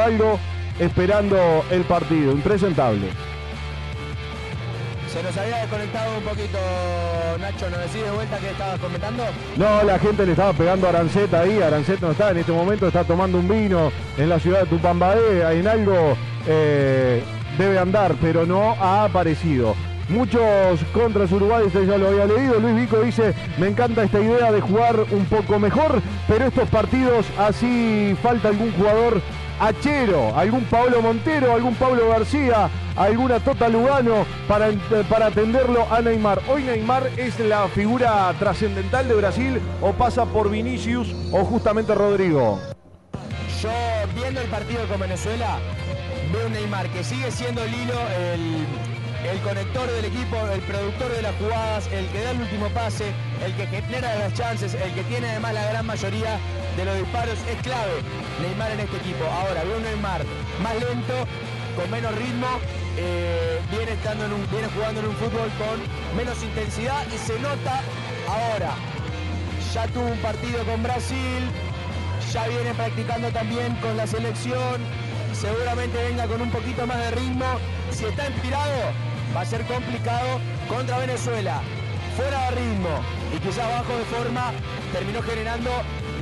algo esperando el partido. Impresentable. Se nos había desconectado un poquito, Nacho, ¿nos decís de vuelta que estabas comentando? No, la gente le estaba pegando a Aranceta ahí, Aranceta no está en este momento, está tomando un vino en la ciudad de Tupambaé, en algo eh, debe andar, pero no ha aparecido. Muchos contras Uruguay, usted ya lo había leído. Luis Vico dice, me encanta esta idea de jugar un poco mejor, pero estos partidos así falta algún jugador Achero, algún Pablo Montero, algún Pablo García, alguna Tota Lugano para, para atenderlo a Neymar. Hoy Neymar es la figura trascendental de Brasil o pasa por Vinicius o justamente Rodrigo. Yo viendo el partido con Venezuela veo Neymar que sigue siendo el hilo, el, el conector del equipo, el productor de las jugadas, el que da el último pase, el que genera las chances, el que tiene además la gran mayoría de los disparos, es clave Neymar en este equipo. Ahora, veo Neymar más lento, con menos ritmo, eh, viene, estando viene jugando en un fútbol con menos intensidad y se nota ahora. Ya tuvo un partido con Brasil, ya viene practicando también con la selección, seguramente venga con un poquito más de ritmo. Si está inspirado, va a ser complicado contra Venezuela. Fuera de ritmo y quizás bajo de forma, terminó generando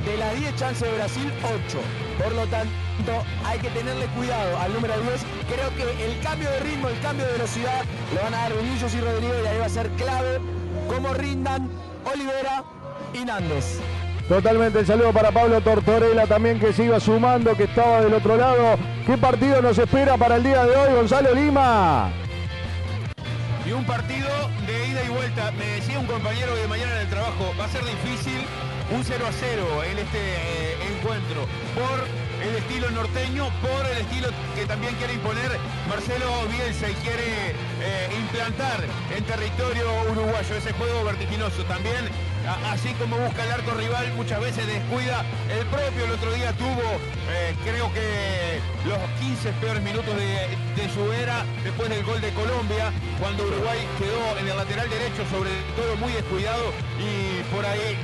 de las 10 chances de Brasil, 8. Por lo tanto, hay que tenerle cuidado al número 10. Creo que el cambio de ritmo, el cambio de velocidad, le van a dar Vinicius y Rodrigo y ahí va a ser clave cómo rindan Olivera y Nández. Totalmente el saludo para Pablo Tortorella también que se iba sumando, que estaba del otro lado. ¿Qué partido nos espera para el día de hoy, Gonzalo Lima? y un partido de ida y vuelta. Me decía un compañero que mañana en el trabajo va a ser difícil un 0 a 0 en este eh, encuentro por el estilo norteño, por el estilo que también quiere imponer Marcelo Bielsa y quiere eh, implantar en territorio uruguayo ese juego vertiginoso. También así como busca el arco rival, muchas veces descuida. El propio el otro día tuvo, eh, creo que los 15 peores minutos de, su era después del gol de Colombia, cuando Uruguay quedó en el lateral derecho, sobre todo muy descuidado, y por ahí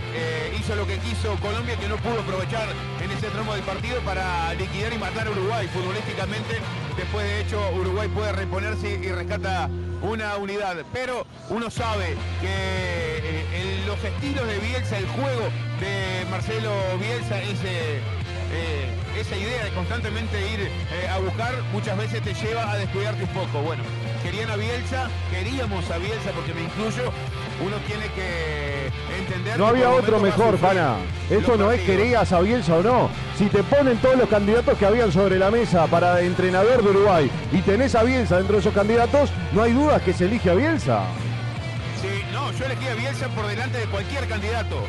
hizo lo que quiso Colombia, que no pudo aprovechar en ese tramo del partido para liquidar y matar a Uruguay futbolísticamente. Después de hecho, Uruguay puede reponerse y rescata una unidad. Pero uno sabe que eh, los estilos de Bielsa, el juego de Marcelo Bielsa, ese, eh, esa idea de constantemente ir eh, a buscar, muchas veces te lleva a descuidarte un poco. Bueno, querían a Bielsa, queríamos a Bielsa porque me incluyo, uno tiene que entender... No había otro mejor, pana. Eso no es querías a Bielsa o no. Si te ponen todos los candidatos que habían sobre la mesa para entrenador de Uruguay y tenés a Bielsa dentro de esos candidatos, no hay dudas que se elige a Bielsa. Sí, no, yo elegí a Bielsa por delante de cualquier candidato.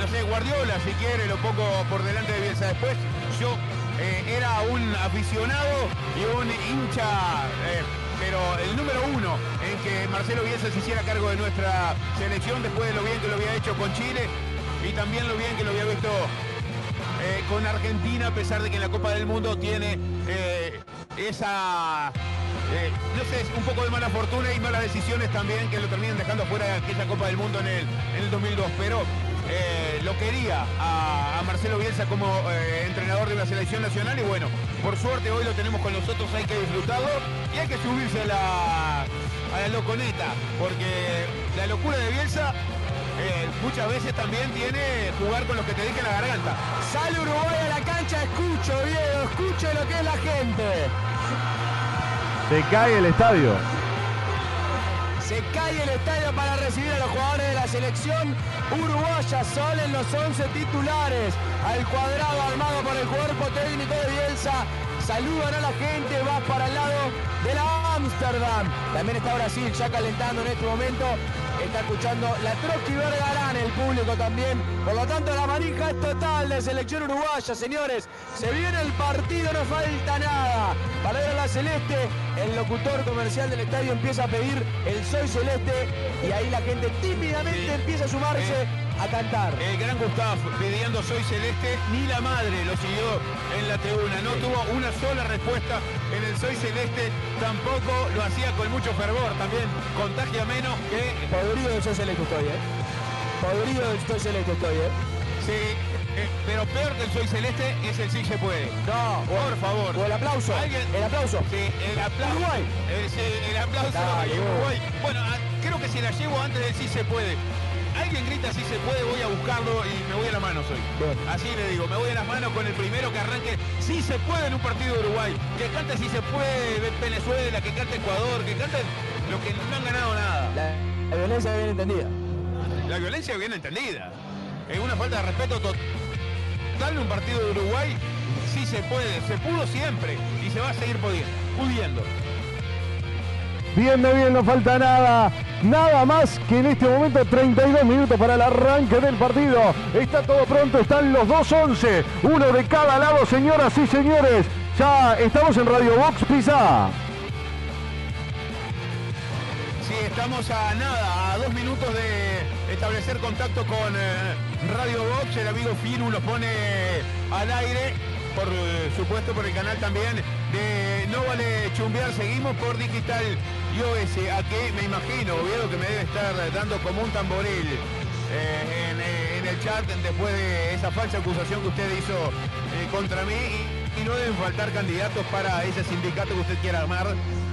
Eh, no sé, Guardiola, si quiere, lo pongo por delante de Bielsa. Después, yo eh, era un aficionado y un hincha... Eh, pero el número uno en que Marcelo Bielsa se hiciera cargo de nuestra selección después de lo bien que lo había hecho con Chile y también lo bien que lo había visto eh, con Argentina, a pesar de que en la Copa del Mundo tiene eh, esa, eh, no sé, un poco de mala fortuna y malas decisiones también que lo terminan dejando fuera de aquella Copa del Mundo en el, en el 2002. Pero lo quería a, Marcelo Bielsa como entrenador de la selección nacional y bueno, por suerte hoy lo tenemos con nosotros, hay que disfrutarlo y hay que subirse a la, a la loconeta, porque la locura de Bielsa eh, muchas veces también tiene jugar con los que te dejen la garganta. Sale Uruguay a la cancha, escucho, Diego, escucho lo que es la gente. Se cae el estadio. Se cae el estadio para recibir a los jugadores de la selección uruguaya. Salen los 11 titulares al cuadrado armado por el cuerpo técnico de Bielsa. Saludan a la gente, va para el lado de la Ámsterdam. También está Brasil ya calentando en este momento está escuchando la Trotsky Vergarán, el público también. Por lo tanto, la manija es total de selección uruguaya, señores. Se viene el partido, no falta nada. Para ver a la Celeste, el locutor comercial del estadio empieza a pedir el Soy Celeste y ahí la gente tímidamente empieza a sumarse a cantar. El gran Gustavo pidiendo Soy Celeste, ni la madre lo siguió en la tribuna. No tuvo una sola respuesta en el Soy Celeste, tampoco lo hacía con mucho fervor. También contagia menos que. Podrido del Soy Celeste estoy, ¿eh? Podrido del Soy Celeste estoy, ¿eh? Sí, Eh, pero peor que el Soy Celeste es el Sí se puede. No, Por favor. o el aplauso. ¿Alguien? El aplauso. Sí, el aplauso. Uruguay. Eh, sí, el aplauso. Uruguay. Bueno, ah, creo que si la llevo antes del sí se puede. Alguien grita si se puede, voy a buscarlo y me voy a las manos hoy. Así le digo, me voy a las manos con el primero que arranque si se puede en un partido de Uruguay. Que cante si se puede de Venezuela, que cante Ecuador, que cante lo que no han ganado nada. La, la violencia bien entendida. La violencia bien entendida. Es una falta de respeto total en un partido de Uruguay. Sí se puede, se pudo siempre y se va a seguir pudiendo. Bien bien, no falta nada. Nada más que en este momento 32 minutos para el arranque del partido. Está todo pronto, están los dos 11. Uno de cada lado, señoras y señores. Ya estamos en Radio Box Pisa. Sí, estamos a nada, a dos minutos de establecer contacto con eh, Radio Box. El amigo Firu lo pone al aire, por eh, supuesto por el canal también de No Vale Chumbear. Seguimos por Digital iOS. A que me imagino, Oviedo, que me debe estar dando como un tamboril eh, en, eh, en el chat después de esa falsa acusación que usted hizo eh, contra mí. Y, no deben faltar candidatos para ese sindicato que usted quiera armar.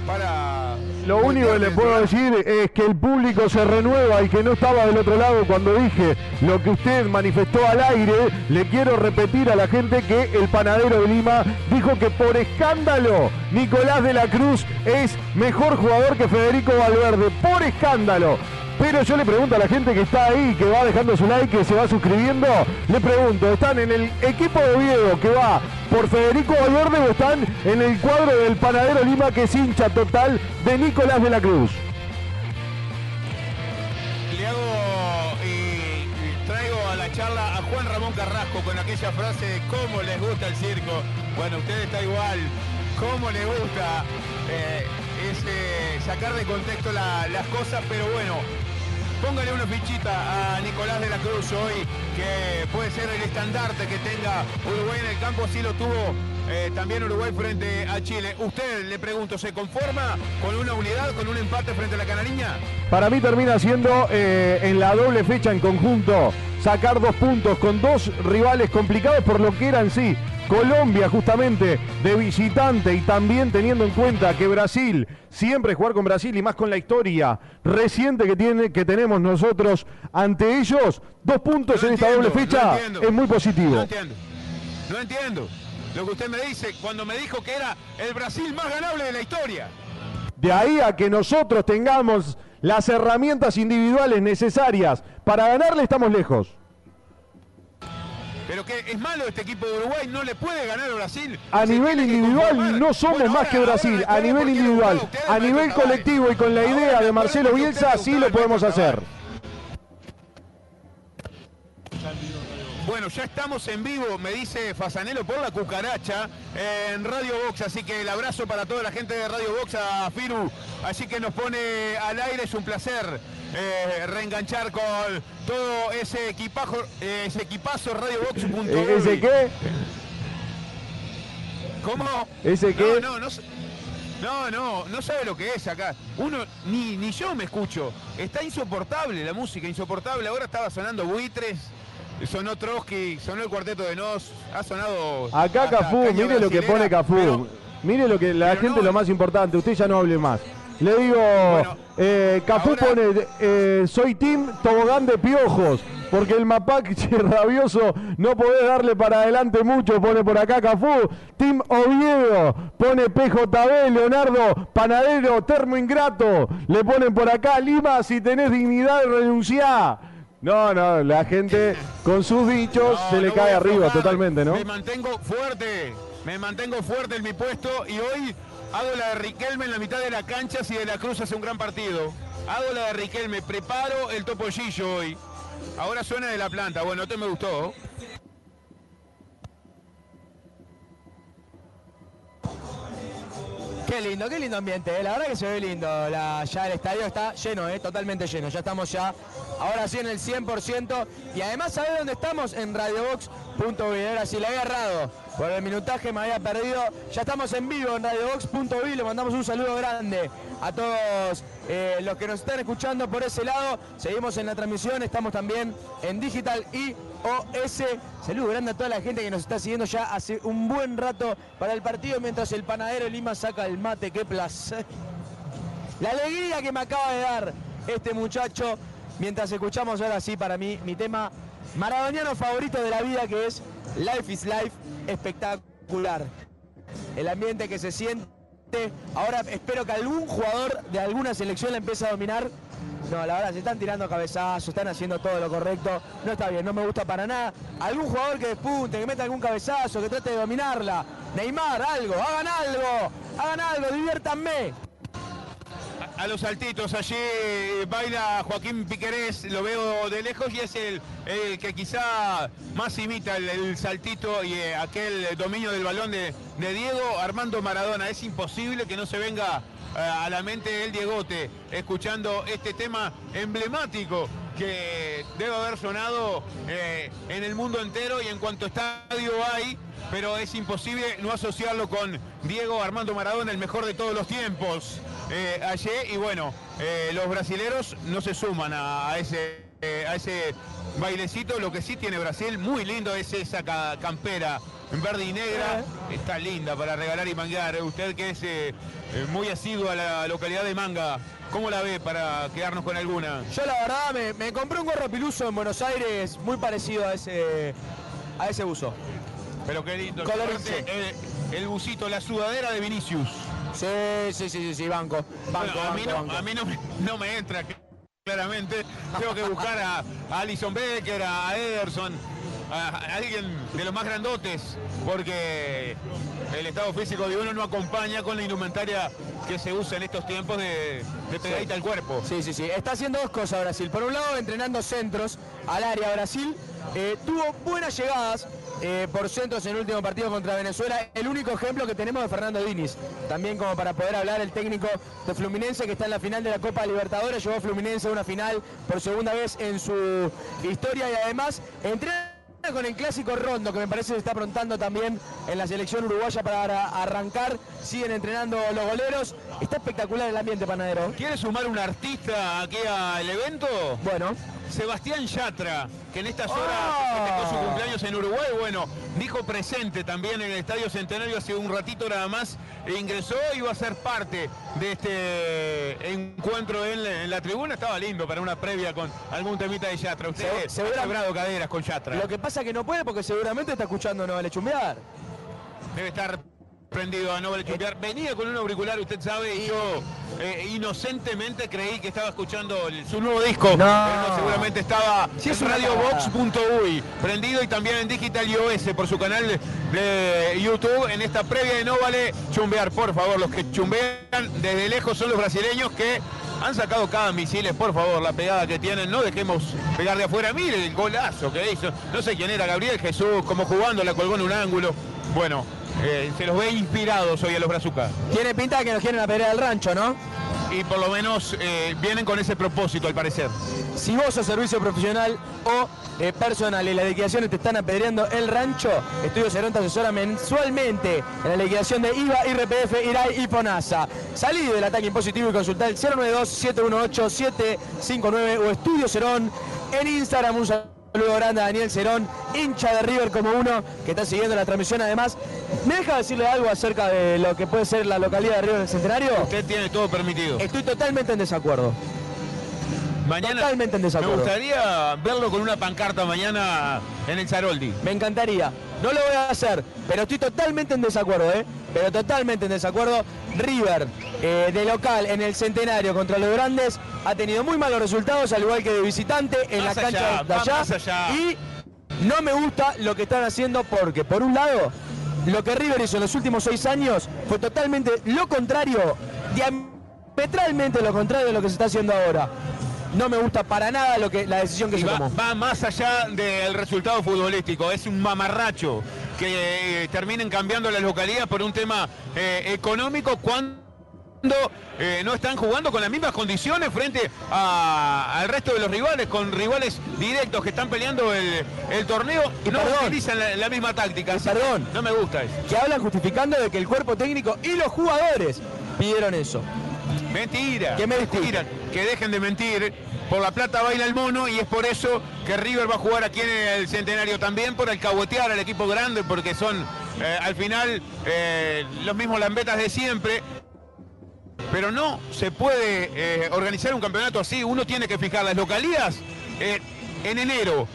Para Lo único que le puedo decir es que el público se renueva y que no estaba del otro lado cuando dije lo que usted manifestó al aire. Le quiero repetir a la gente que el panadero de Lima dijo que por escándalo Nicolás de la Cruz es mejor jugador que Federico Valverde. Por escándalo. Pero yo le pregunto a la gente que está ahí, que va dejando su like, que se va suscribiendo, le pregunto, ¿están en el equipo de Oviedo que va por Federico Valverde o están en el cuadro del panadero Lima que es hincha total de Nicolás de la Cruz? Le hago y, y traigo a la charla a Juan Ramón Carrasco con aquella frase de cómo les gusta el circo. Bueno, usted está igual. ¿Cómo le gusta? Eh, es eh, sacar de contexto la- las cosas, pero bueno, póngale una fichita a Nicolás de la Cruz hoy, que puede ser el estandarte que tenga Uruguay en el campo, así lo tuvo eh, también Uruguay frente a Chile. Usted, le pregunto, ¿se conforma con una unidad, con un empate frente a la Canariña? Para mí termina siendo eh, en la doble fecha en conjunto sacar dos puntos con dos rivales complicados por lo que eran sí. Colombia justamente de visitante y también teniendo en cuenta que Brasil, siempre jugar con Brasil y más con la historia reciente que, tiene, que tenemos nosotros ante ellos, dos puntos No en esta doble no fecha es muy No positivo. entiendo. No entiendo. Lo que usted me dice cuando me dijo que era el Brasil más ganable de la historia. De ahí a que nosotros tengamos las herramientas individuales necesarias para ganarle estamos lejos. Pero que es malo este equipo de Uruguay, no le puede ganar a Brasil. A Se nivel individual no somos Bueno, más ahora- que Brasil, a nivel individual, a nivel colectivo y con la Ahora idea de Marcelo Bielsa sí lo podemos hacer. Bueno, ya estamos en vivo, me dice Fasanelo por la cucaracha en Radio Box, así que el abrazo para toda la gente de Radio Box a Firu, así que nos pone al aire, es un placer eh, reenganchar con todo ese equipajo, eh, ese equipazo Radio Box. Eh, ¿Ese qué? ¿Cómo? ¿Ese qué? No, no, no. No, no, no sabe lo que es acá. Uno, ni, ni yo me escucho. Está insoportable la música, insoportable. Ahora estaba sonando buitres, sonó Trotsky, sonó el cuarteto de Nos, ha sonado. Acá Cafú, mire lo que pone Cafú. pero- Mire lo que la gente no- lo más importante, usted ya no hable más. Le digo, Bueno, eh, Cafú ahora- pone, eh, soy team tobogán de piojos, porque el mapache rabioso no podés darle para adelante mucho, pone por acá Cafú. Team Oviedo, pone PJB, Leonardo, Panadero, Termo Ingrato. Le ponen por acá, Lima, si tenés dignidad, renunciá. No, no, la gente con sus dichos No, se le no cae arriba totalmente, ¿no? Me mantengo fuerte, me mantengo fuerte en mi puesto y hoy hago la de Riquelme en la mitad de la cancha si De la Cruz hace un gran partido. Hago la de Riquelme, preparo el topollillo hoy. Ahora suena de la planta, bueno, este me gustó. Qué lindo, qué lindo ambiente, eh. la verdad que se ve lindo. Ya el estadio está lleno, eh, totalmente lleno. Ya estamos ya, ahora sí en el 100%. Y además, ¿sabés dónde estamos? En radiobox.vi. Ahora sí, la había errado. Por el minutaje me había perdido. Ya estamos en vivo en radiobox.vi. Le mandamos un saludo grande a todos eh, los que nos están escuchando por ese lado. Seguimos en la transmisión, estamos también en digital y OS. Saludo grande a toda la gente que nos está siguiendo ya hace un buen rato para el partido mientras el panadero Lima saca el mate. Qué placer. La alegría que me acaba de dar este muchacho mientras escuchamos ahora sí para mí mi tema maradoniano favorito de la vida que es Life is Life. Espectacular. El ambiente que se siente. Ahora espero que algún jugador de alguna selección la empiece a dominar no, la verdad, se están tirando cabezazos, están haciendo todo lo correcto. No está bien, no me gusta para nada. Algún jugador que despunte, que meta algún cabezazo, que trate de dominarla. Neymar, algo, hagan algo, hagan algo, diviértanme. A, los saltitos, allí baila Joaquín Piquerés, lo veo de lejos y es el, que quizá más imita el, saltito y eh, aquel dominio del balón de, Diego Armando Maradona. Es imposible que no se venga a la mente el Diegote, escuchando este tema emblemático que debe haber sonado eh, en el mundo entero y en cuanto estadio hay, pero es imposible no asociarlo con Diego Armando Maradona, el mejor de todos los tiempos. Eh, ayer y bueno, los brasileros no se suman a, ese, a ese bailecito, lo que sí tiene Brasil muy lindo es esa campera en verde y negra. Está linda para regalar y mangar. Usted que es eh, eh, muy asiduo a la localidad de Manga, ¿cómo la ve para quedarnos con alguna? Yo la verdad me, compré un gorro piluso en Buenos Aires muy parecido a ese, a ese buzo. Pero qué lindo. el, busito, la sudadera de Vinicius. Sí, sí, sí, sí, banco. a mí, no, no, me, entra claramente. Tengo que buscar a, a Alison Becker, a Ederson, a alguien de los más grandotes, porque el estado físico de uno no acompaña con la indumentaria que se usa en estos tiempos de, de pegadita al cuerpo. Sí, sí, sí. Está haciendo dos cosas Brasil. Por un lado, entrenando centros al área Brasil. Eh, tuvo buenas llegadas, eh, por centros en el último partido contra Venezuela. El único ejemplo que tenemos de Fernando Diniz. También como para poder hablar el técnico de Fluminense que está en la final de la Copa Libertadores. Llevó a Fluminense a una final por segunda vez en su historia y además entrena con el clásico rondo que me parece que está aprontando también en la selección uruguaya para arrancar. Siguen entrenando los goleros. Está espectacular el ambiente, panadero. ¿Quiere sumar un artista aquí al evento? Bueno. Sebastián Yatra, que en estas horas ¡Oh! festejó su cumpleaños en Uruguay, bueno, dijo presente también en el Estadio Centenario hace un ratito nada más, e ingresó y va a ser parte de este encuentro en, la tribuna. Estaba lindo para una previa con algún temita de Yatra. Usted se, ha quebrado caderas con Yatra. Lo que pasa es que no puede porque seguramente está escuchando No Vale Chumbear. Debe estar prendido a Nobel Chumbear. Venía con un auricular, usted sabe, y yo eh, inocentemente creí que estaba escuchando su nuevo disco. No. seguramente estaba en radiobox.uy, prendido y también en Digital iOS por su canal de YouTube en esta previa de No Vale Chumbear. Por favor, los que chumbean desde lejos son los brasileños que han sacado cada misiles, por favor, la pegada que tienen, no dejemos pegar de afuera. Mire el golazo que hizo. No sé quién era, Gabriel Jesús, como jugando, la colgó en un ángulo. Bueno, eh, se los ve inspirados hoy a los Brazucas. Tiene pinta de que nos quieren apedrear al rancho, ¿no? Y por lo menos eh, vienen con ese propósito, al parecer. Si vos sos servicio profesional o eh, personal y las liquidaciones te están apedreando el rancho, Estudio Cerón te asesora mensualmente en la liquidación de IVA, IRPF, IRAI y FONASA. Salí del ataque impositivo y consultar el 092-718-759 o Estudio Cerón en Instagram. Un saludo grande a Daniel Cerón, hincha de River como uno que está siguiendo la transmisión. Además, ¿me deja decirle algo acerca de lo que puede ser la localidad de River del Centenario? Usted tiene todo permitido. Estoy totalmente en desacuerdo. Mañana totalmente en desacuerdo. Me gustaría verlo con una pancarta mañana en el Zaroldi. Me encantaría. No lo voy a hacer, pero estoy totalmente en desacuerdo, ¿eh? Pero totalmente en desacuerdo. River, eh, de local en el centenario contra los grandes, ha tenido muy malos resultados, al igual que de visitante en la cancha de allá. Y no me gusta lo que están haciendo porque, por un lado, lo que River hizo en los últimos seis años fue totalmente lo contrario, diametralmente lo contrario de lo que se está haciendo ahora. No me gusta para nada lo que, la decisión que se va, tomó. Va más allá del resultado futbolístico, es un mamarracho que eh, terminen cambiando la localidad por un tema eh, económico cuando eh, no están jugando con las mismas condiciones frente al resto de los rivales, con rivales directos que están peleando el, torneo y no utilizan la, misma táctica. perdón, no me gusta eso. Que hablan justificando de que el cuerpo técnico y los jugadores pidieron eso. Mentira. ¿Qué mentira? Que dejen de mentir por la plata baila el mono y es por eso que River va a jugar aquí en el Centenario también, por alcahuetear al equipo grande, porque son eh, al final eh, los mismos lambetas de siempre. Pero no se puede eh, organizar un campeonato así, uno tiene que fijar las localías en enero,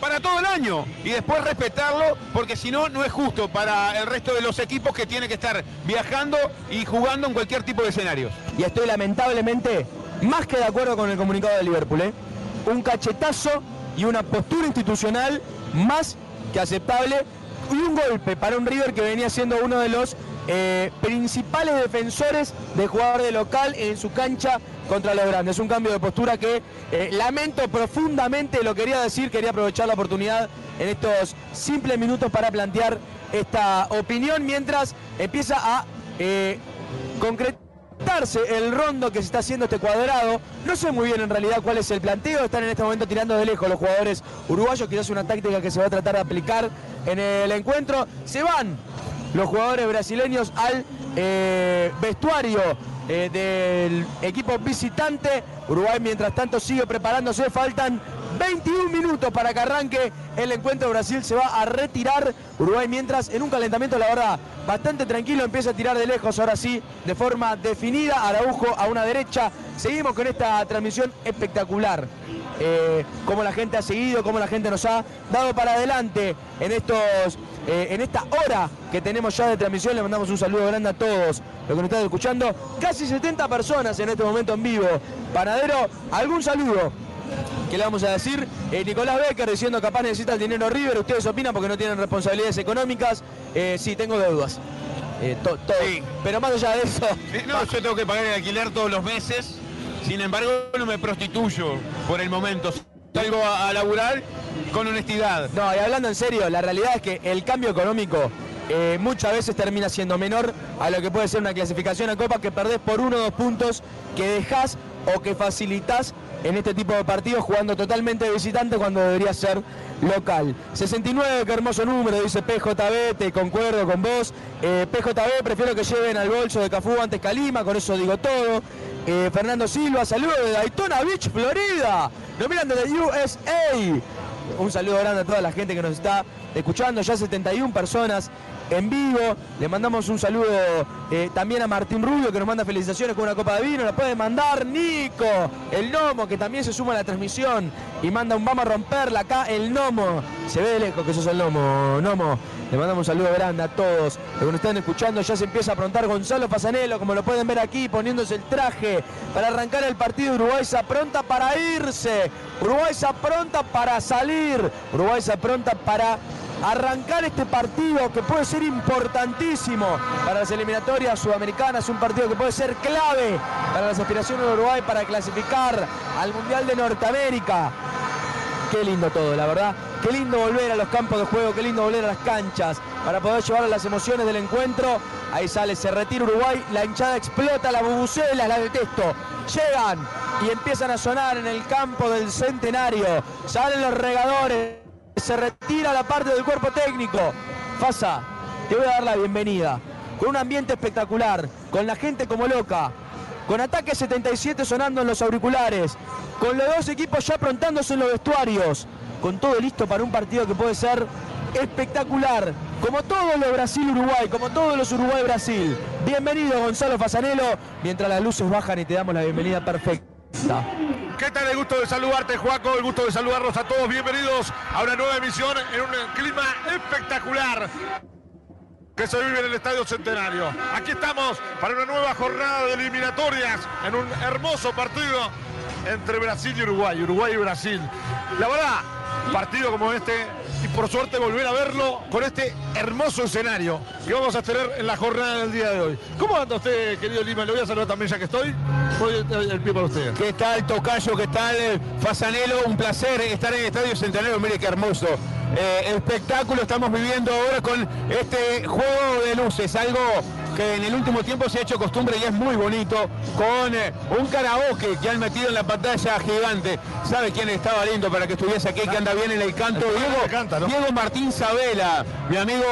para todo el año y después respetarlo porque si no no es justo para el resto de los equipos que tienen que estar viajando y jugando en cualquier tipo de escenarios. Y estoy lamentablemente más que de acuerdo con el comunicado de Liverpool. ¿eh? Un cachetazo y una postura institucional más que aceptable y un golpe para un River que venía siendo uno de los eh, principales defensores de jugador de local en su cancha contra los grandes. Un cambio de postura que eh, lamento profundamente, lo quería decir, quería aprovechar la oportunidad en estos simples minutos para plantear esta opinión mientras empieza a concretar el rondo que se está haciendo este cuadrado. No sé muy bien en realidad cuál es el planteo. Están en este momento tirando de lejos los jugadores uruguayos. Quizás una táctica que se va a tratar de aplicar en el encuentro. Se van los jugadores brasileños al eh, vestuario eh, del equipo visitante. Uruguay mientras tanto sigue preparándose. Faltan 21 minutos para que arranque el encuentro. Brasil se va a retirar. Uruguay mientras en un calentamiento, la verdad, bastante tranquilo. Empieza a tirar de lejos, ahora sí, de forma definida. Araujo a una derecha. Seguimos con esta transmisión espectacular. Eh, como la gente ha seguido, como la gente nos ha dado para adelante en estos eh, en esta hora que tenemos ya de transmisión. Le mandamos un saludo grande a todos los que nos están escuchando. Casi 70 personas en este momento en vivo. Panadero, algún saludo ¿Qué le vamos a decir? Eh, Nicolás Becker diciendo capaz necesita el dinero River. ¿Ustedes opinan porque no tienen responsabilidades económicas? Eh, sí, tengo deudas. Eh, Pero más allá de eso... no, yo tengo que pagar el alquiler todos los meses. Sin embargo, no me prostituyo por el momento. Salgo a, a laburar con honestidad. No, y hablando en serio, la realidad es que el cambio económico muchas veces termina siendo menor a lo que puede ser una clasificación a Copa que perdés por uno o dos puntos que dejás o que facilitas en este tipo de partidos jugando totalmente de visitante cuando debería ser local. 69, qué hermoso número, dice PJB, te concuerdo con vos. Eh, PJB, prefiero que lleven al bolso de Cafú antes Calima, con eso digo todo. Eh, Fernando Silva, saludos de Daytona Beach, Florida. Nos miran desde USA. Un saludo grande a toda la gente que nos está escuchando, ya 71 personas en vivo. Le mandamos un saludo eh, también a Martín Rubio que nos manda felicitaciones con una copa de vino. La puede mandar Nico, el Nomo, que también se suma a la transmisión y manda un vamos a romperla acá, el Nomo. Se ve de lejos que sos el Nomo, Nomo. Le mandamos un saludo grande a todos. Los que nos están escuchando ya se empieza a prontar Gonzalo Fasanelo, como lo pueden ver aquí, poniéndose el traje para arrancar el partido. Uruguay se pronta para irse. Uruguay se pronta para salir. Uruguay se pronta para arrancar este partido que puede ser importantísimo para las eliminatorias sudamericanas, un partido que puede ser clave para las aspiraciones de Uruguay para clasificar al Mundial de Norteamérica. Qué lindo todo, la verdad. Qué lindo volver a los campos de juego, qué lindo volver a las canchas para poder llevar las emociones del encuentro. Ahí sale, se retira Uruguay, la hinchada explota, la bubucela, la detesto. Llegan y empiezan a sonar en el campo del centenario. Salen los regadores se retira la parte del cuerpo técnico. Fasa, te voy a dar la bienvenida. Con un ambiente espectacular, con la gente como loca, con ataque 77 sonando en los auriculares, con los dos equipos ya aprontándose en los vestuarios, con todo listo para un partido que puede ser espectacular, como todos los Brasil-Uruguay, como todos los Uruguay-Brasil. Bienvenido Gonzalo Fasanelo, mientras las luces bajan y te damos la bienvenida perfecta. ¿Qué tal? El gusto de saludarte, Juaco. El gusto de saludarlos a todos. Bienvenidos a una nueva emisión en un clima espectacular que se vive en el Estadio Centenario. Aquí estamos para una nueva jornada de eliminatorias en un hermoso partido entre Brasil y Uruguay, Uruguay y Brasil. La verdad, partido como este y por suerte volver a verlo con este hermoso escenario que vamos a tener en la jornada del día de hoy. ¿Cómo anda usted, querido Lima? Le voy a saludar también ya que estoy. el pie para usted. ¿Qué tal, Tocayo? ¿Qué tal, Fasanelo? Un placer estar en el Estadio Centenario. Mire qué hermoso eh, espectáculo estamos viviendo ahora con este juego de luces. Algo que en el último tiempo se ha hecho costumbre y es muy bonito, con eh, un karaoke que han metido en la pantalla gigante. ¿Sabe quién estaba lindo para que estuviese aquí, que anda bien en el canto? Diego, Diego Martín Sabela, mi amigo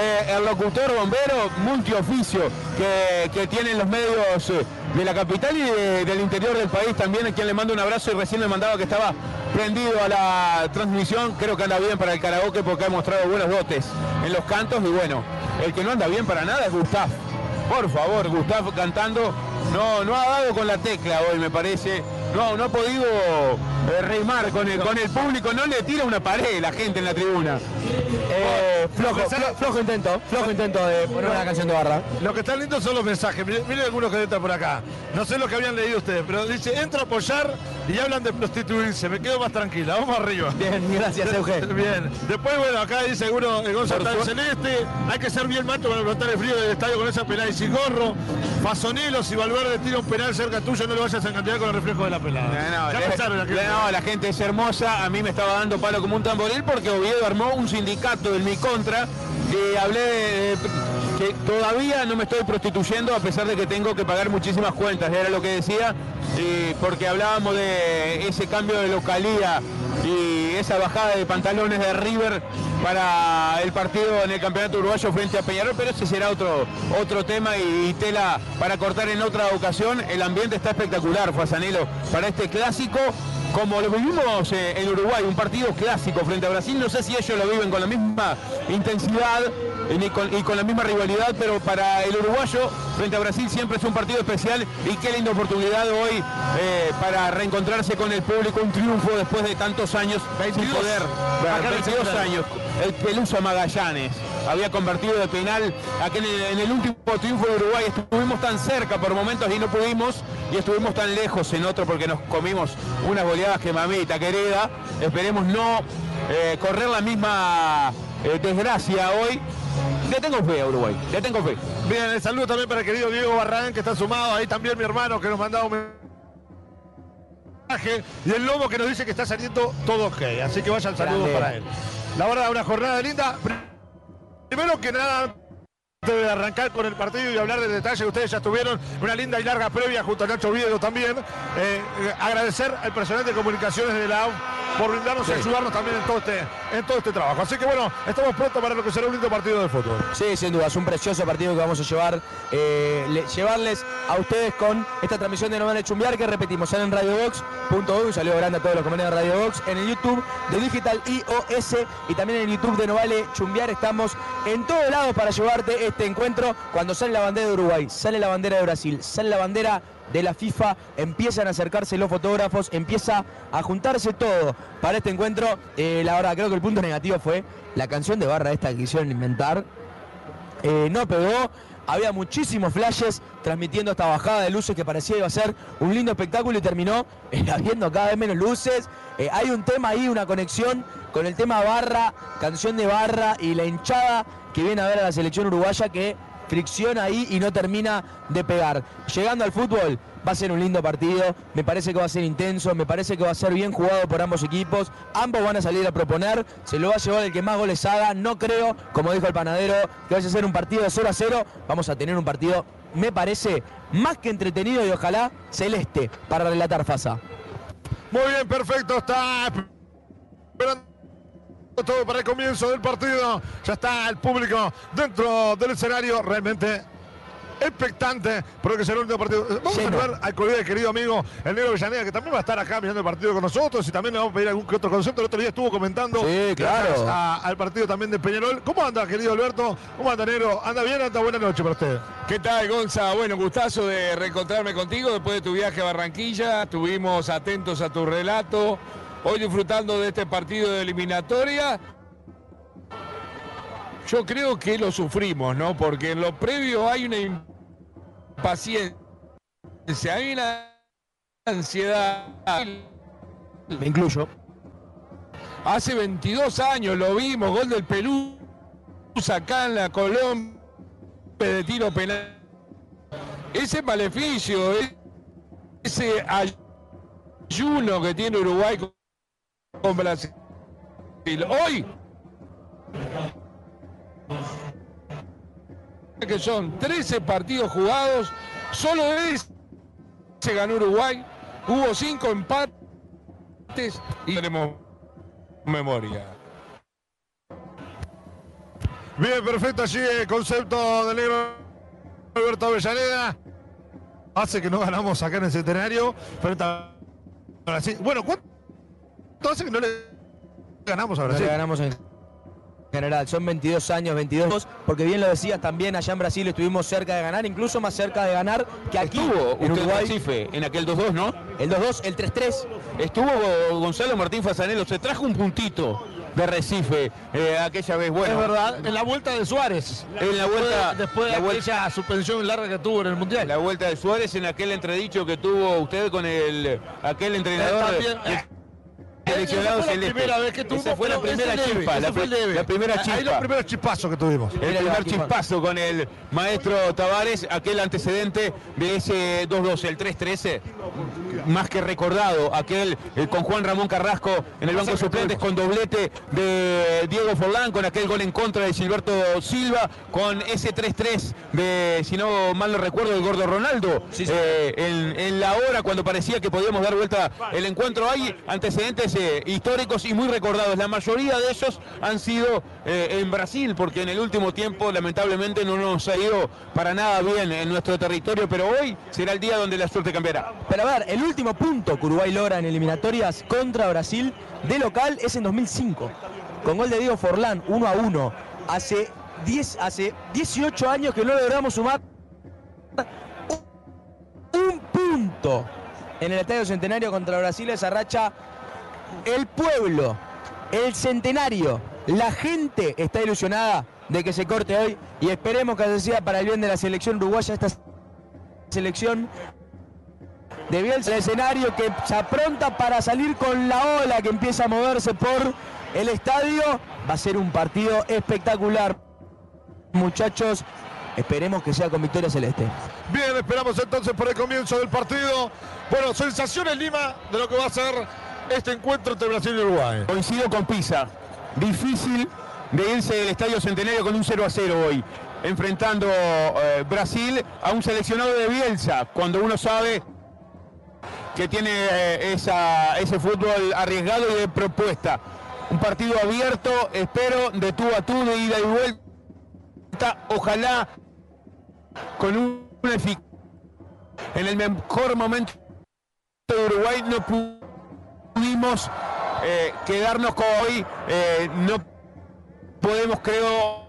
eh, el locutor bombero multioficio que, que tiene en los medios eh, de la capital y del interior del país también, a quien le mando un abrazo y recién le mandaba que estaba prendido a la transmisión, creo que anda bien para el karaoke porque ha mostrado buenos dotes en los cantos y bueno, el que no anda bien para nada es Gustav. Por favor, Gustav cantando, no, no ha dado con la tecla hoy me parece, no, no ha podido eh, reimar con el, con el público, no le tira una pared la gente en la tribuna. Eh, flojo, flojo intento, flojo intento de poner una canción de barra. Lo que está lindo son los mensajes. Miren, algunos que entran por acá. No sé lo que habían leído ustedes, pero dice, entra a apoyar y hablan de prostituirse. Me quedo más tranquila. Vamos arriba. Bien, gracias, Eugenio. Bien. Después, bueno, acá dice uno, el Gonzalo Celeste. Hay que ser bien macho para levantar el frío del estadio con esa pelada y sin gorro. Fasonilo, si Valverde tira un penal cerca tuyo, no lo vayas a encantar con el reflejo de la No, no, la gente es hermosa. A mí me estaba dando palo como un tamboril porque Oviedo armó un sindicato en mi contra y hablé de, que todavía no me estoy prostituyendo a pesar de que tengo que pagar muchísimas cuentas, era lo que decía, porque hablábamos de ese cambio de localía y esa bajada de pantalones de River para el partido en el campeonato uruguayo frente a Peñarol, pero ese será otro, otro tema y, tela para cortar en otra ocasión. El ambiente está espectacular, Fasanelo, para este clásico como lo vivimos eh, en Uruguay, un partido clásico frente a Brasil. No sé si ellos lo viven con la misma intensidad y con, la misma rivalidad, pero para el uruguayo frente a Brasil siempre es un partido especial y qué linda oportunidad hoy eh, para reencontrarse con el público, un triunfo después de tantos años 22, sin poder, 22 años, el Peluso Magallanes había convertido de penal aquel en el último triunfo de Uruguay. Estuvimos tan cerca por momentos y no pudimos y estuvimos tan lejos en otro porque nos comimos unas goleadas que mamita querida. Esperemos no eh, correr la misma eh, desgracia hoy. Le tengo fe a Uruguay, le tengo fe. Bien, el saludo también para el querido Diego Barrán que está sumado. Ahí también mi hermano que nos mandaba un mensaje. Y el lobo que nos dice que está saliendo todo ok. Así que vaya el saludo para él. La verdad, una jornada linda. Primero que nada, de arrancar con el partido y hablar de detalles que ustedes ya tuvieron una linda y larga previa junto a Nacho Viedo también. Eh, eh, agradecer al personal de comunicaciones de la por brindarnos y ayudarnos también en todo, este, en todo este trabajo. Así que bueno, estamos prontos para lo que será un lindo partido de fútbol. Sí, sin duda, es un precioso partido que vamos a llevar, eh, llevarles a ustedes con esta transmisión de No de Chumbiar que repetimos, sale en radiobox.org, saludo grande a todos los compañeros de Radio Box, en el YouTube de Digital IOS y también en el YouTube de No Vale Chumbiar. Estamos en todos lados para llevarte este encuentro cuando sale la bandera de Uruguay, sale la bandera de Brasil, sale la bandera de la FIFA, empiezan a acercarse los fotógrafos, empieza a juntarse todo para este encuentro. Eh, la verdad, creo que el punto negativo fue la canción de barra esta que quisieron inventar. Eh, no pegó, había muchísimos flashes transmitiendo esta bajada de luces que parecía iba a ser un lindo espectáculo y terminó eh, habiendo cada vez menos luces. hay un tema ahí, una conexión con el tema barra, canción de barra y la hinchada que viene a ver a la selección uruguaya que fricción ahí y no termina de pegar. Llegando al fútbol, va a ser un lindo partido, me parece que va a ser intenso, me parece que va a ser bien jugado por ambos equipos, ambos van a salir a proponer, se lo va a llevar el que más goles haga, no creo, como dijo el panadero, que vaya a ser un partido de 0 a 0, vamos a tener un partido, me parece, más que entretenido y ojalá celeste para relatar Fasa. Muy bien, perfecto, está todo para el comienzo del partido. Ya está el público dentro del escenario. Realmente expectante porque será el último partido. Vamos a ver al colega querido amigo, el negro Villaneda, que también va a estar acá mirando el partido con nosotros y también le vamos a pedir algún que otro concepto. El otro día estuvo comentando sí, claro. al partido también de Peñarol. ¿Cómo anda, querido Alberto? ¿Cómo anda, negro? ¿Anda bien? ¿Anda buena noche para usted? ¿Qué tal, Gonza? Bueno, gustazo de reencontrarme contigo después de tu viaje a Barranquilla. Estuvimos atentos a tu relato hoy disfrutando de este partido de eliminatoria. Yo creo que lo sufrimos, ¿no? Porque en lo previo hay una impaciencia, hay una ansiedad. Me incluyo. Hace 22 años lo vimos, gol del Perú, acá en la Colombia de tiro penal. Ese maleficio, ese ayuno que tiene Uruguay con Brasil. Hoy que son 13 partidos jugados, solo ese se ganó Uruguay, hubo 5 empates y tenemos memoria. Bien, perfecto. Allí el concepto del negro Alberto Avellaneda. Hace que no ganamos acá en el centenario. Frente a. Bueno, ¿cuánto hace que no le ganamos a No Brasil? le ganamos en general. Son 22 años, 22. Porque bien lo decías, también allá en Brasil estuvimos cerca de ganar, incluso más cerca de ganar que aquí Estuvo en usted Uruguay. Recife en aquel 2-2, ¿no? El 2-2, el 3-3. Estuvo Gonzalo Martín Fasanelo, se trajo un puntito de Recife eh, aquella vez. Bueno, es verdad, en la vuelta de Suárez. En la vuelta- Después de la vuelta- aquella suspensión larga que tuvo en el Mundial. La vuelta de Suárez en aquel entredicho que tuvo usted con el aquel entrenador También, eh, seleccionado Esa fue la primera vez que tuvimos, Esa fue la primera leve, chispa, la, fue el pri- leve. la primera Ahí los chispa. primeros chispazos que tuvimos. El primer chispazo con el maestro Tavares, aquel antecedente de ese 2-2, el 3-13, más que recordado, aquel eh, con Juan Ramón Carrasco en el banco de suplentes, con doblete de Diego Forlán, con aquel gol en contra de Gilberto Silva, con ese 3-3 de, si no mal no recuerdo, el gordo Ronaldo, Sí, sí. eh, en, en la hora cuando parecía que podíamos dar vuelta el encuentro. Hay antecedentes históricos y muy recordados. La mayoría de ellos han sido eh, en Brasil, porque en el último tiempo lamentablemente no nos ha ido para nada bien en nuestro territorio, pero hoy será el día donde la suerte cambiará. Pero a ver, el último punto que Uruguay logra en eliminatorias contra Brasil de local es en 2005. Con gol de Diego Forlán, 1 a 1. Hace, 10, hace 18 años que no logramos sumar un punto en el Estadio Centenario contra Brasil. Esa racha, el pueblo, el centenario, la gente está ilusionada de que se corte hoy y esperemos que así sea para el bien de la selección uruguaya. Esta selección de Bielsa, el escenario que se apronta para salir con la ola que empieza a moverse por el estadio. Va a ser un partido espectacular. Muchachos, esperemos que sea con victoria celeste. Bien, esperamos entonces por el comienzo del partido. Bueno, sensaciones Lima de lo que va a ser este encuentro entre Brasil y Uruguay. Coincido con Pisa. Difícil de irse del Estadio Centenario con un 0 a 0 hoy. Enfrentando eh, Brasil a un seleccionado de Bielsa, cuando uno sabe que tiene eh, ese fútbol arriesgado y de propuesta. Un partido abierto, espero, de tú a tú, de ida y vuelta. Ojalá con un en el mejor momento de Uruguay no pu- pudimos eh, quedarnos con hoy. eh, no podemos, creo,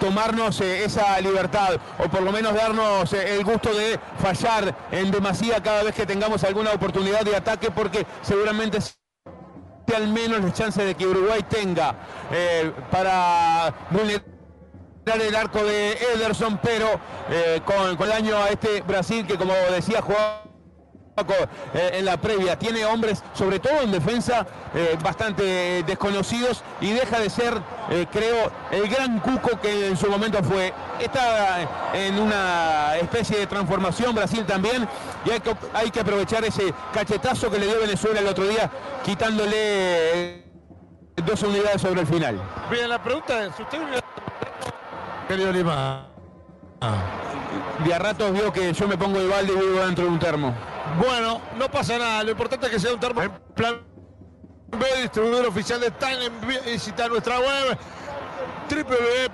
tomarnos eh, esa libertad o por lo menos darnos el gusto de fallar en demasía cada vez que tengamos alguna oportunidad de ataque porque seguramente al menos la chance de que Uruguay tenga para vulnerar el arco de Ederson, pero con, con daño a este Brasil que como decía eh, en la previa. Tiene hombres, sobre todo en defensa, eh, bastante desconocidos y deja de ser, eh, creo, el gran cuco que en su momento fue. Está en una especie de transformación Brasil también y hay que, hay que aprovechar ese cachetazo que le dio Venezuela el otro día, quitándole eh, dos unidades sobre el final. Bien, la pregunta es, ¿usted querido Lima? Ah. De a ratos vio que yo me pongo de balde y vivo dentro de un termo. Bueno, no pasa nada. Lo importante es que sea un termo en plan B, distribuidor oficial de Time. Visita nuestra web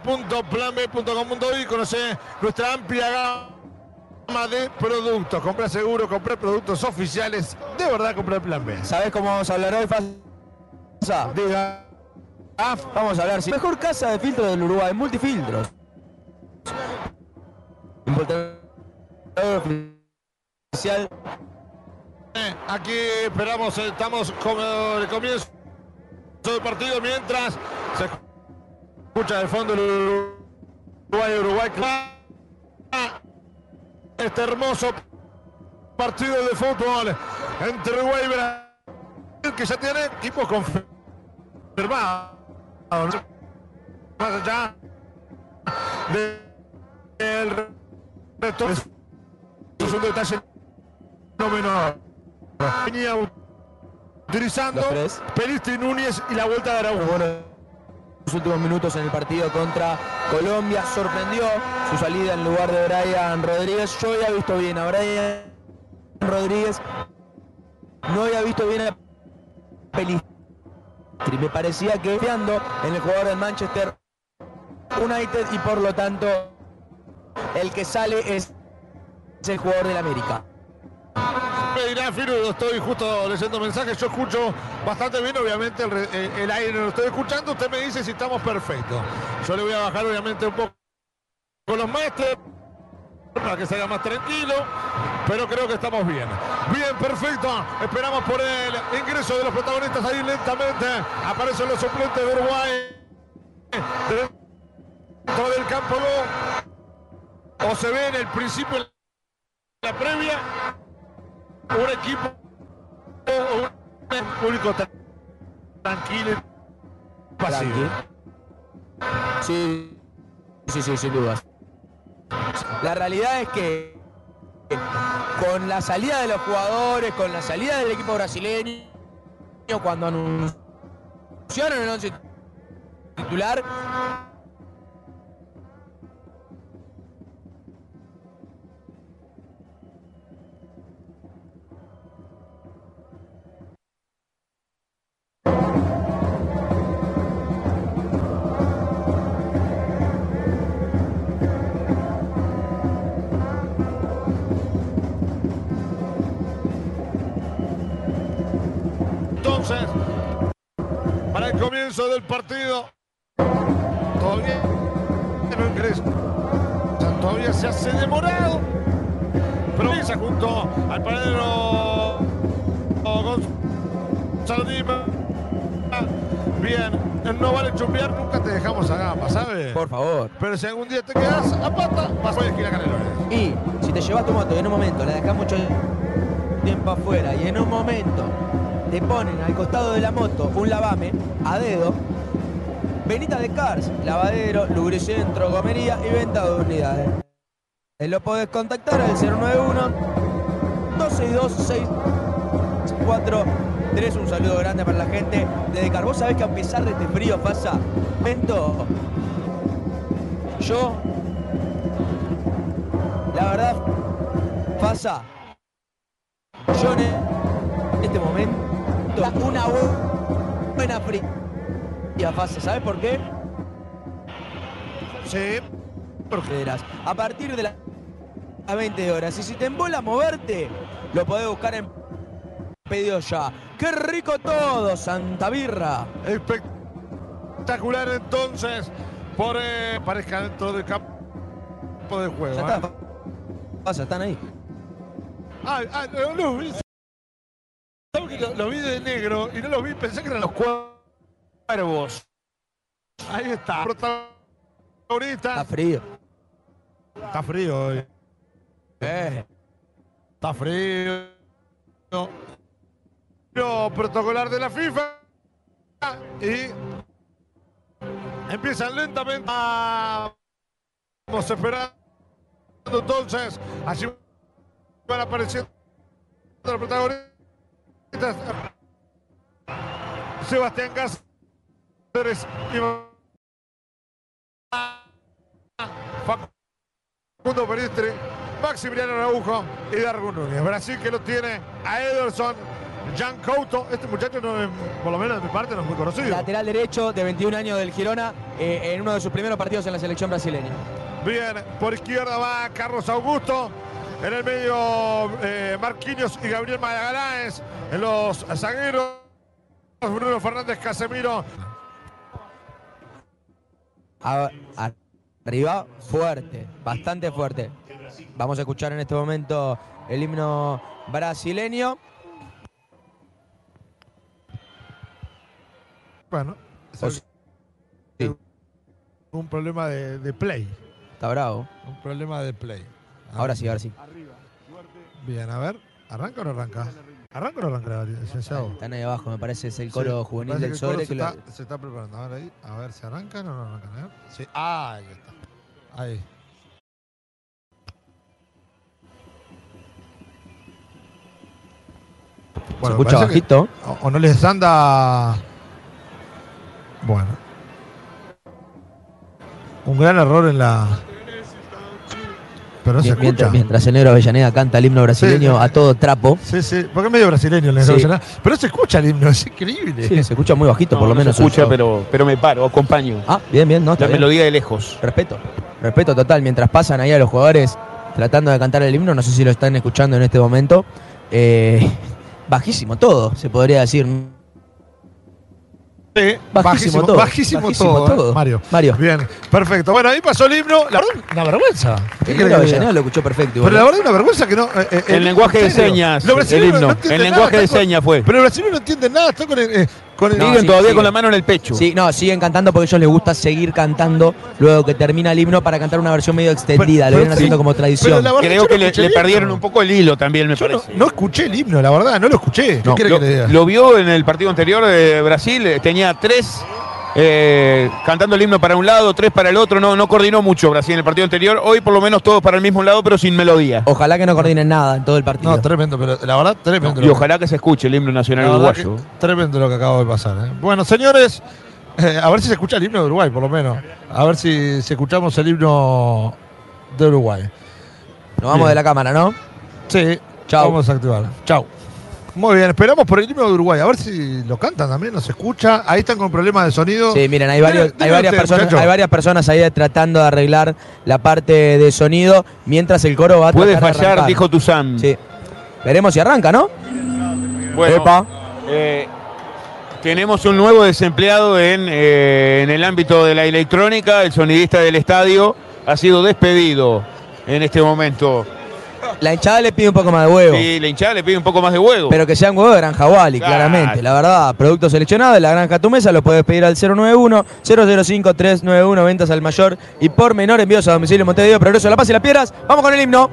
www.planb.com.uy y conoce nuestra amplia gama de productos. Comprar seguro, comprar productos oficiales. De verdad, comprar Plan B. ¿Sabés cómo vamos a hablar hoy, Fasa? Diga. Ah, Vamos a hablar, sí. Mejor casa de filtro del Uruguay, multifiltros. Eh, Aquí esperamos, estamos con el comienzo del partido mientras se escucha de fondo el Uruguay, Uruguay. Este hermoso partido de fútbol entre Uruguay y que ya tiene equipos confirmados. Más allá del resto es un detalle no menor. Venía utilizando Los. Pelistri Núñez y la vuelta de Araujo. últimos minutos en el partido contra Colombia. Sorprendió su salida en lugar de Brian Rodríguez. Yo había visto bien a Brian Rodríguez. No había visto bien a Pelistri. Me parecía que confiando en el jugador del Manchester United y por lo tanto el que sale es el jugador del América. Firu, estoy justo leyendo mensajes, yo escucho bastante bien, obviamente el, el, aire no lo estoy escuchando, usted me dice si estamos perfectos. Yo le voy a bajar obviamente un poco con los maestros para que se haga más tranquilo, pero creo que estamos bien. Bien, perfecto. Esperamos por el ingreso de los protagonistas ahí lentamente. Aparecen los suplentes de Uruguay. Dentro del campo o se ve en el principio, en la previa, un equipo un público tranquilo y pasivo. Sí, sí, sí, sin dudas. La realidad es que con la salida de los jugadores, con la salida del equipo brasileño, cuando anunciaron el once titular, comienzo del partido, todavía no ingresa. Todavía se hace demorado. Pero pisa junto al panadero Gonzalo Dima. Bien, no vale chumbear, nunca te dejamos a gamba, ¿sabes? por favor. Pero si algún día te quedas a pata, vas a esquina Canelones. Y si te llevas tu moto y en un momento la dejas mucho tiempo afuera y en un momento te ponen al costado de la moto un lavame a dedo, Benita de Cars, lavadero, lubricentro, gomería y venta de unidades. Eh, Lo podés contactar al 091 262 643 Un saludo grande para la gente de Decar. Vos sabés que a pesar de este frío, pasa, momento, yo, la verdad, pasa, yo en este momento, una bu- buena fría fase. ¿Sabes por qué? Sí, A partir de las 20 horas. Y si te embola moverte, lo podés buscar en pedido ya. ¡Qué rico todo, Santa Birra! espectacular entonces. Por eh, pareja dentro del campo de juego. Ya ¿eh? Pasa, están ahí. Ah, ah, no, vi. ¿Sabes que lo, vi de negro y no lo vi? Pensé que eran los cuervos. Ahí está. Está Protagonista. frío. Está frío hoy. Eh. Está frío. Lo protocolar de la FIFA. Y empiezan lentamente. a- Vamos esperando entonces. Allí van apareciendo los protagonistas. Sebastián Cáceres Facundo Peristri, Maximiliano Araujo y Darwin Núñez. Brasil que lo tiene a Ederson, Jan Couto. Este muchacho, no es, por lo menos de mi parte, no es muy conocido. Lateral derecho de 21 años del Girona eh, en uno de sus primeros partidos en la selección brasileña. Bien, por izquierda va Carlos Augusto. En el medio, eh, Marquinhos y Gabriel Magaláes. En los zagueros, Bruno Fernández Casemiro. A- arriba, fuerte, bastante fuerte. Vamos a escuchar en este momento el himno brasileño. Bueno, sí, un problema de, de play. está bravo. Un problema de play. Ahora sí, ahora sí. Bien, a ver. ¿Arranca o no arranca? ¿Arranca o no arranca, licenciado? Están ahí abajo, me parece, es el coro Sí, juvenil del Sobre. Se, lo- está, se está preparando. A ver ahí. A ver si arrancan o no arrancan. A ver. Sí. Ah, ahí está. Ahí. Se escucha que- bajito. o no les anda. Bueno. un gran error en la. Pero no se Mien- mientras, escucha. mientras el negro Avellaneda canta el himno brasileño Sí. a todo trapo. Sí, sí, porque es medio brasileño el negro Sí. Avellaneda. Pero se escucha el himno, es increíble. Sí, se escucha muy bajito, No, por lo no menos. se escucha, pero, pero me paro, acompaño. Ah, bien, bien, ¿no? La bien. melodía de lejos. Respeto. Respeto total. Mientras pasan ahí a los jugadores tratando de cantar el himno, no sé si lo están escuchando en este momento. eh, bajísimo todo, se podría decir. Sí, Bajísimo bajísimo, todo, bajísimo, bajísimo todo, ¿eh? todo. Mario. Mario. Bien, perfecto. Bueno, ahí pasó el himno. La verdad, una vergüenza. ¿Qué El Avellaneda lo escuchó perfecto. Pero la verdad, una vergüenza que no. eh, eh, El eh, lenguaje de señas, el himno. no El lenguaje nada, de señas fue. Pero los brasileños no entienden nada. Están con el. Con el- No, Siguen sí, todavía sí. con la mano en el pecho. Sí, no, siguen cantando porque a ellos les gusta seguir cantando luego que termina el himno para cantar una versión medio extendida. Pero- lo vienen haciendo como pero tradición. la verdad, Creo que no le, perdieron un poco el hilo también, me Yo no, parece. no escuché el himno, la verdad, no lo escuché. ¿Qué No, quiere lo, que le diga? lo vio en el partido anterior de Brasil, eh, tenía tres eh, cantando el himno para un lado, tres para el otro, no, no coordinó mucho Brasil en el partido anterior, hoy por lo menos todos para el mismo lado, pero sin melodía. Ojalá que no coordinen nada en todo el partido. No, tremendo, pero la verdad, tremendo. Y ojalá que se escuche el himno nacional uruguayo. que tremendo lo que acaba de pasar. ¿eh? Bueno, señores, eh, a ver si se escucha el himno de Uruguay, por lo menos. A ver si, si escuchamos el himno de Uruguay. Nos vamos Bien. de la cámara, ¿no? Sí, Chau. vamos a activar. Chau. Muy bien, esperamos por el himno de Uruguay. A ver si lo cantan también, nos escucha. Ahí están con problemas de sonido. Sí, miren, hay, varios, varias usted, personas, muchacho. hay varias personas ahí tratando de arreglar la parte de sonido mientras el coro va a Puede tratar fallar, arrancar. dijo Tuzán. Sí. Veremos si arranca, ¿no? Bueno, Epa. eh, tenemos un nuevo desempleado en, eh, en el ámbito de la electrónica, el sonidista del estadio ha sido despedido en este momento. La hinchada le pide un poco más de huevo. Y la hinchada le pide un poco más de huevo. Pero que sean huevos de Granja Wally, Claro. claramente. La verdad, producto seleccionado de la Granja Tu Mesa lo puedes pedir al 091-005-391, ventas al mayor y por menor envíos a domicilio Montevideo, Progreso de La Paz y Las Piedras. Vamos con el himno.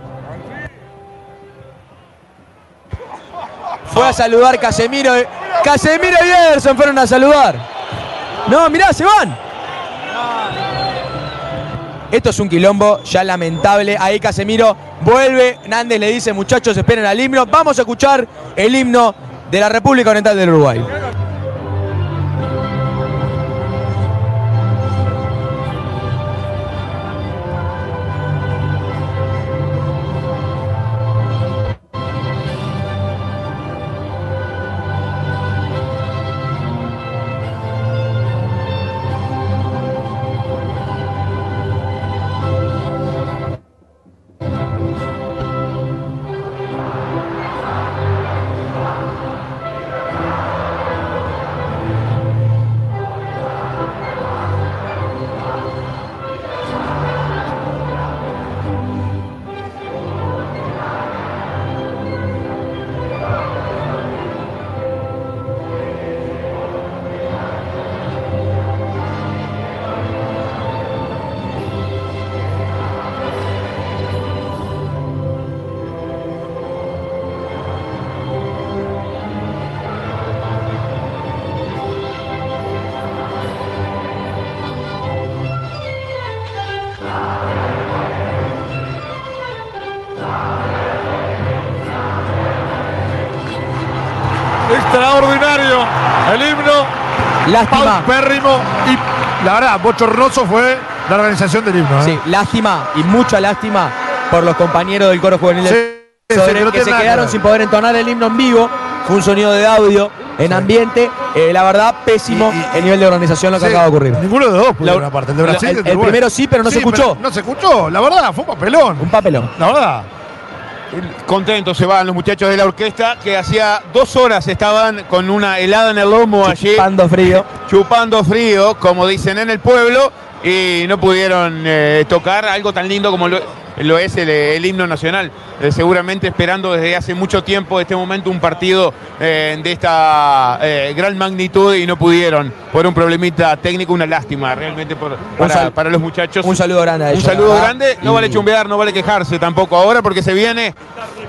Fue a saludar Casemiro. Casemiro y Ederson fueron a saludar. No, mirá, se van. Esto es un quilombo ya lamentable. Ahí Casemiro vuelve. Nández le dice, muchachos, esperen al himno. Vamos a escuchar el himno de la República Oriental del Uruguay. Lástima. Paupérrimo. Y la verdad, bochornoso fue la organización del himno. ¿eh? Sí, lástima y mucha lástima por los compañeros del coro juvenil de Sí, sí, Sodre, que se quedaron sin poder entonar el himno en vivo. Fue un sonido de audio en ambiente. Eh, la verdad, pésimo Y- y- el nivel de organización lo que acaba de ocurrir. Ninguno de dos pudieron La- aparte. El de Brasil el- el el primero sí, pero no se escuchó. no se escuchó. La verdad, fue un papelón. Un papelón. La verdad. Contentos se van los muchachos de la orquesta que hacía dos horas estaban con una helada en el lomo allí, Pando frío. chupando frío, como dicen en el pueblo, y no pudieron eh, tocar algo tan lindo como lo, lo es el, el himno nacional. Eh, seguramente esperando desde hace mucho tiempo este momento un partido eh, de esta eh, gran magnitud y no pudieron por un problemita técnico, una lástima realmente por- para, sal- para los muchachos. Un saludo grande a Un ellos. saludo la verdad. grande, no Y- vale chumbear, no vale quejarse tampoco ahora porque se viene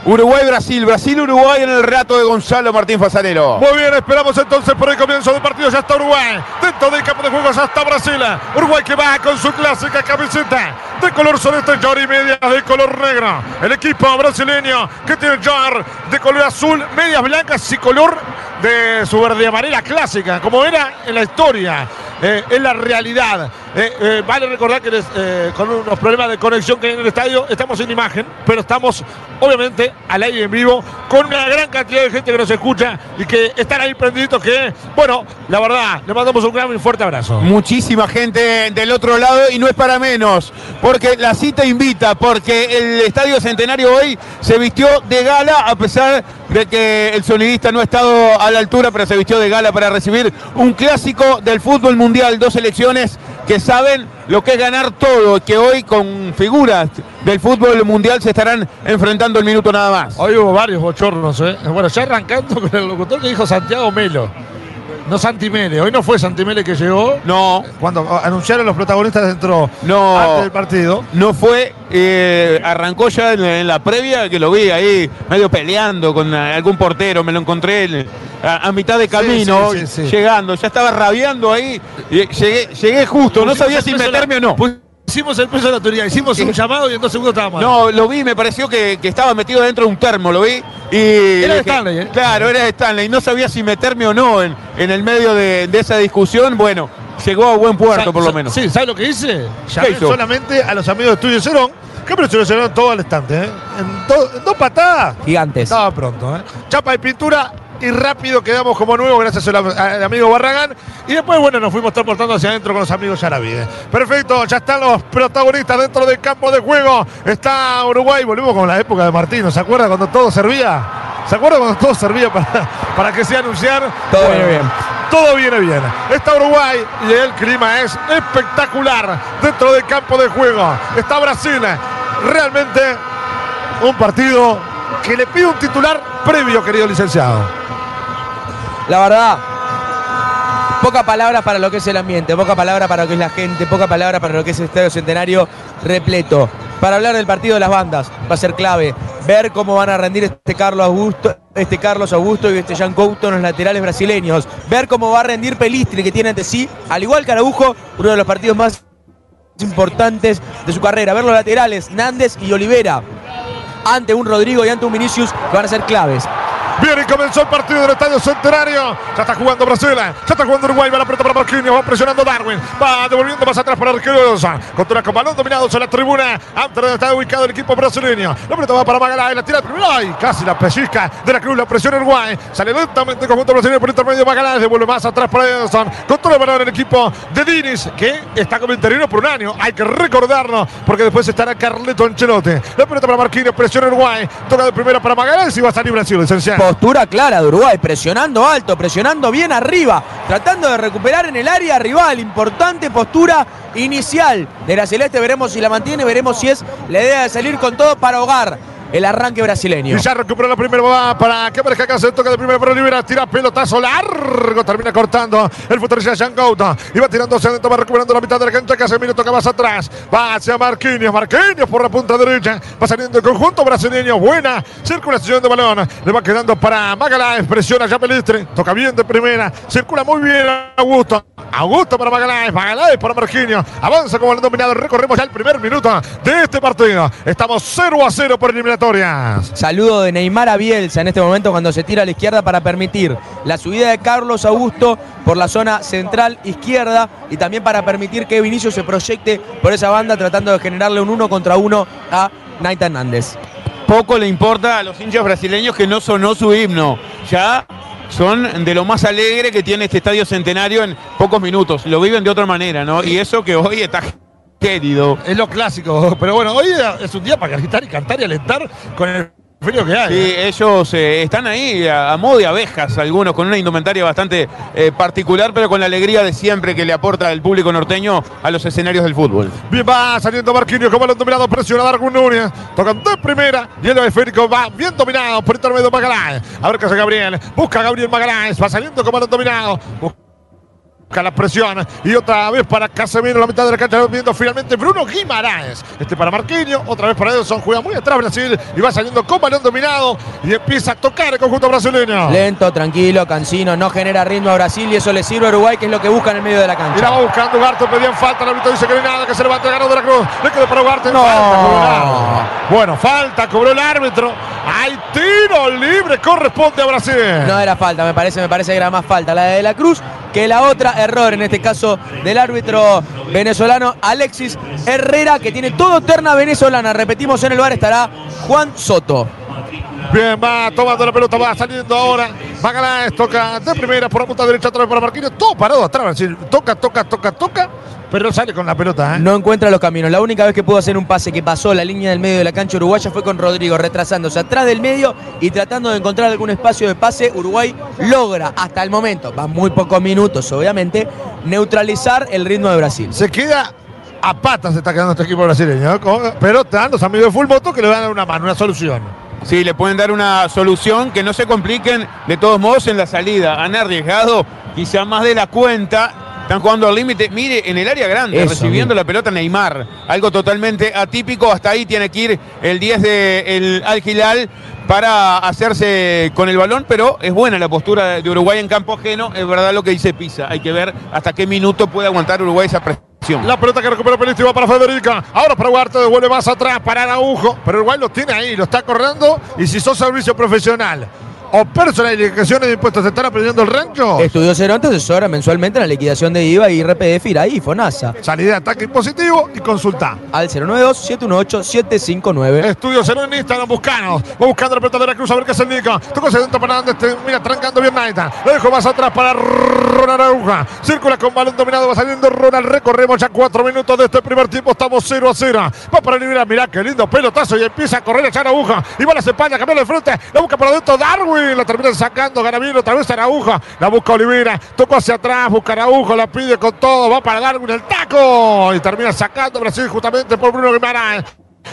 Uruguay-Brasil, Brasil-Uruguay en el rato de Gonzalo Martín Fasanero. Muy bien, esperamos entonces por el comienzo del partido. Ya está Uruguay. Dentro del campo de juego ya está Brasil. Uruguay que va con su clásica camiseta de color celeste, y medias de color negro. El equipo brasileño que tiene jar de color azul, medias blancas y color de su verde amarela clásica, como era en la historia. eh, es la realidad. Eh, eh, vale recordar que con unos problemas de conexión que hay en el estadio estamos sin imagen, pero estamos obviamente al aire en vivo con una gran cantidad de gente que nos escucha y que están ahí prendidos que, bueno, la verdad, le mandamos un gran y fuerte abrazo. Muchísima gente del otro lado y no es para menos, porque la cita invita, porque el Estadio Centenario hoy se vistió de gala, a pesar de que el sonidista no ha estado a la altura, pero se vistió de gala para recibir un clásico del fútbol mundial, dos selecciones que saben lo que es ganar todo, que hoy con figuras del fútbol mundial se estarán enfrentando el minuto nada más. Hoy hubo varios bochornos, ¿eh? Bueno, ya arrancando con el locutor que dijo Santiago Melo. No Santi Mele. Hoy no fue Santi Mele que llegó. No, Cuando anunciaron los protagonistas dentro No. antes del partido. no fue, eh, arrancó ya en, en la previa, que lo vi ahí medio peleando con algún portero, me lo encontré en- a, a mitad de camino, sí, sí, sí. llegando, ya estaba rabiando ahí, y llegué, llegué justo, no sabía si meterme o no. Hicimos el peso de la autoridad, hicimos un llamado y en dos segundos estábamos. No, lo vi, me pareció que, que estaba metido dentro de un termo, lo vi. Y Era de Stanley, ¿eh? Claro, era de Stanley. No sabía si meterme o no en, en el medio de, de esa discusión. Bueno, llegó a buen puerto, por lo menos. Sí, ¿sabes lo que hice? Llamé hizo? solamente a los amigos de Estudio Cerón, que presionaron todo al estante, ¿eh? En, do- en dos patadas. Gigantes. Estaba pronto, ¿eh? Chapa y pintura y rápido quedamos como nuevos gracias al, al amigo Barragán. Y después, bueno, nos fuimos transportando hacia adentro con los amigos Yaravide. Perfecto, ya están los protagonistas dentro del campo de juego. Está Uruguay, volvemos con la época de Martino. ¿Se acuerda cuando todo servía? ¿Se acuerda cuando todo servía para, para que se anunciar? Todo viene bien. Todo viene bien. Está Uruguay y el clima es espectacular dentro del campo de juego. Está Brasil. Realmente un partido que le pide un titular previo, querido licenciado. La verdad, poca palabra para lo que es el ambiente, poca palabra para lo que es la gente, poca palabra para lo que es el Estadio Centenario repleto. Para hablar del partido de las bandas va a ser clave ver cómo van a rendir este Carlos Augusto, este Carlos Augusto y este Jean Couto en los laterales brasileños. Ver cómo va a rendir Pelistri que tiene ante sí, al igual que Araujo, uno de los partidos más importantes de su carrera. Ver los laterales, Nández y Olivera, ante un Rodrigo y ante un Vinicius van a ser claves. Bien, y comenzó el partido del Estadio Centenario. Ya está jugando Brasil, ya está jugando Uruguay, va la pelota para Marquinhos, va presionando Darwin, va devolviendo más atrás para Arqueros. Contra con balón dominados en la tribuna, antes de está ubicado el equipo brasileño. La pelota va para Magalhães, la tira primero, ay, casi la pellizca de la Cruz, la presión Uruguay. Sale lentamente el conjunto brasileño por intermedio Magalhães, devuelve más atrás para Edson. Controla el balón el equipo de Dinis, que está como interino por un año. Hay que recordarlo, porque después estará Carleto Ancelotti. La pelota para Marquinhos, presión Uruguay. Toca de primera para Magalhães y va a salir Brasil, licenciado. Postura clara de Uruguay, presionando alto, presionando bien arriba, tratando de recuperar en el área rival. Importante postura inicial de la Celeste. Veremos si la mantiene, veremos si es la idea de salir con todo para ahogar el arranque brasileño. Y ya recuperó la primera va para que aparezca acá, se toca de primera para Olivera, tira pelotazo largo, termina cortando el futbolista Jean va tirando hacia adentro, va recuperando la mitad de la cancha, Casemiro toca más atrás, va hacia Marquinhos, Marquinhos por la punta derecha, va saliendo el conjunto brasileño, buena circulación de balón, le va quedando para Magaláes, presiona ya Pelistri, toca bien de primera, circula muy bien Augusto, Augusto para Magaláes, Magaláes para Marquinhos, avanza como el dominado, recorremos ya el primer minuto de este partido, estamos 0 a 0 por eliminatorias. Saludo de Neymar a Bielsa en este momento cuando se tira a la izquierda para permitir la subida de Carlos Augusto por la zona central izquierda y también para permitir que Vinicius se proyecte por esa banda tratando de generarle un uno contra uno a Naita Hernández. Poco le importa a los hinchas brasileños que no sonó su himno. Ya son de lo más alegre que tiene este estadio centenario en pocos minutos. Lo viven de otra manera, ¿no? Y eso que hoy está querido. Es lo clásico, pero bueno, hoy es un día para gritar y cantar y alentar con el frío que hay. Sí, ellos eh, están ahí a, a modo de abejas, algunos con una indumentaria bastante eh, particular, pero con la alegría de siempre que le aporta el público norteño a los escenarios del fútbol. Bien, va saliendo Marquinhos con balón dominado, presiona Darwin Núñez, tocan de primera, y el esférico va bien dominado por intermedio de Magaláes. A ver qué hace Gabriel, busca a Gabriel Magaláes, va saliendo con balón dominado. Busca la presión y otra vez para Casemiro, la mitad de la cancha, viendo finalmente Bruno Guimaraes. Este para Marquinhos, otra vez para Edson, juega muy atrás Brasil y va saliendo con balón dominado y empieza a tocar el conjunto brasileño. Lento, tranquilo, cansino, no genera ritmo a Brasil y eso le sirve a Uruguay que es lo que busca en el medio de la Y la cancha. va buscando Ugarte, pedían falta, el árbitro dice que no hay nada, que se levanta el ganador de la cruz. Le quedó para Ugarte. No. Falta. Bueno, falta, cobró el árbitro. Hay tiro libre, corresponde a Brasil. No era falta, me parece, me parece que era más falta la de la Cruz. Que la otra. Error en este caso del árbitro venezolano Alexis Herrera, que tiene todo terna venezolana. Repetimos en el bar estará Juan Soto. Bien, va tomando la pelota, va saliendo ahora. Magaláes toca de primera por la punta derecha, otra vez para Marquinhos. Todo parado atrás. Decir, toca, toca, toca, toca. Pero sale con la pelota, ¿eh? No encuentra los caminos. La única vez que pudo hacer un pase que pasó la línea del medio de la cancha uruguaya fue con Rodrigo, retrasándose atrás del medio y tratando de encontrar algún espacio de pase. Uruguay logra, hasta el momento, va muy pocos minutos, obviamente, neutralizar el ritmo de Brasil. Se queda a patas, se está quedando este equipo brasileño. ¿eh? Pero están los amigos de Full Moto que le van a dar una mano, una solución. Sí, le pueden dar una solución que no se compliquen de todos modos en la salida. Han arriesgado quizá más de la cuenta. Están jugando al límite. Mire, en el área grande, Eso, recibiendo la pelota Neymar. Algo totalmente atípico. Hasta ahí tiene que ir el 10 del Al Hilal para hacerse con el balón. Pero es buena la postura de Uruguay en campo ajeno. Es verdad lo que dice Pisa. Hay que ver hasta qué minuto puede aguantar Uruguay esa presión. La pelota que recupera Pelistri va para Federica. Ahora para Huarte, devuelve más atrás para Araujo. Pero Uruguay lo tiene ahí, lo está corriendo. Y si sos servicio profesional o personalizaciones de impuestos, ¿te están aprendiendo el rancho? Estudio Cero antes asesora mensualmente en la liquidación de IVA y RPF, IRAI y FONASA. Salida de ataque impositivo y consulta. Al 092-718-759. Estudio cero en Instagram, buscanos. Va buscando la pelota de la cruz a ver qué se indica. Toca hacia adentro para Andes. Mira, trancando bien Naita. Lo dejo más atrás para Ronald Arauja. Circula con balón dominado. Va saliendo Ronald. Recorremos ya cuatro minutos de este primer tiempo. Estamos 0 a 0. Va para liberar. Mirá qué lindo pelotazo. Y empieza a correr echar aguja. Y va a la España, cambiar de frente. La busca para adentro Darwin. La termina sacando. Gana bien otra vez Arauja. La busca Olivera. Tocó hacia atrás. Busca Araujo. La pide con todo. Va para Darwin el taco. Y termina sacando Brasil justamente por Bruno Guimaraes.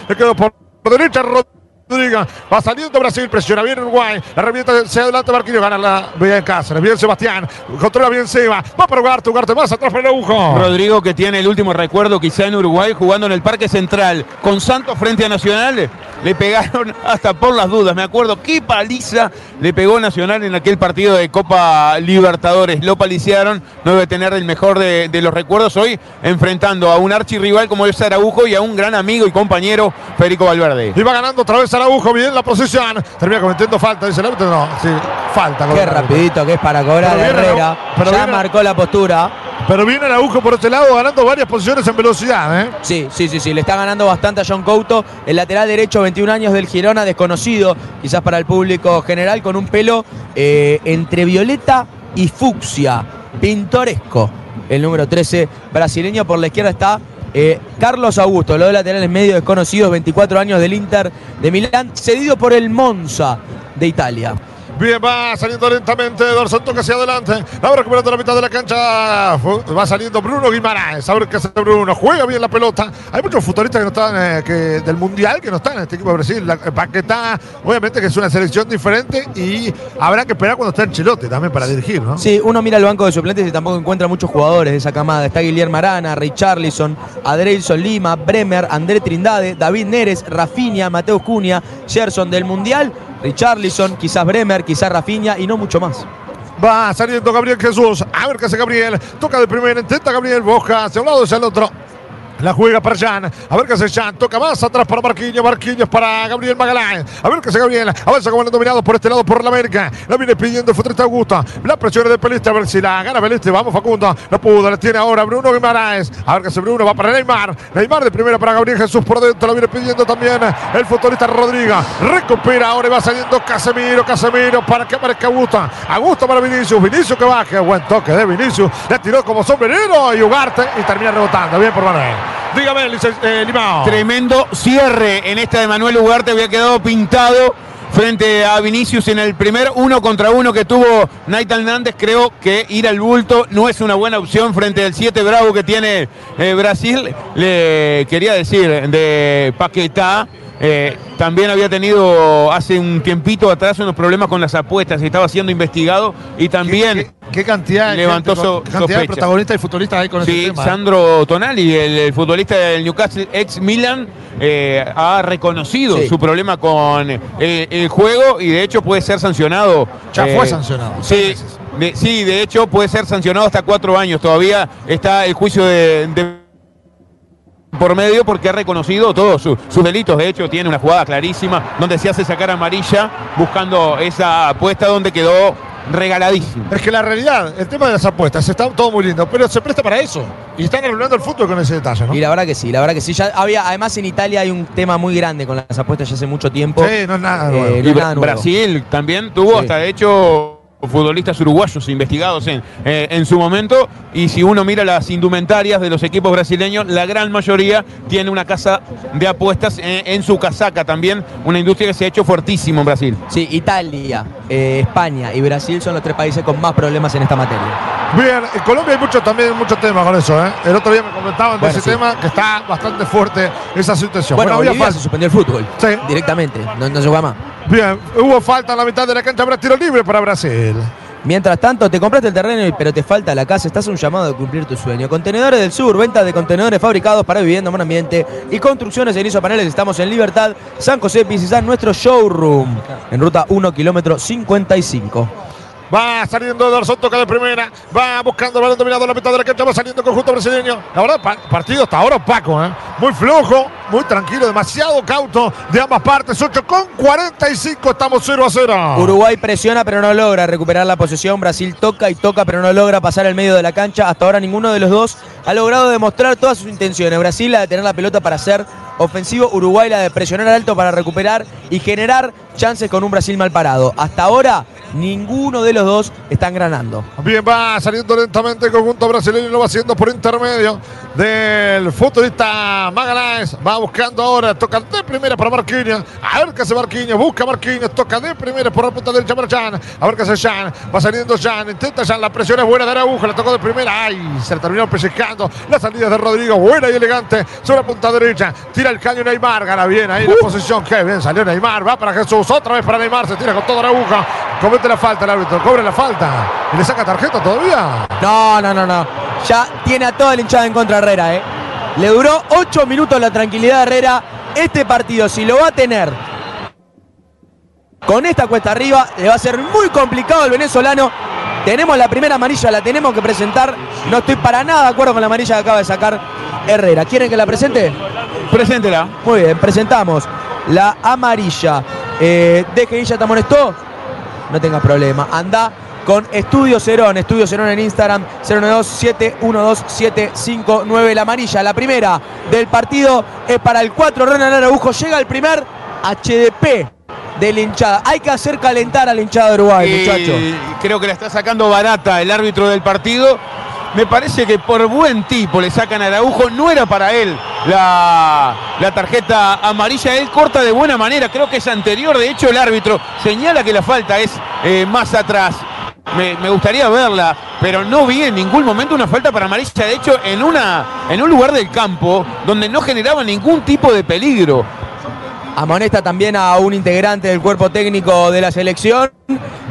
Le quedó por derecha Rodríguez. Va saliendo Brasil, presiona bien Uruguay. La revienta se adelanta Marquinhos, gana la bien Cáceres. Bien Sebastián, controla bien Seba. Va para Ugarte, Ugarte más atrás para el agujo. Rodrigo que tiene el último recuerdo quizá en Uruguay jugando en el Parque Central con Santos frente a Nacional. Le pegaron hasta por las dudas. Me acuerdo qué paliza le pegó Nacional en aquel partido de Copa Libertadores. Lo paliciaron. No debe tener el mejor de, de los recuerdos hoy enfrentando a un archirrival como es Araujo y a un gran amigo y compañero Federico Valverde. Y va ganando otra vez Araujo, bien la posición. Termina cometiendo falta, dice el árbitro. No, sí, falta. Qué rapidito que es para cobrar Pero Herrera. Pero ya viene- marcó la postura. Pero viene Araujo por este lado, ganando varias posiciones en velocidad. ¿eh? Sí, sí, sí, sí. Le está ganando bastante a John Couto. El lateral derecho, 21 años del Girona, desconocido quizás para el público general, con un pelo eh, entre violeta y fucsia. Pintoresco. El número 13 brasileño. Por la izquierda está eh, Carlos Augusto, los dos laterales medio desconocidos, 24 años del Inter de Milán, cedido por el Monza de Italia. Bien, va saliendo lentamente Dorson, toca hacia adelante. Va recuperando la mitad de la cancha. Va saliendo Bruno Guimaraes. A ver qué hace Bruno. Juega bien la pelota. Hay muchos futbolistas que no están eh, que, del Mundial que no están en este equipo de Brasil. La, Paquetá, obviamente que es una selección diferente y habrá que esperar cuando esté Ancelotti también para dirigir, ¿no? Sí, uno mira el banco de suplentes y tampoco encuentra muchos jugadores de esa camada. Está Guillermo Arana, Richarlison, Adrelson Lima, Bremer, André Trindade, David Neres, Rafinha, Mateus Cunha, Gerson del Mundial, Richarlison, quizás Bremer, quizás Rafinha y no mucho más. Va saliendo Gabriel Jesús. A ver qué hace Gabriel. Toca de primera, intenta Gabriel Boja. Hacia un lado, hacia el otro. La juega para Jan. A ver qué hace Jan. Toca más atrás para Marquinhos. Marquinhos para Gabriel Magaláes. A ver qué hace Gabriel. Avanza como el dominado por este lado por la América. La viene pidiendo el futbolista Augusto. La presión de Peliste. A ver si la gana Peliste. Vamos Facundo. No pudo. La tiene ahora Bruno Guimaraes. A ver qué hace Bruno. Va para Neymar. Neymar de primera para Gabriel Jesús por dentro. La viene pidiendo también el futbolista Rodríguez. Recupera ahora y va saliendo Casemiro. Casemiro para que aparezca Augusto. Augusto para Vinicius. Vinicius que baje. Buen toque de Vinicius. Le tiró como sombrerero y Ugarte y termina rebotando. Bien por Manuel. Dígame, eh, Limao. Tremendo cierre en esta de Manuel Ugarte, había quedado pintado frente a Vinicius en el primer uno contra uno que tuvo Nathan Hernández. Creo que ir al bulto no es una buena opción frente al 7 bravo que tiene eh, Brasil. Le quería decir de Paquetá. Eh, también había tenido hace un tiempito atrás unos problemas con las apuestas y estaba siendo investigado y también ¿Qué, qué cantidad, Levantó gente so- qué cantidad de protagonistas y futbolistas hay con ese Sí, tema? ¿eh? Sandro Tonali, el, el futbolista del Newcastle ex Milan, eh, ha reconocido Sí. su problema con eh, el juego y de hecho puede ser sancionado. Ya eh, fue sancionado. Sí, de, sí, de hecho puede ser sancionado hasta cuatro años. Todavía está el juicio de, de- por medio porque ha reconocido todos su- sus delitos. De hecho, tiene una jugada clarísima donde se hace sacar amarilla buscando esa apuesta donde quedó regaladísimo. Es que la realidad, el tema de las apuestas, está todo muy lindo, pero se presta para eso. Y están arreglando el fútbol con ese detalle, ¿no? Y la verdad que sí, la verdad que sí. Ya había, además en Italia hay un tema muy grande con las apuestas ya hace mucho tiempo. Sí, no es nada Eh, nuevo. no Y es Bra- nada nuevo. Brasil también tuvo Sí. hasta de hecho futbolistas uruguayos investigados en, eh, en su momento y si uno mira las indumentarias de los equipos brasileños, la gran mayoría tiene una casa de apuestas en, en su casaca también, una industria que se ha hecho fuertísimo en Brasil. Sí, Italia, eh, España y Brasil son los tres países con más problemas en esta materia. Bien, en Colombia hay mucho también mucho tema con eso, ¿eh? El otro día me comentaban de Bueno, ese sí. tema que está bastante fuerte esa situación. Bueno, había Bolivia falta. se suspendió el fútbol Sí. directamente, no, no se juega más. Bien, hubo falta en la mitad de la cancha para tiro libre para Brasil. Mientras tanto, te compraste el terreno, pero te falta la casa. Estás a un llamado de cumplir tu sueño. Contenedores del Sur, venta de contenedores fabricados para vivienda, buen ambiente y construcciones en paneles. Estamos en Libertad, San José, Pisizán, nuestro showroom. En ruta 1, kilómetro 55. Va saliendo Ederson, toca de primera. Va buscando el balón dominado en la mitad de la cancha. Va saliendo el conjunto brasileño. La verdad, pa- partido hasta ahora opaco, ¿eh? Muy flojo, muy tranquilo, demasiado cauto de ambas partes. 8 con 45, estamos 0 a 0. Uruguay presiona pero no logra recuperar la posesión. Brasil toca y toca pero no logra pasar el medio de la cancha. Hasta ahora ninguno de los dos ha logrado demostrar todas sus intenciones. Brasil la de tener la pelota para ser ofensivo. Uruguay la de presionar alto para recuperar y generar chances con un Brasil mal parado. Hasta ahora ninguno de los dos están granando. Bien, va saliendo lentamente el conjunto brasileño, lo va haciendo por intermedio del futbolista Magaláes. Va buscando ahora, toca de primera para Marquinhos. A ver qué hace Marquinhos, busca Marquinhos, toca de primera por la punta derecha para Jan. A ver qué hace Jan, va saliendo Jan, intenta Jan, la presión es buena de Araujo, la tocó de primera. Ay, se la terminó pellizcando. La salida de Rodrigo, buena y elegante sobre la punta derecha. Tira el caño Neymar, gana bien ahí la posición. Qué bien salió Neymar, va para Jesús, otra vez para Neymar, se tira con toda Araujo. Comete la falta el árbitro, cobre la falta. ¿Y le saca tarjeta todavía? No, no, no, no. Ya tiene a toda la hinchada en contra Herrera, ¿eh? Le duró 8 minutos la tranquilidad de Herrera. Este partido, si lo va a tener con esta cuesta arriba, le va a ser muy complicado al venezolano. Tenemos la primera amarilla, la tenemos que presentar. No estoy para nada de acuerdo con la amarilla que acaba de sacar Herrera. ¿Quieren que la presente? Preséntela. Muy bien, presentamos la amarilla. Eh, ¿De que ella te amonestó? No tengas problema. Anda con Estudio Cerón. Estudio Cerón en Instagram 092-712-759. La amarilla, la primera del partido es para el 4. Renan Araujo llega el primer HDP de la hinchada. Hay que hacer calentar a la hinchada de Uruguay, muchachos. creo que la está sacando barata el árbitro del partido. Me parece que por buen tipo le sacan a Araujo. No era para él la, la tarjeta amarilla. Él corta de buena manera. Creo que es anterior. De hecho, el árbitro señala que la falta es eh, más atrás. Me, gustaría verla, pero no vi en ningún momento una falta para amarilla. De hecho, en, una, en un lugar del campo donde no generaba ningún tipo de peligro. Amonesta también a un integrante del cuerpo técnico de la selección.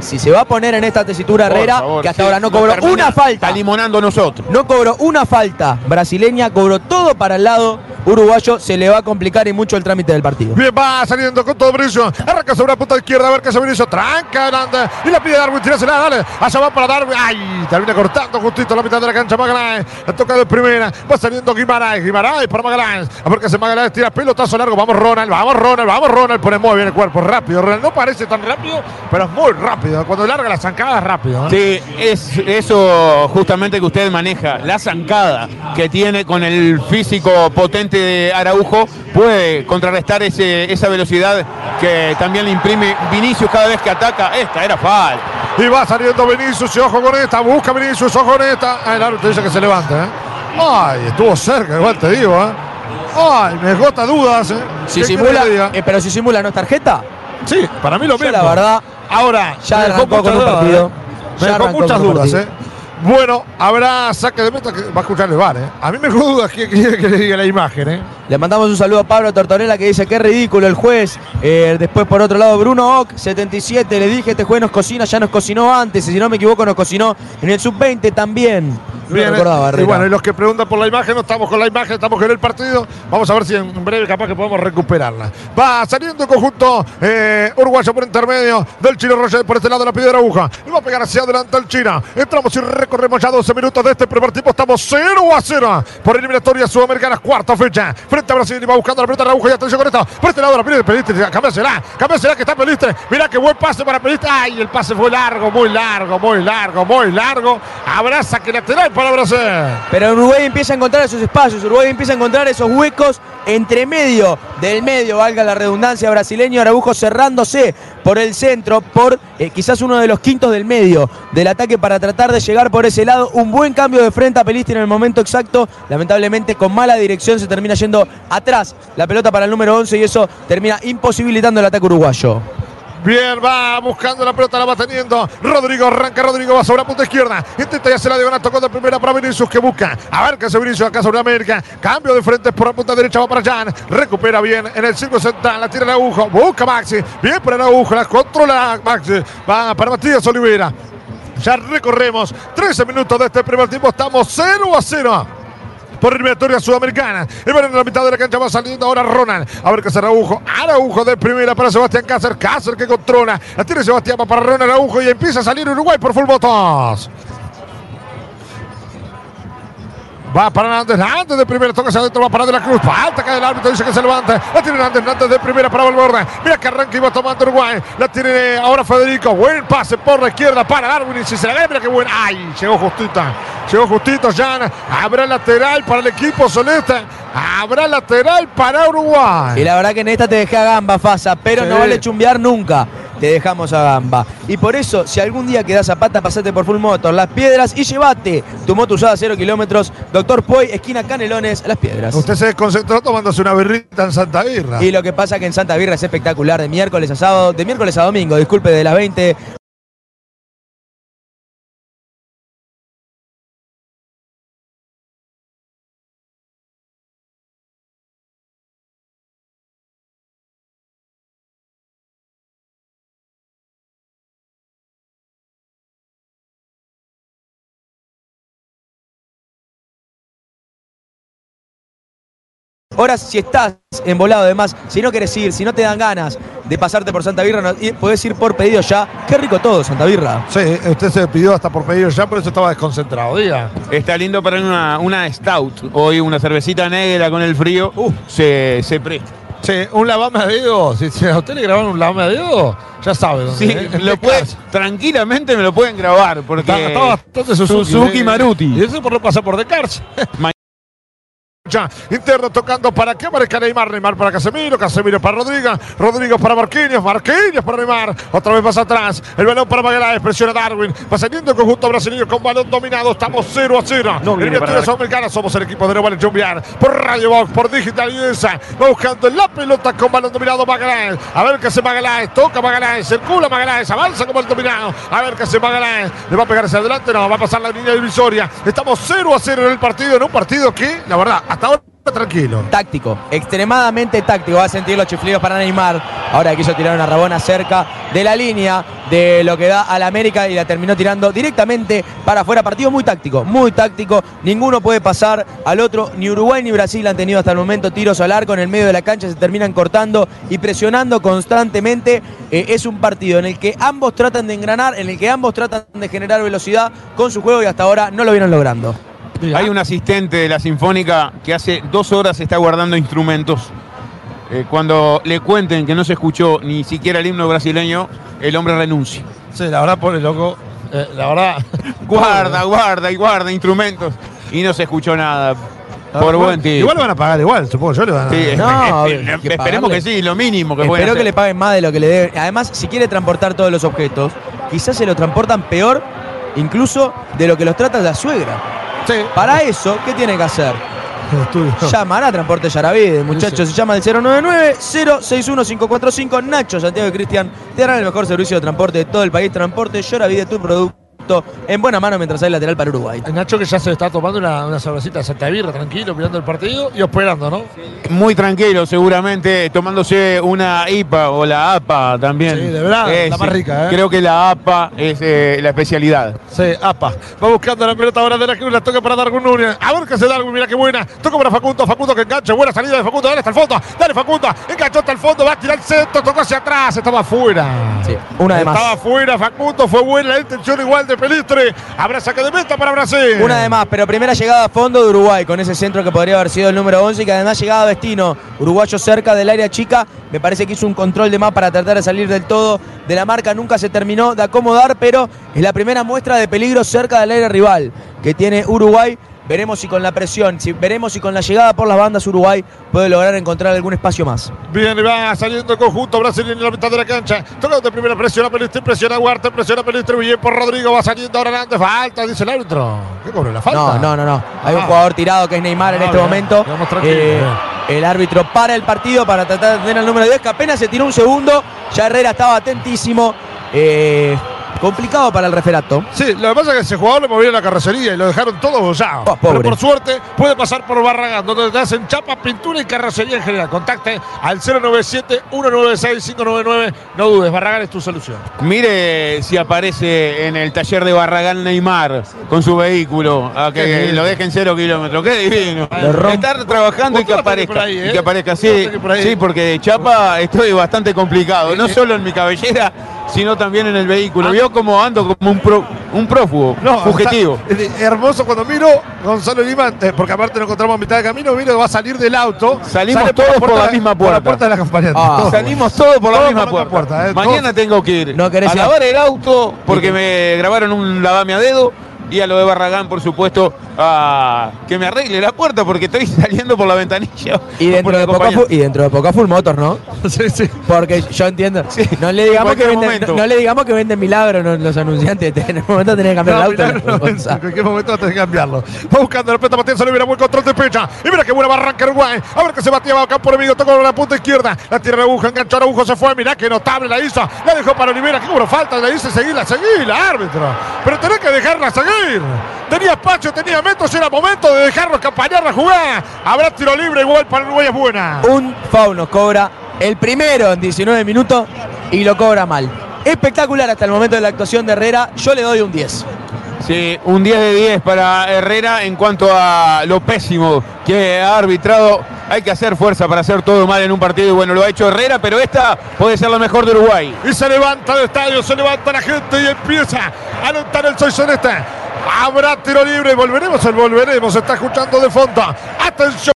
Si se va a poner en esta tesitura Herrera, favor, que hasta sí, ahora no cobró una falta. limonando nosotros. No cobró una falta brasileña, cobró todo para el lado uruguayo. Se le va a complicar y mucho el trámite del partido. Bien, va saliendo con todo brillo. Arranca sobre la punta izquierda. A ver qué hace Brillo. Tranca adelante. Y la pide Darwin. Tirásela, dale. Allá va para Darwin. Ay, termina cortando justito la mitad de la cancha Magaláes. La toca de primera. Va saliendo Guimaraes. Guimaraes para Magaláes. A ver qué hace Magaláes. Tira pelotazo largo. Vamos, Ronald. Vamos, Ronald. Vamos, Ronald. Pone muy bien el cuerpo. Rápido. Ronald. No parece tan rápido, pero es muy rápido. Cuando larga la zancada es rápido. ¿eh? Sí, es eso justamente que usted maneja, la zancada que tiene con el físico potente de Araujo, puede contrarrestar ese, esa velocidad que también le imprime Vinicius cada vez que ataca. Esta era falta. Y va saliendo Vinicius y ojo con esta. Busca Vinicius, ojo con esta. Ah, el árbitro dice que se levante. ¿eh? Ay, estuvo cerca, igual te digo. ¿eh? Ay, me gota dudas. ¿eh? Eh, pero si simula no es tarjeta. Sí, para mí lo Yo mismo. la verdad Ahora, ya me dejó arrancó con muchas un dudas. ¿eh? ¿eh? Bueno, habrá saque de meta que va a escuchar el bar, ¿eh? A mí me dudas que quiere que le diga la imagen, ¿eh? Le mandamos un saludo a Pablo Tortorella que dice que ridículo el juez. Eh, después, por otro lado, Bruno Ock, 77. Le dije, este juez nos cocina, ya nos cocinó antes. Y si no me equivoco, nos cocinó en el sub-20 también. No Bien, recordaba, y bueno, y los que preguntan por la imagen, no estamos con la imagen, estamos con el partido. Vamos a ver si en breve capaz que podemos recuperarla. Va saliendo el conjunto eh, uruguayo por intermedio del Chino Roger por este lado de la piedra aguja. Le va a pegar hacia adelante el China. Entramos y recorremos ya 12 minutos de este primer tiempo. Estamos 0 a 0 por eliminatoria sudamericana, cuarta fecha. Frente a Brasil y va buscando la pelota de aguja y atención con esto. Por este lado de la piedra, Peliste, cambiásela, cambiásela que está Peliste. Mirá qué buen pase para Peliste. Ay, el pase fue largo, muy largo, muy largo, muy largo. Abraza que lateral para Brasil. Pero Uruguay empieza a encontrar esos espacios, Uruguay empieza a encontrar esos huecos entre medio del medio, valga la redundancia brasileño, Araujo cerrándose por el centro, por eh, quizás uno de los quintos del medio del ataque para tratar de llegar por ese lado. Un buen cambio de frente a Pelistri en el momento exacto, lamentablemente con mala dirección se termina yendo atrás la pelota para el número 11 y eso termina imposibilitando el ataque uruguayo. Bien, va buscando la pelota, la va teniendo. Rodrigo arranca, Rodrigo va sobre la punta izquierda. Intenta ya se la diagonal, tocó de primera para Vinicius que busca. A ver qué hace Vinicius acá sobre América. Cambio de frente por la punta derecha, va para Jan. Recupera bien en el círculo central, la tira el agujo. Busca Maxi. Bien por el agujo, la controla Maxi. Va para Matías Olivera. Ya recorremos 13 minutos de este primer tiempo. Estamos 0 a 0 por eliminatoria sudamericana. El balón en la mitad de la cancha va saliendo ahora Ronald. A ver qué hace Araujo. Araujo de primera para Sebastián Cáceres. Cáceres que controla. La tiene Sebastián para Ronald Araujo y empieza a salir Uruguay por full votos. Va para Hernández, Hernández de primera, toca hacia adentro, va para De la Cruz, falta cae el árbitro, dice que se levanta, la tiene Hernández, Hernández de primera para Valverde, mira que arranca y va tomando Uruguay, la tiene ahora Federico, buen pase por la izquierda para Darwin, y si se la mira qué buena, ay, llegó justita, llegó justito, Jan, habrá lateral para el equipo Solesta, habrá lateral para Uruguay. Y la verdad que en esta te dejé a gamba, Fasa, pero Sí. no vale chumbear nunca. Te dejamos a gamba. Y por eso, si algún día quedás a pata, pasate por Full Motor, Las Piedras y llévate tu moto usada a 0 kilómetros. Doctor Poi, esquina Canelones, Las Piedras. Usted se desconcentró tomándose una birrita en Santa Birra. Y lo que pasa que en Santa Birra es espectacular, de miércoles a sábado, de miércoles a domingo, disculpe, de las 20 horas si estás embolado además, si no querés ir, si no te dan ganas de pasarte por Santa Birra, no- y podés ir por pedido ya. Qué rico todo, Santa Birra. Sí, usted se pidió hasta por pedido ya, por eso estaba desconcentrado. Diga. Está lindo para una, una stout. Hoy una cervecita negra con el frío Uh. se, se presta. Sí, un lavame a dedo. Si, si a usted le grabaron un lavame a dedo, ya sabe. dónde, Sí, ¿eh? Lo qué puede, casa. tranquilamente me lo pueden grabar porque Está, está bastante Suzuki. Suzuki ¿eh? Maruti. Y eso por no pasar por Descartes. Ma- Ya, interno tocando para que aparezca Neymar, Neymar para Casemiro, Casemiro para Rodrigo, Rodrigo para Marquinhos, Marquinhos para Neymar, otra vez más atrás, el balón para Magallanes, presiona Darwin, va saliendo el conjunto brasileño con balón dominado, estamos 0 a 0. No Sudamericanas, somos el equipo de Nueva Jumbiar, por Radio Box, por Digital esa, va buscando la pelota con balón dominado Magallanes, a ver qué hace Magallanes, toca Magallanes, circula Magallanes, avanza con balón dominado, a ver qué hace Magallanes, le va a pegar hacia adelante, no, va a pasar la línea divisoria, estamos 0 a 0 en el partido, en un partido que, la verdad, hasta ahora tranquilo. Táctico, extremadamente táctico. Va a sentir los chiflidos para Neymar. Ahora quiso tirar una rabona cerca de la línea de lo que da al América y la terminó tirando directamente para afuera. Partido muy táctico, muy táctico. Ninguno puede pasar al otro. Ni Uruguay ni Brasil han tenido hasta el momento tiros al arco en el medio de la cancha. Se terminan cortando y presionando constantemente. Eh, es un partido en el que ambos tratan de engranar, en el que ambos tratan de generar velocidad con su juego y hasta ahora no lo vieron logrando. Hay un asistente de la Sinfónica que hace dos horas está guardando instrumentos. Eh, cuando le cuenten que no se escuchó ni siquiera el himno brasileño, el hombre renuncia. Sí, la verdad, pobre loco. eh, la verdad. Guarda, guarda y guarda instrumentos. Y no se escuchó nada. Por buen tipo. Igual lo van a pagar igual, supongo yo le van a Sí, No, que esperemos que sí, lo mínimo que Espero que hacer. le paguen más de lo que le deben. Además, si quiere transportar todos los objetos, quizás se lo transportan peor, incluso de lo que los trata la suegra. Sí. Para eso, ¿qué tiene que hacer? Llamar a Transporte Yaravide, muchachos. Se llama el 099-061-545. Nacho, Santiago y Cristian te darán el mejor servicio de transporte de todo el país. Transporte Yaravide, tu producto en buena mano mientras hay lateral para Uruguay. Nacho que ya se está tomando una, una cervecita de Santa Birra, tranquilo, mirando el partido y esperando, ¿no? Muy tranquilo, seguramente, tomándose una IPA o la APA también. Sí, de verdad, Eh, la más sí. rica, ¿eh? Creo que la APA es eh, la especialidad. Sí, apa. Va buscando la pelota ahora de la Cruz, la toca para Darwin Núñez. A ver qué hace Darwin, mira qué buena. Toca para Facundo, Facundo que engancha. Buena salida de Facundo, dale hasta el fondo. Dale Facundo, enganchó hasta el fondo, va a tirar el centro, tocó hacia atrás, estaba afuera. Sí, una de más. Estaba afuera Facundo, fue buena la intención igual de Pelistre. Habrá saque de meta para Brasil. Una de más, pero primera llegada a fondo de Uruguay con ese centro que podría haber sido el número 11 y que además llegaba Vestino, uruguayo cerca del área chica. Me parece que hizo un control de más para tratar de salir del todo de la marca. Nunca se terminó de acomodar, pero es la primera muestra de peligro cerca del área rival que tiene Uruguay. Veremos si con la presión, si, veremos si con la llegada por las bandas Uruguay puede lograr encontrar algún espacio más. Bien, va saliendo el conjunto brasileño en la mitad de la cancha. Tocando de primera presión a Pelistre, presiona a Huerta, presiona a Pelistre, bien por Rodrigo, va saliendo ahora adelante, falta, dice el árbitro. ¿Qué cobró la falta? No, no, no, no. Hay un Ah. jugador tirado que es Neymar en Ah, este bien. momento. Eh, el árbitro para el partido para tratar de tener el número 10, que apenas se tiró un segundo. Ya Herrera estaba atentísimo. Eh, complicado para el referato. Sí, lo que pasa es que ese jugador le movieron la carrocería y lo dejaron todo bollado. Oh, Pero pobre. por suerte puede pasar por Barragán, donde te hacen chapa, pintura y carrocería en general. Contacte al 097-196-599. No dudes, Barragán es tu solución. Mire si aparece en el taller de Barragán Neymar con su vehículo, a que lo dejen cero kilómetros. Qué divino. Rompe. Estar trabajando y que aparezca. ahí, ¿eh? Y que aparezca, sí. Por ahí. Sí, porque de chapa estoy bastante complicado. No solo en mi cabellera, sino también en el vehículo. Vio cómo ando como un, pro- un prófugo, fugitivo. está- es hermoso cuando miro Gonzalo Lima, eh, porque aparte nos encontramos a mitad de camino, miro va a salir del auto. Salimos todos por la de- misma Por la puerta. puerta de la acompañante. Ah. Todos. Salimos todos por la Todos misma por la puerta. puerta, eh, Mañana tengo que ir No a lavar el auto porque me grabaron un lavame a dedo y a lo de Barragán, por supuesto, a que me arregle la puerta porque estoy saliendo por la ventanilla. Y dentro, Por de poco, y dentro de poco Full Motor, ¿no? Sí, sí. Porque yo entiendo. No le digamos en que venden, no, no le digamos que venden milagros no- los anunciantes. En el momento tenés que cambiar No, el auto. Gonza. en cualquier momento tenés que cambiarlo. Va buscando la pelota Matías Olivera, buen control de pecha. Y mira qué buena barranca Uruguay. A ver que se batía va campo enemigo, tocó la punta izquierda. La tira Araujo, enganchó Araujo, se fue. Mirá qué notable la hizo. La dejó para Olivera. Qué bueno falta. Le dice seguirla, seguirla, árbitro. Pero tenés que dejarla seguir. Tenía espacio, tenía metros. Era momento de dejarlo acompañar la jugada. Habrá tiro libre igual para Uruguay es buena. Un foul nos cobra el primero en 19 minutos y lo cobra mal. Espectacular hasta el momento de la actuación de Herrera. Yo le doy un 10. Sí, un 10 de 10 para Herrera en cuanto a lo pésimo que ha arbitrado. Hay que hacer fuerza para hacer todo mal en un partido y bueno, lo ha hecho Herrera, pero esta puede ser la mejor de Uruguay. Y se levanta el estadio, se levanta la gente y empieza a anotar el Soysonesta. Habrá tiro libre, volveremos, el volveremos, está escuchando de fondo. Atención.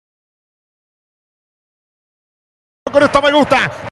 Con esto me gusta.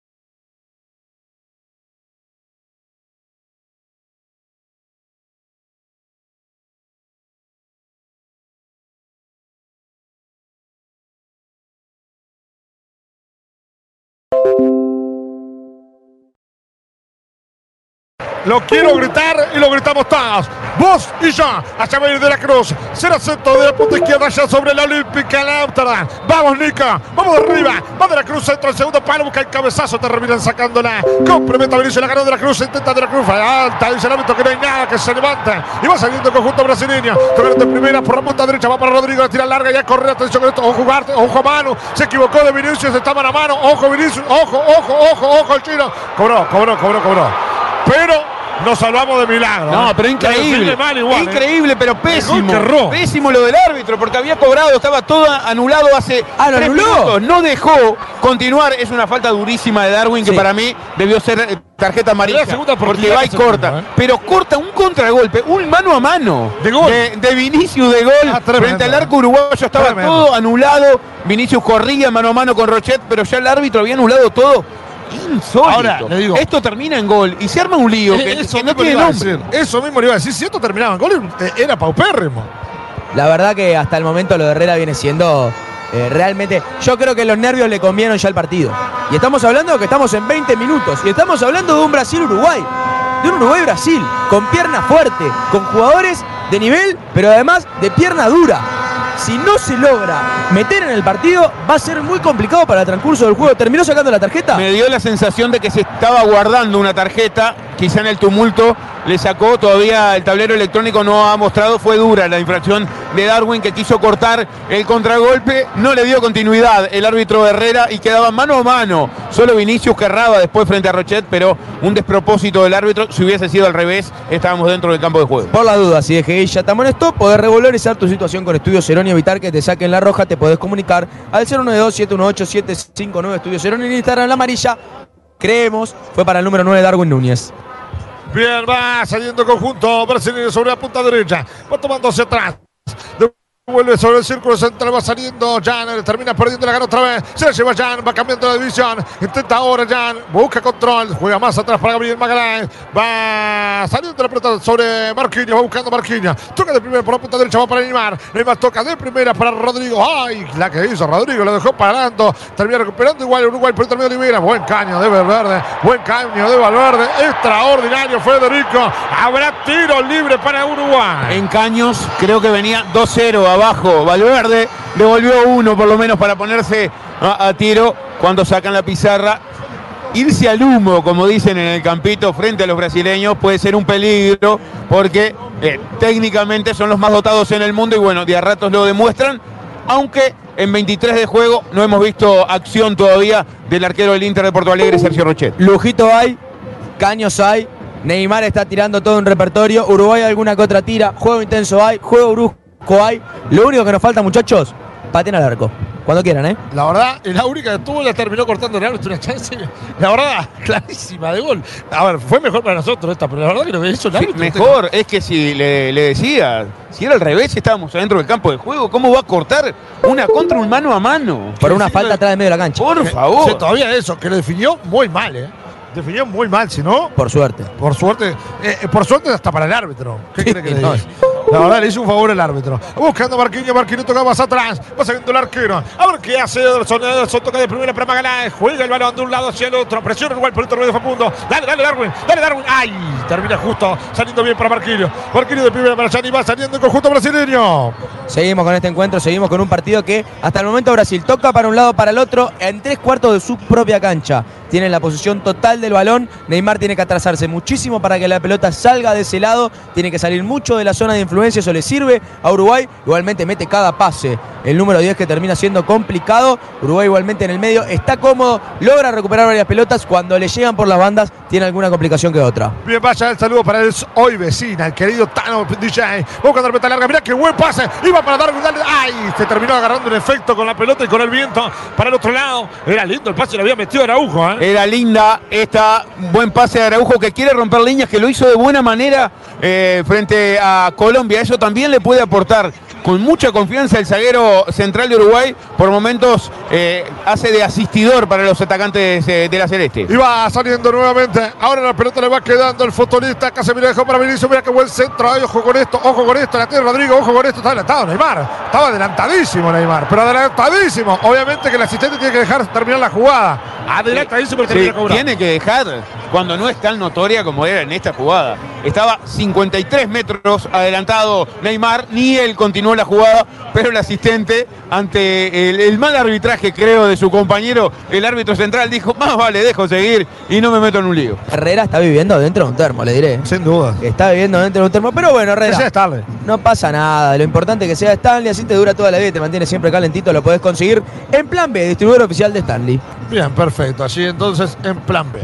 Lo quiero gritar y lo gritamos todos. Vos y yo, hacia venir de la Cruz. Será centro de la punta izquierda ya sobre la Olímpica la Amsterdam. Vamos, Nico. Vamos de arriba. Va de la Cruz, centro al segundo palo. Busca el cabezazo. Terminan sacándola. Complementa Benicio. La ganó de la Cruz. Intenta de la Cruz. Alta. Dice el árbitro que no hay nada. Que se levanta. Y va saliendo el conjunto brasileño. De primera por la punta derecha. Va para Rodrigo. La tira larga. Ya corre. Atención con esto. Ojo, jugarte. Ojo a mano. Se equivocó de Vinicius. Está mano a mano. Ojo, Vinicius. Ojo, ojo, ojo, ojo el chino. Cobró, cobró, cobró, cobró. Pero nos salvamos de milagro. No, ¿eh? pero increíble. mal igual, ¿eh? increíble, pero pésimo. Pésimo lo del árbitro, porque había cobrado, estaba todo anulado hace Ah, ¿lo tres anuló? minutos. No dejó continuar. Es una falta durísima de Darwin, que para mí debió ser eh, tarjeta amarilla. Segunda porque va y corta. ¿eh? Pero corta un contragolpe, un mano a mano. De gol. De, de Vinicius de gol. Ah, frente al arco uruguayo estaba Tremendo. todo anulado. Vinicius corría mano a mano con Rochet, pero ya el árbitro había anulado todo. Insólito. Ahora, le digo- Esto termina en gol y se arma un lío que, Eso que no mismo le tiene iba a nombre. decir. Eso mismo le iba a decir. Si esto terminaba en gol, eh, era paupérrimo. La verdad que hasta el momento lo de Herrera viene siendo eh, realmente. Yo creo que los nervios le convieron ya al partido. Y estamos hablando de que estamos en 20 minutos. Y estamos hablando de un Brasil-Uruguay. De un Uruguay-Brasil. Con pierna fuerte. Con jugadores de nivel, pero además de pierna dura. Si no se logra meter en el partido, va a ser muy complicado para el transcurso del juego. ¿Terminó sacando la tarjeta? Me dio la sensación de que se estaba guardando una tarjeta, quizá en el tumulto, le sacó, todavía el tablero electrónico no ha mostrado, fue dura la infracción de Darwin que quiso cortar el contragolpe, no le dio continuidad el árbitro Herrera y quedaba mano a mano, solo Vinicius que erraba después frente a Rochet, pero un despropósito del árbitro, si hubiese sido al revés, estábamos dentro del campo de juego. Por la duda, si DGI ya te amonestó, podés revalorizar tu situación con Estudio Cerón y evitar que te saquen la roja, te podés comunicar al 092-718-759 Estudio Cerón y Instagram la amarilla. Creemos, fue para el número 9 Darwin Núñez. Bien, va saliendo conjunto brasileño sobre la punta derecha. Va tomando hacia atrás. Vuelve sobre el círculo central, va saliendo Jan, termina perdiendo la gana otra vez. Se la lleva Jan, va cambiando la división. Intenta ahora Jan, busca control, juega más atrás para Gabriel Magallanes. Va saliendo la pelota sobre Marquinhos, va buscando Marquinhos. Toca de primera por la punta derecha, va para Neymar. Neymar toca de primera para Rodrigo. ¡Ay! La que hizo Rodrigo, lo dejó parando. Termina recuperando igual Uruguay por el de. Buen caño de Valverde, buen caño de Valverde. Extraordinario Federico. Habrá tiro libre para Uruguay. En Caños creo que venía 2-0 abajo Valverde, devolvió uno por lo menos para ponerse a, tiro cuando sacan la pizarra. Irse al humo, como dicen en el campito, frente a los brasileños puede ser un peligro porque eh, técnicamente son los más dotados en el mundo y bueno, de a ratos lo demuestran, aunque en 23 de juego no hemos visto acción todavía del arquero del Inter de Porto Alegre, Sergio Rochet. Lujito hay, caños hay, Neymar está tirando todo un repertorio, Uruguay alguna que otra tira, juego intenso hay, juego brusco hay. Lo único que nos falta, muchachos, paten al arco. Cuando quieran, ¿eh? La verdad, la única que tuvo la terminó cortando el árbitro una chance. La verdad, clarísima de gol. A ver, fue mejor para nosotros esta, pero la verdad que lo que hizo el árbitro. Sí, mejor, es que si le, le, decía, si era al revés, estábamos adentro del campo de juego, ¿cómo va a cortar una contra un mano a mano? Por una falta atrás del medio de la cancha. Por favor. Sí, todavía eso, que lo definió muy mal, ¿eh? Definió muy mal, si no. Por suerte. Por suerte. Eh, por suerte hasta para el árbitro. ¿Qué quiere que le diga? La verdad le hizo un favor el árbitro. Buscando Marquinhos, Marquinhos toca más atrás. Va saliendo el arquero. A ver qué hace Ederson. Ederson toca de primera para Magallanes. Juega el balón de un lado hacia el otro. Presiona igual por el torneo de Facundo. Dale, dale, Darwin. Dale, Darwin. ¡Ay! Termina justo saliendo bien para Marquinhos. Marquinhos de primera para Gianni. Va saliendo el conjunto brasileño. Seguimos con este encuentro. Seguimos con un partido que hasta el momento Brasil toca para un lado, para el otro. En tres cuartos de su propia cancha. Tienen la posición total del balón. Neymar tiene que atrasarse muchísimo para que la pelota salga de ese lado. Tiene que salir mucho de la zona de influencia. Eso le sirve a Uruguay. Igualmente mete cada pase. El número 10 que termina siendo complicado. Uruguay igualmente en el medio. Está cómodo. Logra recuperar varias pelotas. Cuando le llegan por las bandas tiene alguna complicación que otra. Bien, vaya el saludo para el hoy vecina, el querido Tano DJ. Busca la pelota larga. Mira qué buen pase. Iba para. Dale. Ay, se terminó agarrando un efecto con la pelota y con el viento para el otro lado. Era lindo el pase. Lo había metido Araujo. ¿eh? Era linda esta buen pase de Araujo que quiere romper líneas, que lo hizo de buena manera eh, frente a Colombia. Eso también le puede aportar con mucha confianza el zaguero central de Uruguay. Por momentos eh, hace de asistidor para los atacantes eh, de la Celeste. Y va saliendo nuevamente. Ahora la pelota le va quedando el futbolista. Casemiro dejó para Vinicius. Mira qué buen centro. Ay, ojo con esto, ojo con esto. La tiene Rodrigo, ojo con esto. Está adelantado Neymar. Estaba adelantadísimo Neymar, pero adelantadísimo. Obviamente que el asistente tiene que dejar terminar la jugada. Adelantadísimo sí, sí, Tiene que dejar cuando no es tan notoria como era en esta jugada. Estaba 53 metros adelantado Neymar, ni él continuó la jugada, pero el asistente, ante el, el, mal arbitraje, creo, de su compañero, el árbitro central dijo, más vale, dejo seguir y no me meto en un lío. Herrera está viviendo dentro de un termo, le diré. Sin duda. Está viviendo dentro de un termo, pero bueno, Herrera. Que sea Stanley. No pasa nada, lo importante es que sea Stanley, así te dura toda la vida y te mantiene siempre calentito, lo podés conseguir en Plan B, distribuidor oficial de Stanley. Bien, perfecto, así entonces en Plan B.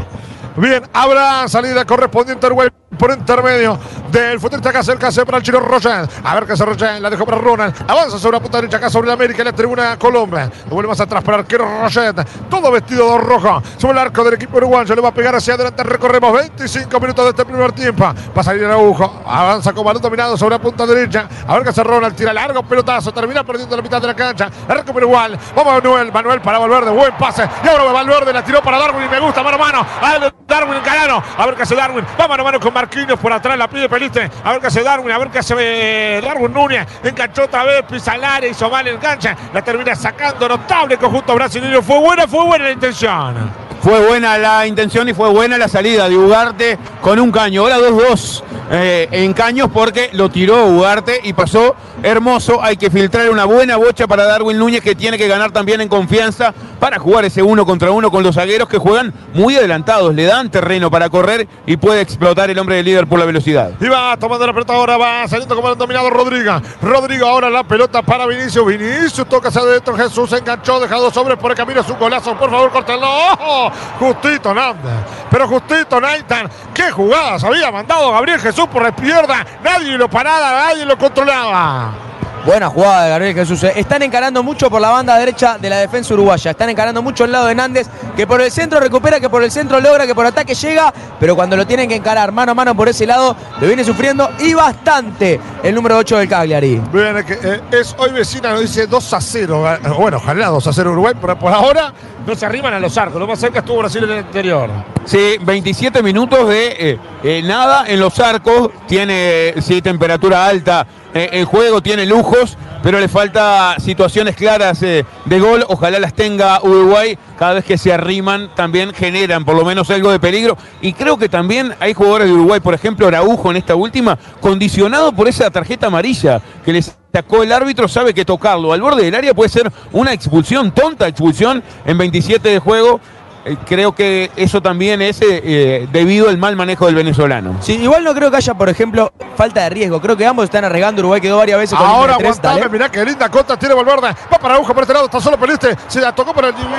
Bien, habrá salida correspondiente Uruguay por intermedio del futbolista que acerca para el chino Rochen. A ver qué hace Rochen, la dejó para Ronald. Avanza sobre la punta derecha acá sobre la América, la tribuna Colombia. Lo vuelve más atrás para el arquero Rochen. Todo vestido de rojo. Sobre el arco del equipo uruguayo. Le va a pegar hacia adelante. Recorremos 25 minutos de este primer tiempo. Va a salir el agujo. Avanza con balón dominado sobre la punta derecha. A ver qué hace Ronald. Tira largo, pelotazo. Termina perdiendo la mitad de la cancha. La recupera igual. Vamos Manuel. Manuel para Valverde. Buen pase. Y ahora Valverde la tiró para Darwin y me gusta mano a mano. A Darwin Carano. A ver qué hace Darwin. Va a con Marquinhos por atrás. La pide Peliste. A ver qué hace Darwin. A ver qué hace eh, Darwin Núñez. Enganchó otra vez. Pisa al. Hizo mal engancha. La termina sacando. Notable conjunto brasileño. Fue buena, fue buena la intención. fue buena la intención y fue buena la salida de Ugarte con un caño. Ahora 2-2 eh, en caños porque lo tiró Ugarte y pasó hermoso. Hay que filtrar una buena bocha para Darwin Núñez que tiene que ganar también en confianza para jugar ese uno contra uno con los zagueros que juegan muy adelantados, le dan terreno para correr y puede explotar el hombre del líder por la velocidad. Y va tomando la pelota ahora, va saliendo como el dominado Rodrigo. Rodrigo ahora la pelota para Vinicius. Vinicius toca hacia adentro. Jesús enganchó, dejado sobre por el camino. Su golazo, por favor, córtenlo. ¡Ojo! Justito Nández. Pero justito Nathan. ¡Qué jugadas había mandado Gabriel Jesús por la izquierda! Nadie lo paraba, nadie lo controlaba. Buena jugada de Gabriel Jesús. eh. Están encarando mucho por la banda derecha de la defensa uruguaya. Están encarando mucho el lado de Nández, que por el centro recupera, que por el centro logra, que por ataque llega, pero cuando lo tienen que encarar mano a mano por ese lado, lo viene sufriendo y bastante el número 8 del Cagliari. Bien, eh, es hoy vecina, nos dice 2 a 0. Eh, Bueno, ojalá 2 a 0 Uruguay, pero por ahora no se arriman a los arcos. Lo más cerca estuvo Brasil en el interior. Sí, 27 minutos de eh, eh, nada en los arcos. Tiene sí, temperatura alta eh, el juego, tiene lujos, pero le falta situaciones claras eh, de gol. Ojalá las tenga Uruguay. Cada vez que se arriman también generan por lo menos algo de peligro. Y creo que también hay jugadores de Uruguay, por ejemplo Araujo en esta última, condicionado por esa tarjeta amarilla que les sacó el árbitro, sabe que tocarlo al borde del área puede ser una expulsión, tonta expulsión en 27 de juego. Eh, creo que eso también es eh, eh, debido al mal manejo del venezolano. Sí, igual no creo que haya, por ejemplo, falta de riesgo. Creo que ambos están arriesgando. Uruguay quedó varias veces con Ahora aguantame, mirá qué linda contra, tiene Valverde. Va para Araujo por este lado, está solo perdiste. Se la tocó para el divino.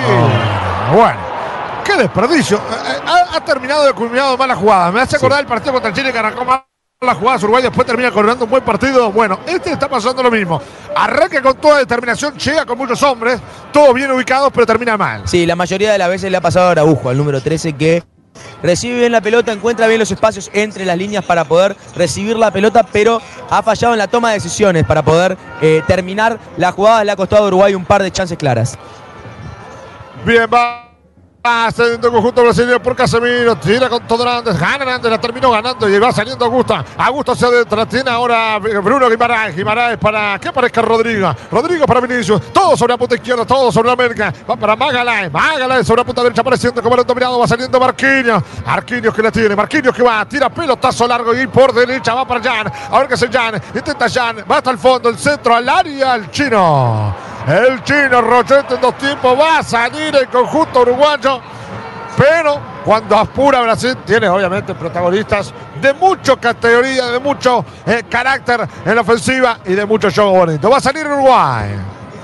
Bueno, qué desperdicio. Ha, ha terminado de culminado mal la jugada. Me hace acordar el partido contra Chile que arrancó mal la jugada Uruguay, después termina coronando un buen partido. Bueno, este está pasando lo mismo. Arranca con toda determinación, llega con muchos hombres, todos bien ubicados, pero termina mal. Sí, la mayoría de las veces le ha pasado a Araujo, al número 13, que recibe bien la pelota, encuentra bien los espacios entre las líneas para poder recibir la pelota, pero ha fallado en la toma de decisiones para poder eh, terminar la jugada. Le ha costado a Uruguay un par de chances claras. Bien, va. Saliendo el conjunto brasileño por Casemiro. Tira con todo Hernández. Gana Hernández. La terminó ganando y va saliendo. Augusto hacia adentro. La tiene ahora Bruno Guimaraes. Guimaraes para que aparezca Rodrigo. Rodrigo para Vinicius. Todo sobre la punta izquierda. Todo sobre la América. Va para Magaláes. Magaláes sobre la punta derecha apareciendo como el dominado. Va saliendo Marquinhos. Marquinhos que la tiene. Marquinhos que va. Tira pelotazo largo y por derecha va para Jan. A ver qué hace Jan. Intenta Jan. Va hasta el fondo. El centro al área. El chino. El chino Rochete en dos tiempos va a salir el conjunto uruguayo. Pero cuando apura Brasil, tiene obviamente protagonistas de mucha categoría, de mucho eh, carácter en la ofensiva y de mucho show bonito. Va a salir Uruguay.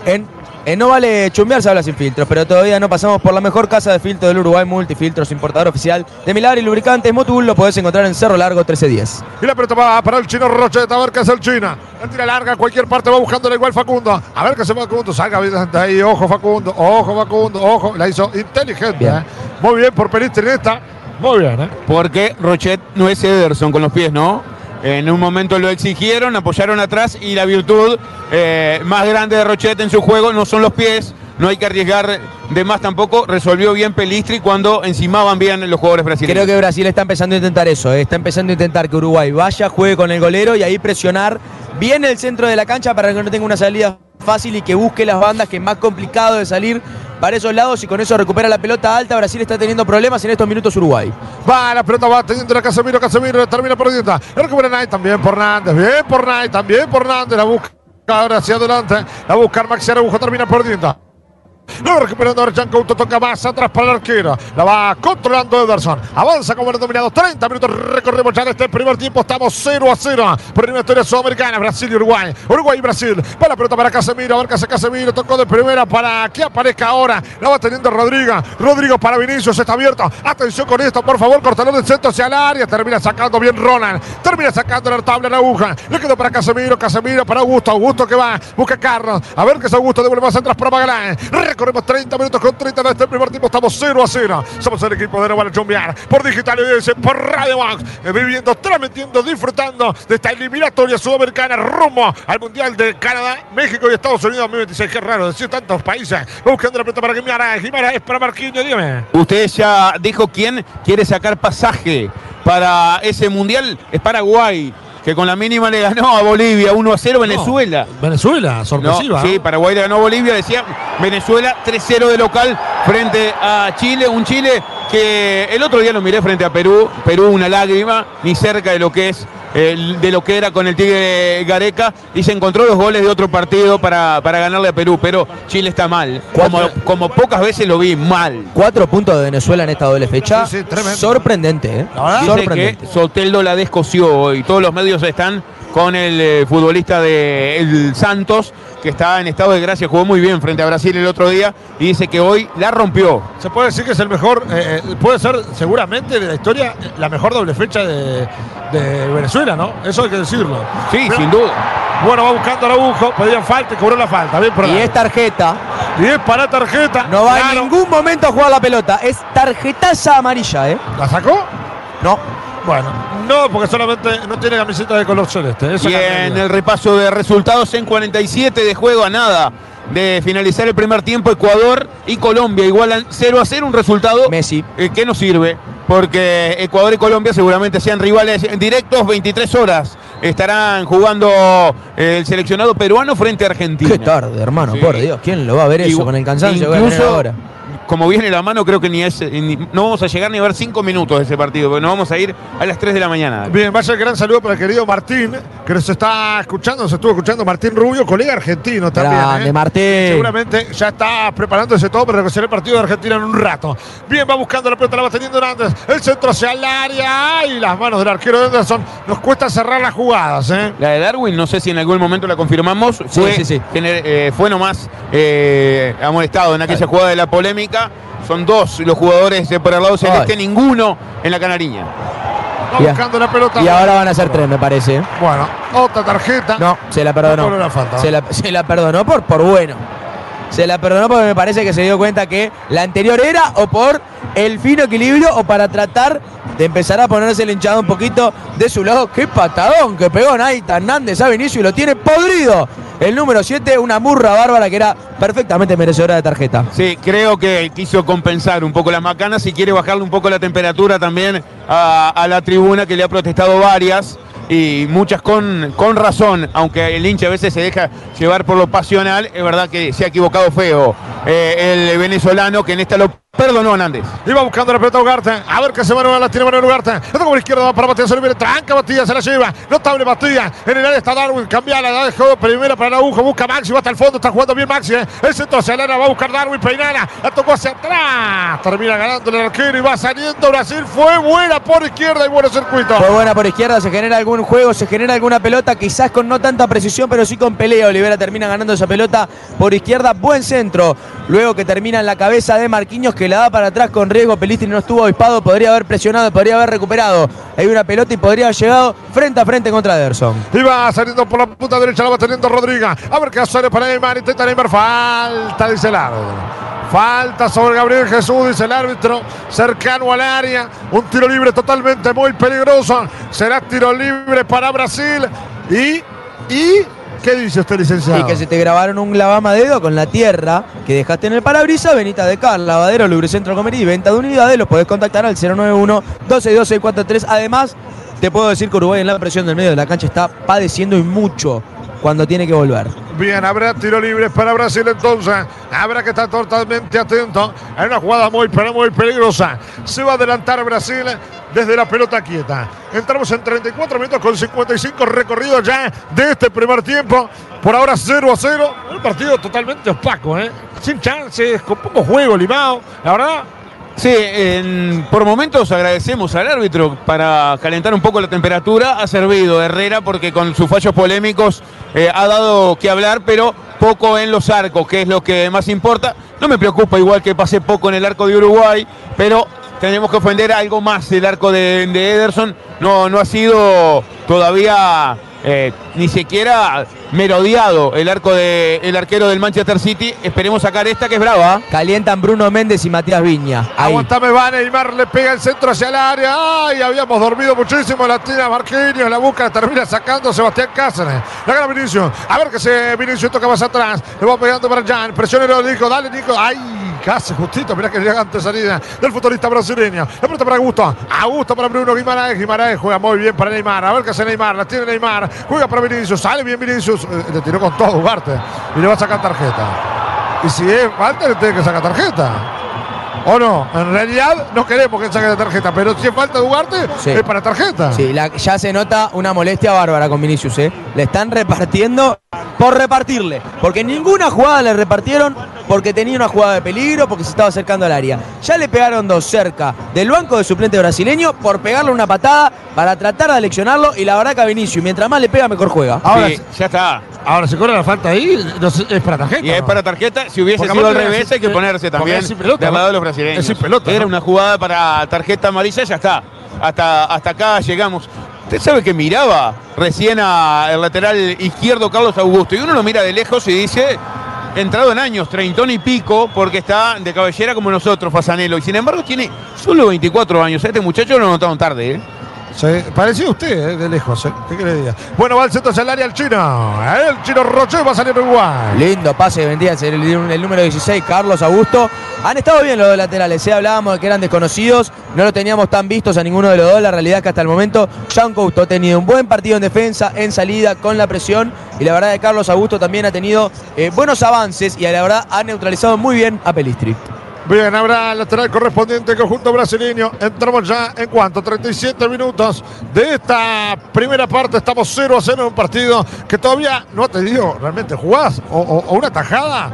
En, en No Vale Chumbear se habla sin filtros, pero todavía no pasamos por la mejor casa de filtros del Uruguay, Multifiltros, importador oficial de Milagro y Lubricantes Motul. Lo podés encontrar en Cerro Largo 1310. Y la pelota va para el chino Rocheta, a ver qué hace el chino. La tira larga, cualquier parte va buscando igual Facundo. A ver qué va Facundo, salga bien desde ahí. Ojo Facundo, ojo Facundo, ojo. La hizo inteligente. Bien. eh. Muy bien por Peristri en esta. Muy bien, ¿eh? Porque Rochet no es Ederson con los pies, ¿no? En un momento lo exigieron, apoyaron atrás y la virtud eh, más grande de Rochet en su juego no son los pies, no hay que arriesgar de más tampoco. Resolvió bien Pelistri cuando encimaban bien los jugadores brasileños. Creo que Brasil está empezando a intentar eso, eh, está empezando a intentar que Uruguay vaya, juegue con el golero y ahí presionar bien el centro de la cancha para que no tenga una salida fácil y que busque las bandas, que es más complicado de salir para esos lados y con eso recupera la pelota alta. Brasil está teniendo problemas en estos minutos Uruguay. Va, la pelota va teniendo la Casemiro, Casemiro termina perdiendo. Recupera Knight también por Nández, bien por Knight, también por Nández. La busca ahora hacia adelante, la busca Maxi Araujo, termina perdiendo. Lo recuperando ahora Couto, toca más atrás para el arquero. La va controlando Ederson. Avanza como el dominado. 30 minutos recorremos ya este primer tiempo. Estamos 0 a 0. Primera historia sudamericana. Brasil y Uruguay. Uruguay y Brasil. Va la pelota para Casemiro. A ver qué hace Casemiro. Tocó de primera para que aparezca ahora. La va teniendo Rodrigo. Rodrigo para Vinicius. Está abierto. Atención con esto. Por favor, cortador del centro hacia el área. Termina sacando bien Ronald. Termina sacando la tabla la aguja. Le quedó para Casemiro. Casemiro para Augusto. Augusto que va. Busca Carlos. A ver qué es Augusto. Devuelve más atrás para Magalán. Recorremos 30 minutos con 30 de este primer tiempo. Estamos 0 a 0. Somos el equipo de Novara Chumbiar. Por Digital ODS, por Radio Box. eh, Viviendo, transmitiendo, disfrutando de esta eliminatoria sudamericana rumbo al Mundial de Canadá, México y Estados Unidos 2026. Qué raro decir tantos países. Buscando la pelota para Guimara. Guimara es para Marquinhos. Dime. Usted ya dijo quién quiere sacar pasaje para ese mundial. Es Paraguay, que con la mínima le ganó a Bolivia 1 a 0 Venezuela. Venezuela, No, sí, Paraguay le ganó a Bolivia, decía Venezuela 3-0 de local frente a Chile, un Chile que el otro día lo miré frente a Perú, Perú una lágrima, ni cerca de lo que es de lo que era con el Tigre Gareca y se encontró los goles de otro partido para, para ganarle a Perú, pero Chile está mal, como, como pocas veces lo vi mal. Cuatro puntos de Venezuela en esta doble fecha. Sí, sí, tremendo. Sorprendente, ¿eh? Sorprendente. que Soteldo la descoció y todos los medios están con el eh, futbolista de el Santos, que está en estado de gracia, jugó muy bien frente a Brasil el otro día y dice que hoy la rompió. Se puede decir que es el mejor, eh, eh, puede ser seguramente de la historia la mejor doble fecha de, de Venezuela, ¿no? Eso hay que decirlo. Sí, sin duda. Bueno, va buscando a Araujo, pedían falta y cobró la falta. Bien por Y es tarjeta. Y es para tarjeta. No va Claro. en ningún momento a jugar la pelota. Es tarjetaza amarilla, ¿eh? ¿La sacó? No. Bueno, no, porque solamente no tiene camiseta de color celeste. Y en el repaso de resultados en 47 de juego a nada de finalizar el primer tiempo Ecuador y Colombia igualan 0 a 0 un resultado Messi. eh, que nos sirve porque Ecuador y Colombia seguramente sean rivales directos 23 horas estarán jugando eh, el seleccionado peruano frente a Argentina. Qué tarde, hermano, Sí. por Dios. ¿Quién lo va a ver eso con el cansancio incluso, ahora? Como viene la mano, creo que ni es, ni- no vamos a llegar ni a ver cinco minutos de ese partido, porque nos vamos a ir a las 3 de la mañana. Bien, vaya el gran saludo para el querido Martín, que nos está escuchando, nos estuvo escuchando Martín Rubio, colega argentino también. Grande, ¿eh? Martín. Seguramente ya está preparándose todo para recoger el partido de Argentina en un rato. Bien, va buscando la pelota, la va teniendo Hernández. El centro hacia el área. Y las manos del arquero de Anderson. Nos cuesta cerrar las jugadas, ¿eh? La de Darwin, no sé si en algún momento la confirmamos, fue, sí, sí. gener- eh, fue nomás eh, amonestado en aquella jugada de la polémica. Son dos los jugadores de por el lado celeste, Ay. ninguno en la canariña. Va Ya. buscando la pelota. Y ahora van a ser tres, me parece. ¿eh? Bueno, otra tarjeta. No, se la perdonó. No cobró la falta, ¿no? Se la, se la perdonó por, por bueno. Se la perdonó porque me parece que se dio cuenta que la anterior era o por el fino equilibrio o para tratar de empezar a ponerse el hinchado un poquito de su lado. ¡Qué patadón que pegó Naita Hernández a Vinicio y lo tiene podrido! El número 7, una murra bárbara que era perfectamente merecedora de tarjeta. Sí, creo que quiso compensar un poco las macanas y quiere bajarle un poco la temperatura también a la tribuna que le ha protestado varias y muchas con, con razón, aunque el hincha a veces se deja llevar por lo pasional, es verdad que se ha equivocado feo eh, el venezolano que en esta lo perdonó a Hernández. Iba buscando la pelota Ugarte. A ver qué se manueva la tiene Manuel Ugarte. Está como izquierda va para Matías Oliveira. Tranca Matías, se la lleva. Notable Matías. En el área está Darwin. Cambia la dejó primera para aguja. Busca Maxi. Va hasta el fondo. Está jugando bien Maxi. eh. El centro hacia. Va a buscar Darwin. Peinana. La tocó hacia atrás. Termina ganando el arquero y va saliendo Brasil. Fue buena por izquierda y bueno circuito. Fue buena por izquierda, se genera algún juego, se genera alguna pelota, quizás con no tanta precisión, pero sí con pelea. Olivera termina ganando esa pelota por izquierda, buen centro. Luego que termina en la cabeza de Marquinhos, que la da para atrás con riesgo. Pelistri no estuvo avispado, podría haber presionado, podría haber recuperado. Hay una pelota y podría haber llegado frente a frente contra Ederson. Iba saliendo por la punta derecha, la va teniendo Rodríguez. A ver qué hace para Neymar. Intenta Neymar. Falta, dice el árbitro. Falta sobre Gabriel Jesús, dice el árbitro. Cercano al área. Un tiro libre totalmente muy peligroso. Será tiro libre para Brasil. Y. ¿Y qué dice usted, licenciado? Y que se te grabaron un lavamadedo con la tierra que dejaste en el parabrisas. Benita de Car, lavadero, lubricentro comería y venta de unidades. Los podés contactar al 091-262-643. Además, te puedo decir que Uruguay en la presión del medio de la cancha está padeciendo y mucho cuando tiene que volver. Bien, habrá tiro libre para Brasil entonces. Habrá que estar totalmente atento. Hay una jugada muy, pero muy peligrosa. Se va a adelantar Brasil desde la pelota quieta. Entramos en 34 minutos con 55 recorridos ya de este primer tiempo. Por ahora 0 a 0. Un partido totalmente opaco, ¿eh? Sin chances, con poco juego limado. La verdad, Sí, en- por momentos agradecemos al árbitro para calentar un poco la temperatura. Ha servido Herrera porque con sus fallos polémicos eh, ha dado que hablar, pero poco en los arcos, que es lo que más importa. No me preocupa igual que pase poco en el arco de Uruguay, pero tenemos que ofender algo más el arco de, de Ederson. No, no ha sido todavía eh, ni siquiera merodeado el arco de el arquero del Manchester City. Esperemos sacar esta que es brava. Calientan Bruno Méndez y Matías Viña. Ahí. Aguantame, va Neymar, le pega el centro hacia el área. ¡Ay! Habíamos dormido muchísimo. La tira Marquinhos, la busca, termina sacando Sebastián Cáceres. La gana Vinicius. A ver que se Vinicius toca más atrás. Le va pegando para Jan. Presionero Nico. Dale, Nico. ¡Ay! Casi justito. Mirá que llega antes salida del futbolista brasileño. La pelota para Augusto. Augusto para Bruno Guimaraes. Guimaraes juega muy bien para Neymar. A ver qué hace Neymar. La tiene Neymar. Juega para Vinicius. Sale bien Vinicius. Eh, le tiró con todo Ugarte. Y le va a sacar tarjeta. Y si es falta, le tiene que sacar tarjeta. ¿O no? En realidad no queremos que saque la tarjeta, pero si es falta de Ugarte, Sí. es para tarjeta. Sí, la- ya se nota una molestia bárbara con Vinicius, ¿eh? Le están repartiendo por repartirle. Porque ninguna jugada le repartieron porque tenía una jugada de peligro, porque se estaba acercando al área. Ya le pegaron dos cerca del banco de suplente brasileño por pegarle una patada para tratar de aleccionarlo. Y la verdad que a Vinicius, mientras más le pega, mejor juega. Ahora, Sí, ya está. ahora se corre la falta ahí, no sé, es para tarjeta. Y es ¿no? para tarjeta. Si hubiese Porque sido al revés, hay que ponerse también pelota, del lado de los brasileños. Es sin pelota, Era ¿no? una jugada para tarjeta amarilla, ya está. Hasta, hasta acá llegamos. Usted sabe que miraba recién al lateral izquierdo Carlos Augusto y uno lo mira de lejos y dice, entrado en años, treintón y pico, porque está de cabellera como nosotros, Fasanelo. Y sin embargo tiene solo 24 años. Este muchacho lo notaron tarde, ¿eh? Sí, parecía usted, eh, de lejos, ¿eh? ¿Qué quiere que diga? Bueno, va el centro hacia el área el chino. El chino Roche va a salir Uruguay. Lindo pase que vendría a ser el, el número 16, Carlos Augusto. Han estado bien los dos laterales, ¿eh? hablábamos de que eran desconocidos, no lo teníamos tan vistos a ninguno de los dos. La realidad es que hasta el momento Jean Couto ha tenido un buen partido en defensa, en salida, con la presión. Y la verdad que Carlos Augusto también ha tenido eh, buenos avances y la verdad ha neutralizado muy bien a Pelistri. Bien, habrá lateral correspondiente conjunto brasileño. Entramos ya en cuanto, 37 minutos de esta primera parte. Estamos 0 a 0 en un partido que todavía no ha tenido realmente jugadas o, o- o una tajada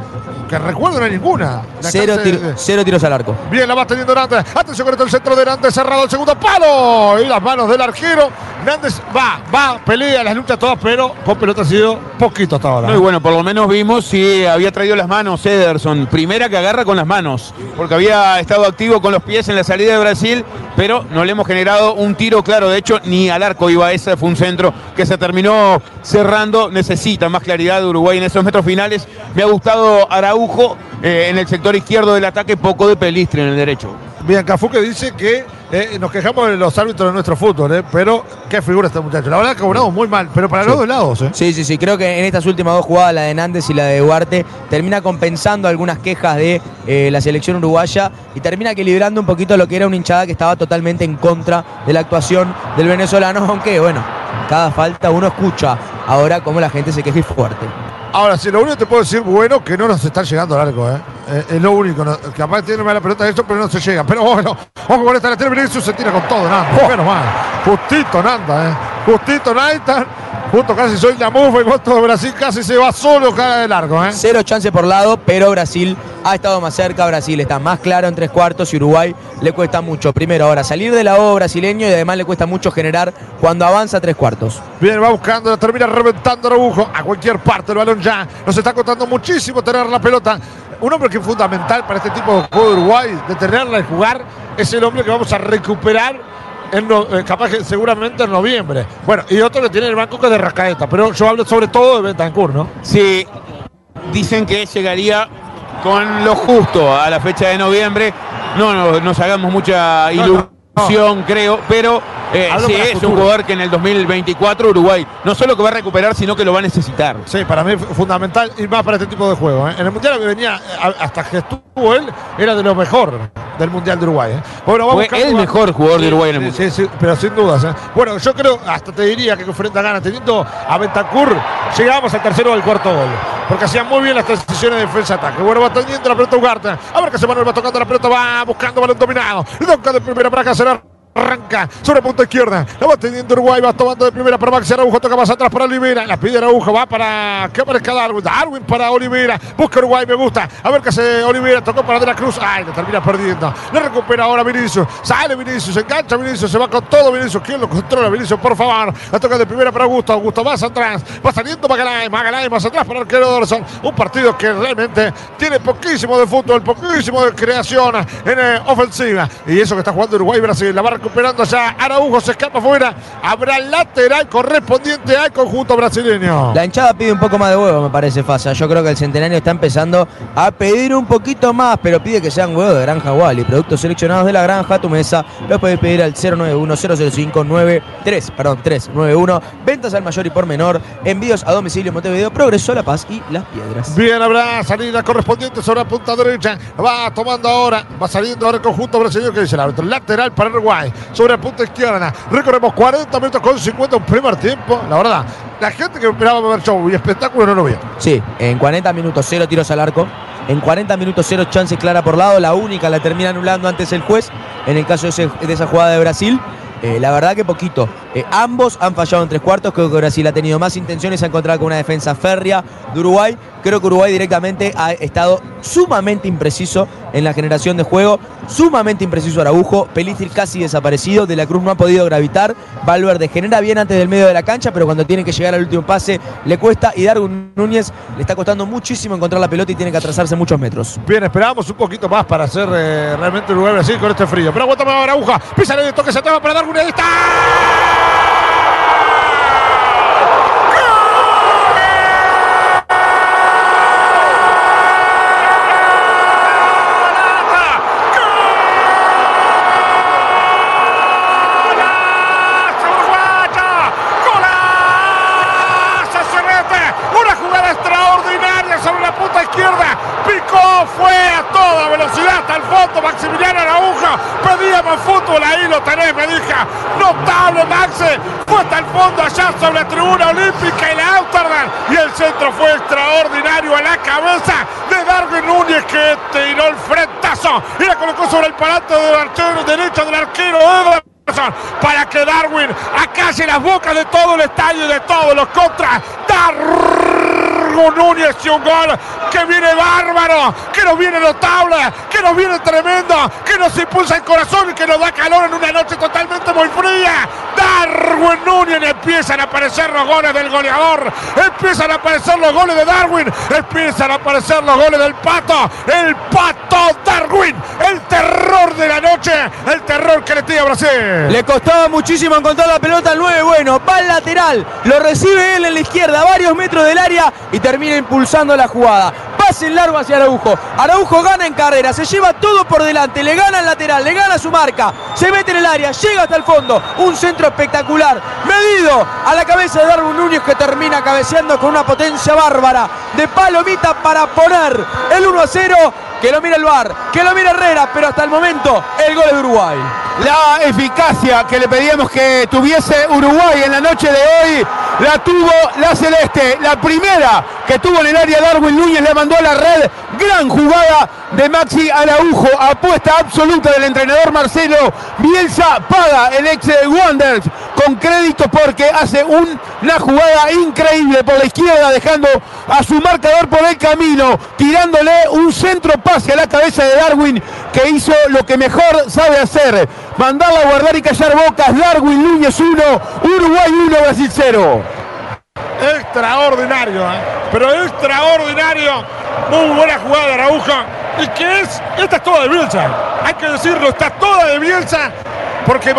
que recuerdo no hay ninguna. Cero, clase tiro- de- cero tiros al arco. Bien, la va teniendo Nández. Atención con el centro de Nández, cerrado el segundo palo. Y las manos del arquero. Nández va, va, pelea las luchas todas, pero con pelota ha sido poquito hasta ahora. No, y bueno, por lo menos vimos si había traído las manos Ederson. Primera que agarra con las manos, porque había estado activo con los pies en la salida de Brasil, pero no le hemos generado un tiro claro. De hecho, ni al arco iba ese, fue un centro que se terminó cerrando. Necesita más claridad de Uruguay en esos metros finales. Me ha gustado Araujo eh, en el sector izquierdo del ataque, poco de Pelistri en el derecho. Bien, Cafú que dice que eh, nos quejamos de los árbitros de nuestro fútbol, eh, pero qué figura este muchacho. La verdad que cobramos muy mal, pero para los dos lados. Eh. Sí, sí, sí. Creo que en estas últimas dos jugadas, la de Nández y la de Duarte, termina compensando algunas quejas de eh, la selección uruguaya y termina equilibrando un poquito lo que era una hinchada que estaba totalmente en contra de la actuación del venezolano, aunque bueno, cada falta uno escucha ahora cómo la gente se queja y fuerte. Ahora, sí, lo único que te puedo decir, bueno, que no nos están llegando al arco, ¿eh? Eh, es lo único, no- que aparte tiene mala pelota de esto, pero no se llega. Pero bueno, ojo con esta lateral, se tira con todo, Nanda. Menos mal. Justito Nanda, ¿eh? Justito Nanda. Justo casi soy la mufa y voto de Brasil casi se va solo cara de largo, ¿eh? Cero chance por lado, pero Brasil ha estado más cerca. Brasil está más claro en tres cuartos y Uruguay le cuesta mucho. Primero, ahora salir del lado brasileño y además le cuesta mucho generar cuando avanza tres cuartos. Bien, va buscando, termina reventando Araujo a cualquier parte el balón ya. Nos está costando muchísimo tener la pelota. Un hombre que es fundamental para este tipo de juego de Uruguay, de tenerla y jugar, es el hombre que vamos a recuperar. En no- eh, capaz que seguramente en noviembre. Bueno, y otro que tiene el banco que es de Rascaeta, pero yo hablo sobre todo de Betancourt, ¿no? Sí, dicen que llegaría con lo justo a la fecha de noviembre. No, no nos hagamos mucha No, ilusión, creo, pero eh, sí es un jugador que en el 2024 Uruguay no solo que va a recuperar, sino que lo va a necesitar. Sí, para mí es fundamental y más para este tipo de juego. ¿eh? En el Mundial que venía, hasta que estuvo él, era de lo mejor del Mundial de Uruguay. ¿eh? Bueno, Fue buscando- el mejor jugador de Uruguay en el mundo. sí, sí, pero sin dudas. ¿eh? Bueno, yo creo, hasta te diría que con frente a gana, teniendo a Bentancur, llegábamos al tercero del cuarto gol. Porque hacían muy bien las transiciones de defensa-ataque. Bueno, va teniendo la pelota Ugarte. A ver que se Manuel va tocando la pelota, va buscando balón dominado. Y toca de primera para Cáceres. Arranca sobre punta izquierda. La va teniendo Uruguay. Va tomando de primera para Maxi Araujo. Toca más atrás para Olivera. La pide Araujo. Va para que aparezca Darwin. Darwin para Olivera. Busca Uruguay. Me gusta. A ver qué hace Olivera. Tocó para De la Cruz. Ay, lo termina perdiendo. Le recupera ahora Vinicius. Sale Vinicius. Engancha Vinicius. Se va con todo Vinicius. ¿Quién lo controla? Vinicius, por favor. La toca de primera para Augusto. Augusto más atrás. Va saliendo Magaláes. Magaláes más atrás para arquero Dorson. Un partido que realmente tiene poquísimo de fútbol, poquísimo de creación en eh, ofensiva. Y eso que está jugando Uruguay Brasil. La va recuperando ya Araujo. Se escapa afuera. Habrá lateral correspondiente al conjunto brasileño. La hinchada pide un poco más de huevo, me parece, Fasa. Yo creo que el centenario está empezando a pedir un poquito más, pero pide que sean huevos de Granja Wally. Productos seleccionados de la granja, tu mesa, los puedes pedir al 091-005-93, perdón, 391. Ventas al mayor y por menor. Envíos a domicilio Montevideo, Progreso, La Paz y Las Piedras. Bien, habrá salida correspondiente sobre la punta derecha. Va tomando ahora, va saliendo ahora el conjunto brasileño que dice el árbitro. Lateral para Uruguay, sobre la punta izquierda. Recorremos 40 minutos con 50 un primer tiempo. La verdad, la gente que esperaba ver show y espectáculo no lo vio. Sí, en 40 minutos, cero tiros al arco. En 40 minutos, cero chances clara por lado. La única la termina anulando antes el juez en el caso de esa jugada de Brasil. Eh, la verdad que poquito. Eh, ambos han fallado en tres cuartos. Creo que Brasil ha tenido más intenciones. Ha encontrado con una defensa férrea de Uruguay. Creo que Uruguay directamente ha estado sumamente impreciso en la generación de juego. Sumamente impreciso Araujo. Pelistri casi desaparecido. De la Cruz no ha podido gravitar. Valverde genera bien antes del medio de la cancha, pero cuando tiene que llegar al último pase le cuesta. Y Darwin Núñez le está costando muchísimo encontrar la pelota y tiene que atrasarse muchos metros. Bien, esperábamos un poquito más para hacer eh, realmente Uruguay Brasil con este frío. Pero aguántame ahora, aguja. Písale de toque, se toma para dar una ahí está. ¡Golazo, uruguaya! ¡Golazo, Cerrete! Una jugada extraordinaria sobre la punta izquierda. Picó, fue a toda velocidad hasta el fondo. Maximiliano Araujo pedía más fútbol. Ahí lo tenés, me dije. Notable, Maxe. Fue hasta el fondo allá sobre la tribuna olímpica y la Amsterdam. Y el centro fue extraordinario a la cabeza de Darwin Núñez que tiró el frentazo y la colocó sobre el parante del arquero derecho del arquero Edward para que Darwin acalle las bocas de todo el estadio y de todos los contras. Darwin Núñez y un gol que viene bárbaro, que nos viene notable, que nos viene tremendo, que nos impulsa el corazón y que nos da calor en una noche totalmente muy fría. Darwin Núñez empiezan a aparecer los goles del goleador, empiezan a aparecer los goles de Darwin, empiezan a aparecer los goles del pato, el pato Darwin, el terror de la noche, el terror que le tira a Brasil. Le costaba muchísimo encontrar la pelota al 9. Bueno, va al lateral. Lo recibe él en la izquierda, varios metros del área y termina impulsando la jugada. Pase largo hacia Araujo. Araujo gana en carrera, se lleva todo por delante, le gana el lateral, le gana su marca, se mete en el área, llega hasta el fondo. Un centro espectacular, medido a la cabeza de Darwin Núñez que termina cabeceando con una potencia bárbara de palomita para poner el 1 a 0. Que lo mira el VAR, que lo mira Herrera, pero hasta el momento el gol de Uruguay. La eficacia que le pedíamos que tuviese Uruguay en la noche de hoy la tuvo la Celeste. La primera que tuvo en el área Darwin Núñez le mandó a la red. Gran jugada de Maxi Araujo. Apuesta absoluta del entrenador Marcelo Bielsa. Paga el ex de Wanderers con crédito porque hace un- una jugada increíble por la izquierda, dejando a su marcador por el camino, tirándole un centro pase a la cabeza de Darwin que hizo lo que mejor sabe hacer. Mandarla a guardar y callar bocas. Darwin Núñez 1, Uruguay 1, Brasil 0. Extraordinario, ¿eh? pero extraordinario. Muy buena jugada de Araujo. ¿Y qué es? Esta es toda de Bielsa. Hay que decirlo, está toda de Bielsa. Porque, eh,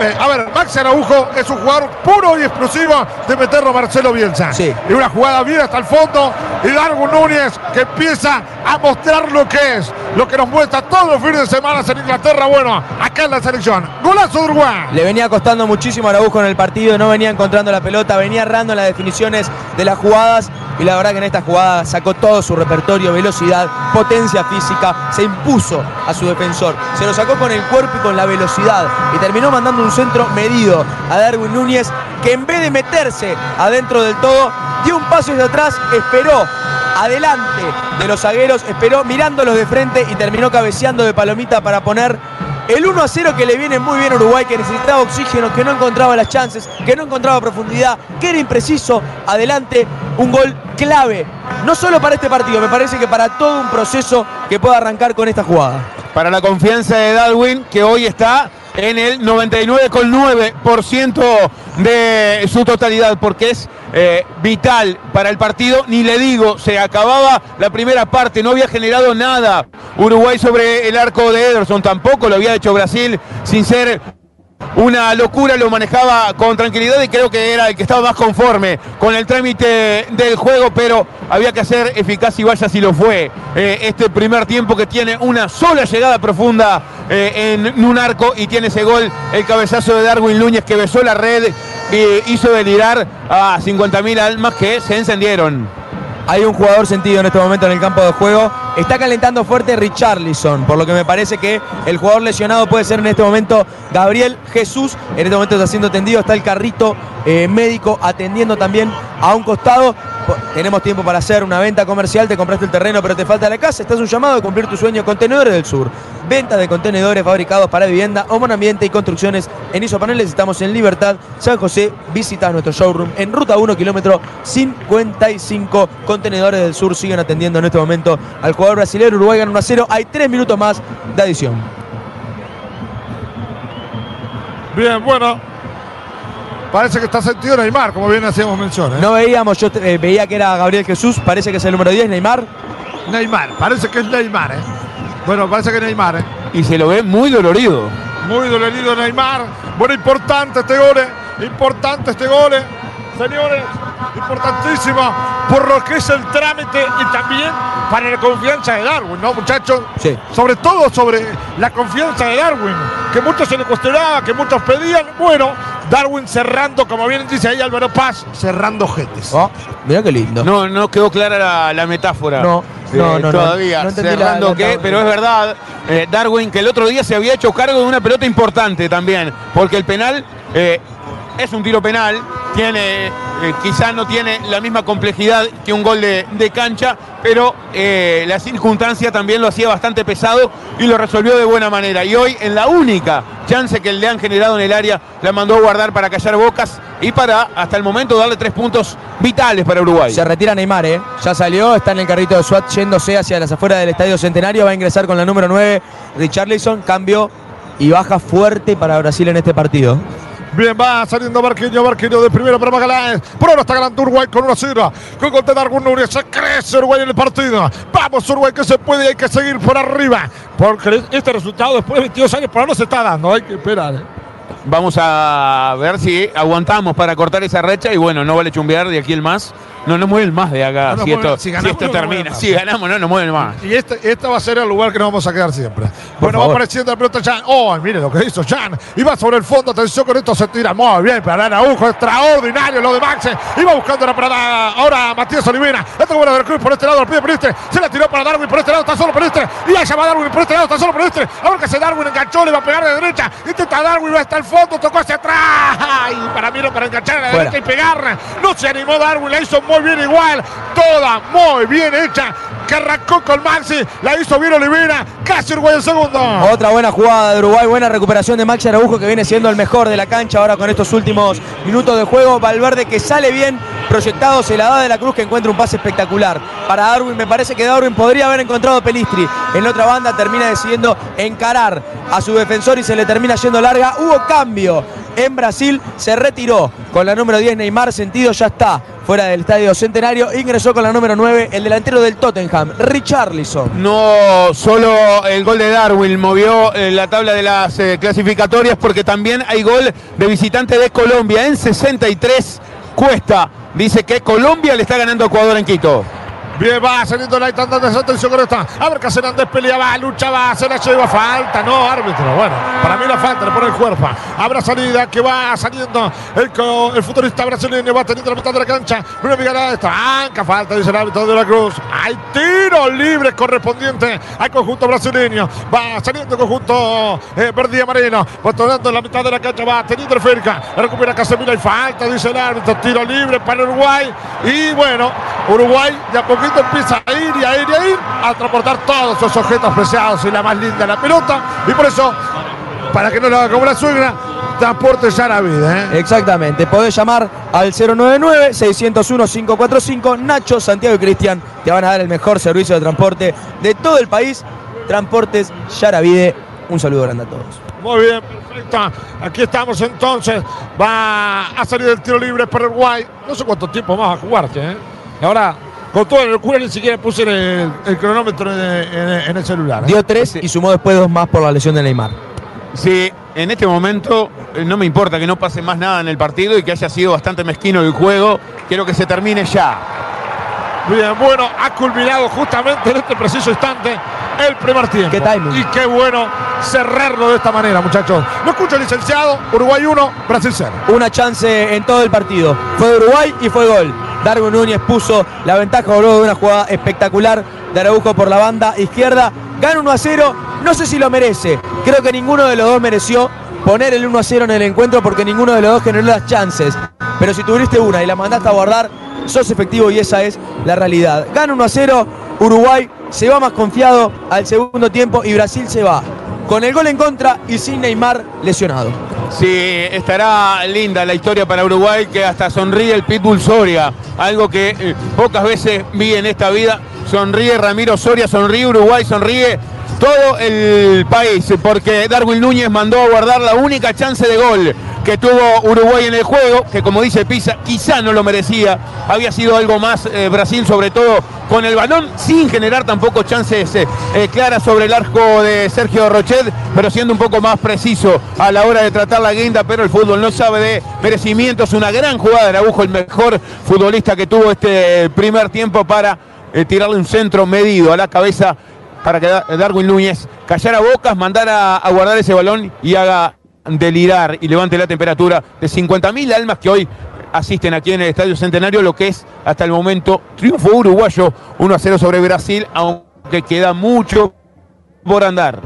eh, a ver, Max Araujo es un jugador puro y explosivo de meterlo a Marcelo Bielsa. Sí. Y una jugada bien hasta el fondo. Y Darwin Núñez que empieza a mostrar lo que es, lo que nos muestra todos los fines de semana en Inglaterra. Bueno, acá en la selección. Golazo de Uruguay. Le venía costando muchísimo a Araujo en el partido, no venía encontrando la pelota, venía errando en las definiciones de las jugadas. Y la verdad que en esta jugada sacó todo su repertorio, velocidad, potencia física, se impuso a su defensor, se lo sacó con el cuerpo y con la velocidad. Y terminó mandando un centro medido a Darwin Núñez que en vez de meterse adentro del todo, dio un paso hacia atrás, esperó adelante de los zagueros, esperó mirándolos de frente y terminó cabeceando de palomita para poner el 1 a 0 que le viene muy bien a Uruguay, que necesitaba oxígeno, que no encontraba las chances, que no encontraba profundidad, que era impreciso. Adelante, un gol clave. No solo para este partido, me parece que para todo un proceso que pueda arrancar con esta jugada. Para la confianza de Darwin, que hoy está en el 99,9% de su totalidad, porque es eh, vital para el partido. Ni le digo, se acababa la primera parte, no había generado nada Uruguay sobre el arco de Ederson, tampoco lo había hecho Brasil sin ser una locura, lo manejaba con tranquilidad y creo que era el que estaba más conforme con el trámite del juego, pero había que hacer eficaz y vaya si lo fue. Eh, este primer tiempo que tiene una sola llegada profunda eh, en un arco y tiene ese gol, el cabezazo de Darwin Núñez que besó la red y hizo delirar a 50.000 almas que se encendieron. Hay un jugador sentido en este momento en el campo de juego. Está calentando fuerte Richarlison, por lo que me parece que el jugador lesionado puede ser en este momento Gabriel Jesús. En este momento está siendo atendido, está el carrito eh, médico atendiendo también a un costado. Tenemos tiempo para hacer una venta comercial, te compraste el terreno pero te falta la casa, estás un llamado a cumplir tu sueño Contenedores del Sur. Venta de contenedores fabricados para vivienda, homo ambiente y construcciones. En Isopaneles estamos en Libertad, San José. Visita nuestro showroom en ruta 1, kilómetro 55. Contenedores del Sur siguen atendiendo en este momento al jugador brasileño. Uruguay gana 1 a 0. Hay tres minutos más de adición. Bien, bueno. Parece que está sentido Neymar, como bien hacíamos mención. ¿eh? No veíamos, yo eh, veía que era Gabriel Jesús, parece que es el número 10, Neymar. Neymar, parece que es Neymar. ¿eh? Bueno, parece que es Neymar. ¿eh? Y se lo ve muy dolorido. Muy dolorido Neymar. Bueno, importante este gol. ¿eh? Importante este gol. Señores, importantísimo por lo que es el trámite y también para la confianza de Darwin, ¿no, muchachos? Sí. Sobre todo sobre la confianza de Darwin, que muchos se le cuestionaba, que muchos pedían. Bueno, Darwin cerrando, como bien dice ahí Álvaro Paz, cerrando jetes. Oh, mira qué lindo. No, no quedó clara la, la metáfora. No, no, no, no. Todavía, No cerrando la- pero es verdad, eh, Darwin, que el otro día se había hecho cargo de una pelota importante también, porque el penal eh, es un tiro penal, tiene, eh, quizás no tiene la misma complejidad que un gol de, de cancha, pero eh, la circunstancia también lo hacía bastante pesado y lo resolvió de buena manera. Y hoy, en la única chance que le han generado en el área, la mandó a guardar para callar bocas y para, hasta el momento, darle tres puntos vitales para Uruguay. Se retira Neymar, ¿eh? Ya salió, está en el carrito de SWAT yéndose hacia las afueras del Estadio Centenario. Va a ingresar con la número 9, Richarlison. Cambio y baja fuerte para Brasil en este partido. Bien, va saliendo Barquillo, Barquillo de primera para Magaláes. Por ahora está ganando Uruguay con 1 0. Con gol de Darwin Núñez. Se crece Uruguay en el partido. Vamos, Uruguay, que se puede y hay que seguir por arriba. Porque este resultado después de 22 años por ahora no se está dando. Hay que esperar. ¿eh? Vamos a ver si aguantamos para cortar esa recha y bueno, no vale chumbear de aquí el más. No nos mueven más de acá No si, mueven- esto, si si ganamos, esto no termina. Si ganamos, no nos mueven más. Y este, este va a ser el lugar que nos vamos a quedar siempre. bueno, va apareciendo la pelota Jan. Oh, mire lo que hizo Jan. Y va sobre el fondo. Atención con esto. Se tira muy bien para Araujo. Extraordinario lo de Max. Y va buscando la parada. Ahora Matías Olivera. Esta buena del Cruz por este lado. Lo pide Peristre. Se la tiró para Darwin por este lado. Está solo Peristre. Y allá va Darwin por este lado. Está solo Peristre. Ahora que se Darwin enganchó. Le va a pegar de derecha. Intenta Darwin. Va hasta el fondo. Tocó hacia atrás. Y para mí no para enganchar a la Fuera. derecha y pegar. No se animó Darwin. La hizo muy bien igual. Toda muy bien hecha. Que arrancó con Maxi. La hizo bien Olivera. Casi Uruguay segundo. Otra buena jugada de Uruguay, buena recuperación de Maxi Araujo que viene siendo el mejor de la cancha ahora con estos últimos minutos de juego. Valverde que sale bien proyectado, se la da de la cruz que encuentra un pase espectacular. Para Darwin me parece que Darwin podría haber encontrado Pelistri. En la otra banda termina decidiendo encarar a su defensor y se le termina yendo larga. Hubo cambio en Brasil, se retiró con la número 10 Neymar, sentido ya está fuera del estadio Centenario. Ingresó con la número 9 el delantero del Tottenham, Richarlison. No solo el gol de Darwin movió eh, la tabla de las eh, clasificatorias porque también hay gol de visitante de Colombia en 63. Cuesta dice que Colombia le está ganando a Ecuador en Quito. Bien, va saliendo la de atención con esta. A ver, Cacerandés pelea, va, lucha, va, se la lleva, falta, no, árbitro. Bueno, para mí la falta, le pone el cuerpo. Habrá salida que va saliendo el, futurista brasileño, va teniendo la mitad de la cancha. Bruno Miguel esta, anca, falta, dice el árbitro de la Cruz. Hay tiro libre correspondiente al conjunto brasileño. Va saliendo el conjunto eh, verde y amarelo. Va tomando la mitad de la cancha, va teniendo el cerca. Recupera Casemiro, hay falta, dice el árbitro. Tiro libre para Uruguay. Y bueno, Uruguay de a poquito empieza a ir y a ir y a ir a transportar todos esos objetos preciados y la más linda la pelota. Y por eso, para que no lo haga como la suegra, transporte ya la vida. ¿eh? Exactamente, podés llamar al 099-601-545. Nacho, Santiago y Cristian te van a dar el mejor servicio de transporte de todo el país. Transportes Yaravide. Un saludo grande a todos. Muy bien, perfecto. Aquí estamos entonces. Va a salir el tiro libre para Uruguay. No sé cuánto tiempo más va a jugarte. ¿eh? Ahora, con toda la locura, ni siquiera puse el, el cronómetro en, en- en el celular. ¿eh? Dio tres y sumó después dos más por la lesión de Neymar. Sí, en este momento eh, no me importa que no pase más nada en el partido y que haya sido bastante mezquino el juego. Quiero que se termine ya. Bien, bueno, ha culminado justamente en este preciso instante el primer tiempo. Qué timing. Y qué bueno cerrarlo de esta manera, muchachos. Lo escucho, licenciado. Uruguay 1, Brasil 0. Una chance en todo el partido. Fue de Uruguay y fue gol. Darwin Núñez puso la ventaja luego de una jugada espectacular de Araujo por la banda izquierda. Gana 1 a 0. No sé si lo merece. Creo que ninguno de los dos mereció poner el 1 a 0 en el encuentro porque ninguno de los dos generó las chances. Pero si tuviste una y la mandaste a guardar, sos efectivo y esa es la realidad. Gana 1 a 0, Uruguay se va más confiado al segundo tiempo y Brasil se va con el gol en contra y sin Neymar lesionado. Sí, estará linda la historia para Uruguay que hasta sonríe el Pitbull Soria, algo que eh, pocas veces vi en esta vida. Sonríe Ramiro Soria, sonríe Uruguay, sonríe todo el país, porque Darwin Núñez mandó a guardar la única chance de gol que tuvo Uruguay en el juego, que como dice Pisa, quizá no lo merecía, había sido algo más eh, Brasil, sobre todo con el balón, sin generar tampoco chances eh, eh, claras sobre el arco de Sergio Rochet, pero siendo un poco más preciso a la hora de tratar la guinda, pero el fútbol no sabe de merecimientos, una gran jugada de Araujo, el mejor futbolista que tuvo este primer tiempo para tirarle un centro medido a la cabeza para que Darwin Núñez callara bocas, mandara a guardar ese balón y haga delirar y levante la temperatura de 50.000 almas que hoy asisten aquí en el Estadio Centenario, lo que es hasta el momento triunfo uruguayo 1 a 0 sobre Brasil, aunque queda mucho por andar.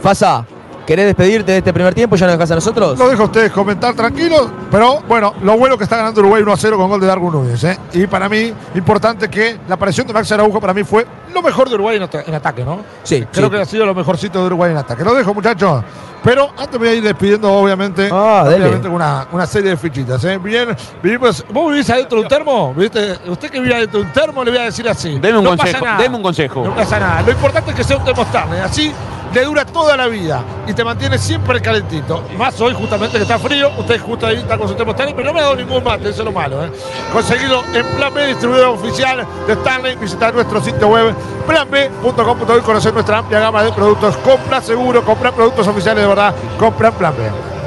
Fasa, ¿Querés despedirte de este primer tiempo? ¿Ya nos dejas a nosotros? Lo dejo a ustedes comentar tranquilos, pero bueno, lo bueno que está ganando Uruguay 1 a 0 con gol de Darwin Núñez. ¿eh? Y para mí, importante que la aparición de Max Araujo para mí fue lo mejor de Uruguay en, ataque, ¿no? Sí. Creo que ha sido lo mejorcito de Uruguay en ataque. Lo dejo, muchachos. Pero antes voy a ir despidiendo, obviamente, ah, obviamente una, una, serie de fichitas. ¿eh? Bien, vivimos. ¿Vos vivís adentro de un termo? ¿Viste? Usted que vive adentro de un termo, le voy a decir así. Deme un consejo. Deme un consejo. No pasa nada. Lo importante es que sea un termostable. Así le dura toda la vida y te mantiene siempre calentito. Más hoy justamente que está frío, usted justo ahí está con su termostable, pero no me ha dado ningún mate, eso es lo malo. ¿eh? Conseguido en Plan B, distribuidor oficial de Stanley, visitar nuestro sitio web planb.com.uy, conocer nuestra amplia gama de productos, compra seguro, compra productos oficiales de verdad, compra en Plan B.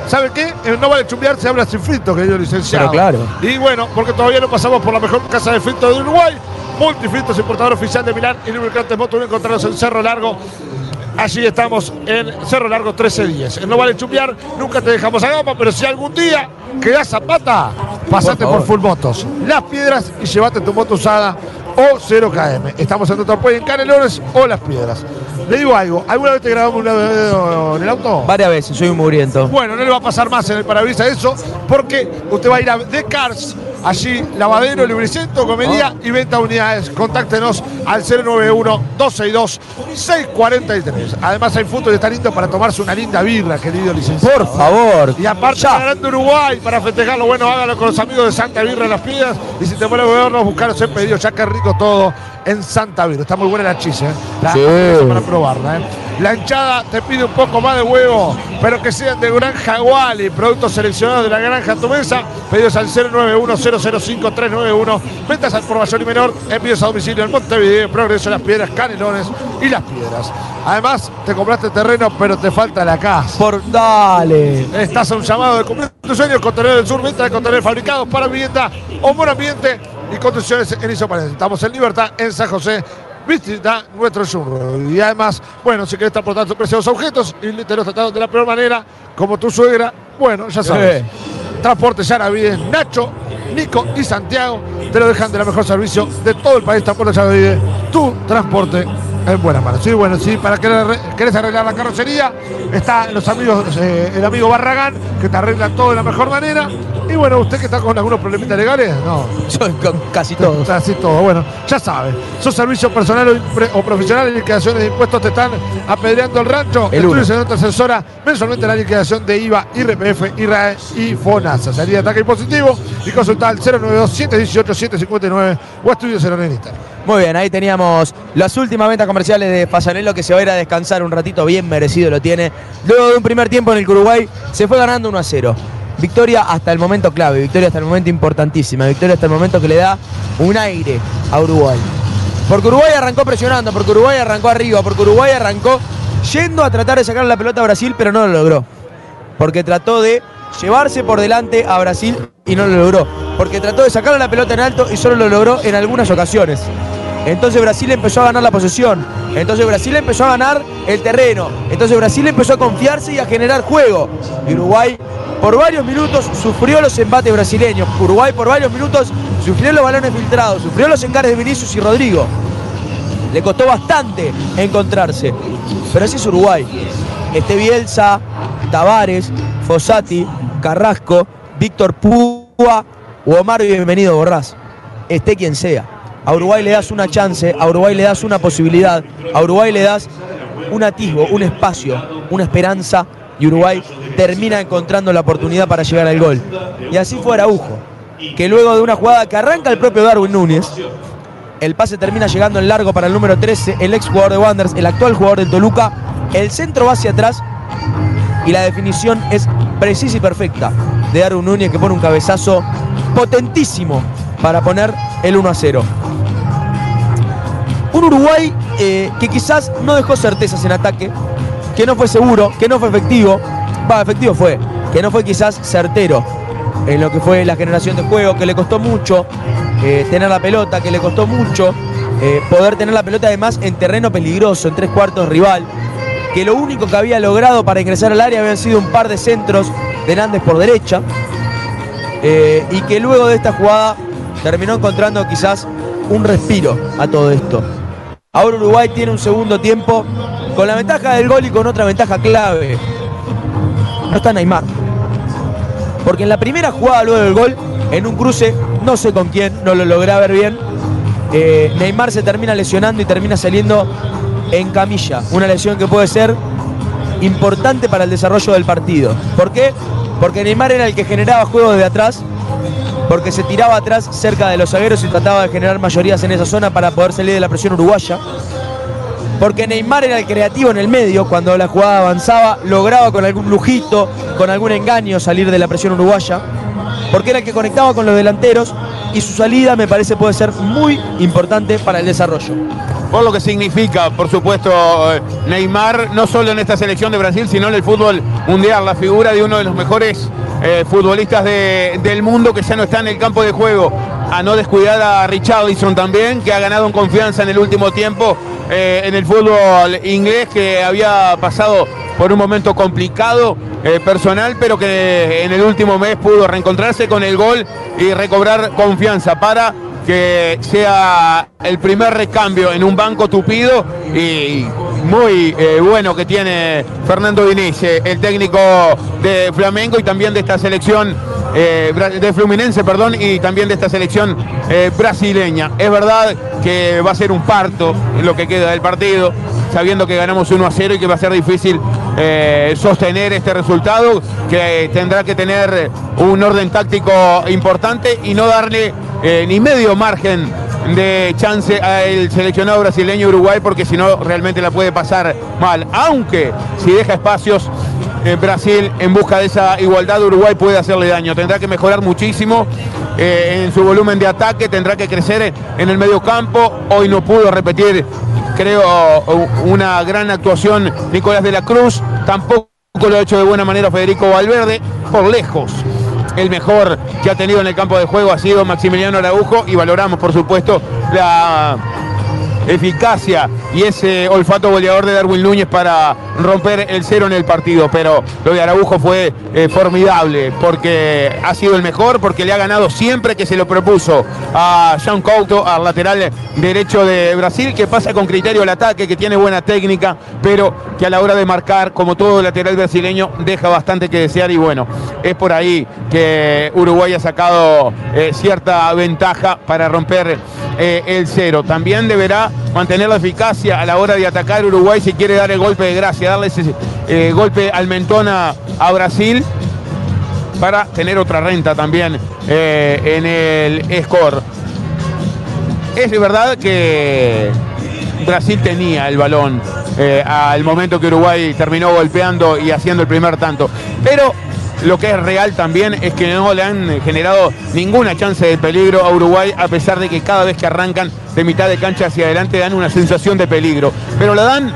¿Sabe qué? No vale chumbear, se habla sin frito, querido licenciado. claro. Y bueno, porque todavía no pasamos por la mejor casa de frito de Uruguay. Multifritos, importador oficial de Milán y lubricantes Moto, encontrarlos en Cerro Largo Allí estamos en Cerro Largo 1310. No vale chupear, nunca te dejamos a gama, pero si algún día quedás zapata, pasate por, Full Motos. Las piedras y llévate tu moto usada o 0KM. Estamos en Totopuey, en Canelones o Las Piedras. Le digo algo, ¿alguna vez te grabamos un lado en el auto? Varias veces, soy un mugriento. Bueno, no le va a pasar más en el parabrisas eso, porque usted va a ir a The Cars Allí, lavadero, lubricento, comedia y venta unidades. Contáctenos al 091-262-643. Además, hay fotos de está lindo para tomarse una linda birra, querido licenciado. Por favor. Y aparte, ganando Uruguay para festejarlo, bueno, hágalo con los amigos de Santa Birra en las Piedras. Y si te a vernos, buscaros en pedido, ya que rico todo en Santa Birra. Está muy buena la chisa, ¿eh? sí. para probarla, ¿eh? La hinchada te pide un poco más de huevo, pero que sean de Granja y productos seleccionados de la Granja Tu Mesa. Pedidos al 091-005-391. Ventas al por mayor y menor. Envíos a domicilio en Montevideo, Progreso, Las Piedras, Canelones y Las Piedras. Además, te compraste terreno, pero te falta la casa. Por dale. Estás a un llamado de cumplir tus sueños. Contenedores del Sur, venta de contenedores fabricados para vivienda o buen ambiente y construcciones en Isopanes. Estamos en Libertad, en San José visita nuestro showroom. Y además, bueno, si querés transportar tus preciosos objetos y te los tratados de la peor manera, como tu suegra, bueno, ya sabes. Transporte Yaravides, Nacho, Nico y Santiago te lo dejan de la mejor servicio de todo el país. Transporte Yaravides, tu transporte en buena mano. Sí, bueno, sí, para que querés arreglar la carrocería, está los amigos, eh, el amigo Barragán, que te arregla todo de la mejor manera. Y bueno, usted que está con algunos problemitas legales, no. Yo con casi todo. Casi todo, bueno, ya sabe. Sus servicios personales o profesionales, liquidaciones de impuestos te están apedreando el rancho. El Estudios en otra asesora mensualmente la liquidación de IVA, IRPF, IRAE y FONASA. Salida de ataque impositivo y consultar al 092 718 759 o estudios en muy bien, ahí teníamos las últimas ventas comerciales de Fasanelo que se va a ir a descansar un ratito, bien merecido lo tiene. Luego de un primer tiempo en el Uruguay se fue ganando 1 a 0. Victoria hasta el momento clave, victoria hasta el momento importantísima, victoria hasta el momento que le da un aire a Uruguay. Porque Uruguay arrancó presionando, porque Uruguay arrancó arriba, porque Uruguay arrancó yendo a tratar de sacar la pelota a Brasil, pero no lo logró. Porque trató de llevarse por delante a Brasil y no lo logró. Porque trató de sacarle la pelota en alto y solo lo logró en algunas ocasiones. Entonces Brasil empezó a ganar la posesión. Entonces Brasil empezó a ganar el terreno. Entonces Brasil empezó a confiarse y a generar juego. Y Uruguay por varios minutos sufrió los embates brasileños. Uruguay por varios minutos sufrió los balones filtrados, sufrió los encares de Vinicius y Rodrigo. Le costó bastante encontrarse. Pero así es Uruguay. Este Bielsa, Tavares, Fossati, Carrasco, Víctor Púa Omar Bienvenido Borrás. esté quien sea. A Uruguay le das una chance, a Uruguay le das una posibilidad, a Uruguay le das un atisbo, un espacio, una esperanza y Uruguay termina encontrando la oportunidad para llegar al gol. Y así fue Araujo, que luego de una jugada que arranca el propio Darwin Núñez, el pase termina llegando en largo para el número 13, el ex jugador de Wanderers, el actual jugador del Toluca, el centro va hacia atrás y la definición es precisa y perfecta de Darwin Núñez que pone un cabezazo potentísimo para poner el 1 a 0. Un Uruguay eh, que quizás no dejó certezas en ataque, que no fue seguro, que no fue efectivo. Va, efectivo fue, que no fue quizás certero en lo que fue la generación de juego, que le costó mucho eh, tener la pelota, que le costó mucho eh, poder tener la pelota además en terreno peligroso, en tres cuartos rival, que lo único que había logrado para ingresar al área habían sido un par de centros de Nández por derecha, y que luego de esta jugada terminó encontrando quizás un respiro a todo esto. Ahora Uruguay tiene un segundo tiempo con la ventaja del gol y con otra ventaja clave. No está Neymar. Porque en la primera jugada luego del gol, en un cruce, no sé con quién, no lo logré ver bien, eh, Neymar se termina lesionando y termina saliendo en camilla. Una lesión que puede ser importante para el desarrollo del partido. ¿Por qué? Porque Neymar era el que generaba juegos de atrás porque se tiraba atrás cerca de los zagueros y trataba de generar mayorías en esa zona para poder salir de la presión uruguaya. Porque Neymar era el creativo en el medio, cuando la jugada avanzaba, lograba con algún lujito, con algún engaño salir de la presión uruguaya. Porque era el que conectaba con los delanteros y su salida me parece puede ser muy importante para el desarrollo. Por lo que significa, por supuesto, eh, Neymar, no solo en esta selección de Brasil, sino en el fútbol mundial, la figura de uno de los mejores eh, futbolistas del mundo que ya no está en el campo de juego. A no descuidar a Richarlison también, que ha ganado en confianza en el último tiempo eh, en el fútbol inglés, que había pasado por un momento complicado eh, personal, pero que en el último mes pudo reencontrarse con el gol y recobrar confianza para que sea el primer recambio en un banco tupido y muy eh, bueno que tiene Fernando Diniz, el técnico de Flamengo y también de esta selección eh, de Fluminense, perdón, y también de esta selección eh, brasileña. Es verdad que va a ser un parto lo que queda del partido, sabiendo que ganamos 1 a 0 y que va a ser difícil sostener este resultado, que tendrá que tener un orden táctico importante y no darle ni medio margen de chance al seleccionado brasileño Uruguay porque si no realmente la puede pasar mal. Aunque si deja espacios en Brasil en busca de esa igualdad Uruguay puede hacerle daño. Tendrá que mejorar muchísimo eh, en su volumen de ataque, tendrá que crecer en el medio campo. Hoy no pudo repetir, creo, una gran actuación Nicolás de la Cruz. Tampoco lo ha hecho de buena manera Federico Valverde, por lejos el mejor que ha tenido en el campo de juego ha sido Maximiliano Araujo y valoramos, por supuesto, la eficacia y ese olfato goleador de Darwin Núñez para romper el cero en el partido. Pero lo de Araujo fue eh, formidable porque ha sido el mejor, porque le ha ganado siempre que se lo propuso a Jean Couto, al lateral derecho de Brasil, que pasa con criterio el ataque, que tiene buena técnica, pero que a la hora de marcar, como todo lateral brasileño, deja bastante que desear y bueno, es por ahí que Uruguay ha sacado eh, cierta ventaja para romper eh, el cero. También deberá mantener la eficacia a la hora de atacar Uruguay si quiere dar el golpe de gracia, darle ese eh, golpe al mentón a, Brasil para tener otra renta también eh, en el score. Es verdad que Brasil tenía el balón al momento que Uruguay terminó golpeando y haciendo el primer tanto, pero lo que es real también es que no le han generado ninguna chance de peligro a Uruguay, a pesar de que cada vez que arrancan de mitad de cancha hacia adelante dan una sensación de peligro. Pero la dan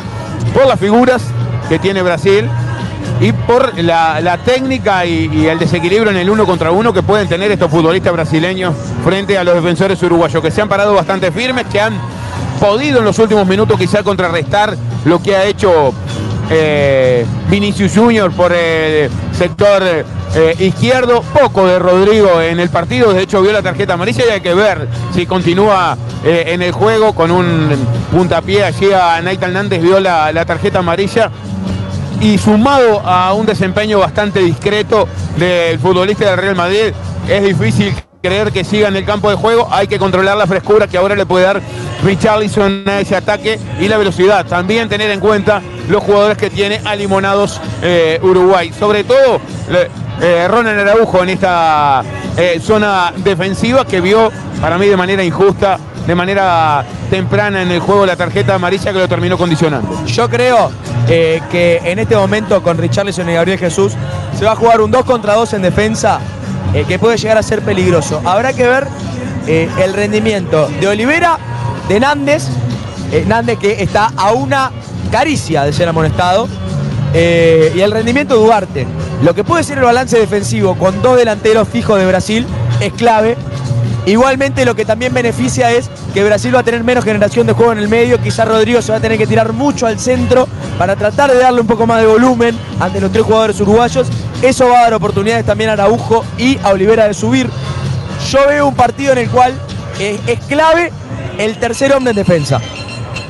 por las figuras que tiene Brasil. Y por la, técnica y, el desequilibrio en el uno contra uno que pueden tener estos futbolistas brasileños frente a los defensores uruguayos, que se han parado bastante firmes, que han podido en los últimos minutos quizá contrarrestar lo que ha hecho eh, Vinicius Junior por el sector eh, izquierdo, poco de Rodrigo en el partido, de hecho vio la tarjeta amarilla y hay que ver si continúa eh, en el juego. Con un puntapié allí a Nathan Hernández vio la, la tarjeta amarilla. Y sumado a un desempeño bastante discreto del futbolista del Real Madrid, es difícil creer que siga en el campo de juego, hay que controlar la frescura que ahora le puede dar Richarlison a ese ataque y la velocidad. También tener en cuenta los jugadores que tiene a Limonados eh, Uruguay. Sobre todo eh, Ronald Araujo en esta eh, zona defensiva que vio para mí de manera injusta, de manera temprana en el juego la tarjeta amarilla que lo terminó condicionando. Yo creo eh, que en este momento con Richarlison y Gabriel Jesús se va a jugar un 2 contra 2 en defensa eh, que puede llegar a ser peligroso. Habrá que ver eh, el rendimiento de Olivera, de Nández, eh, Nández que está a una caricia de ser amonestado, y el rendimiento de Duarte. Lo que puede ser el balance defensivo con dos delanteros fijos de Brasil es clave. Igualmente lo que también beneficia es que Brasil va a tener menos generación de juego en el medio, quizás Rodrigo se va a tener que tirar mucho al centro para tratar de darle un poco más de volumen ante los tres jugadores uruguayos. Eso va a dar oportunidades también a Araujo y a Olivera de subir. Yo veo un partido en el cual es clave el tercer hombre en defensa.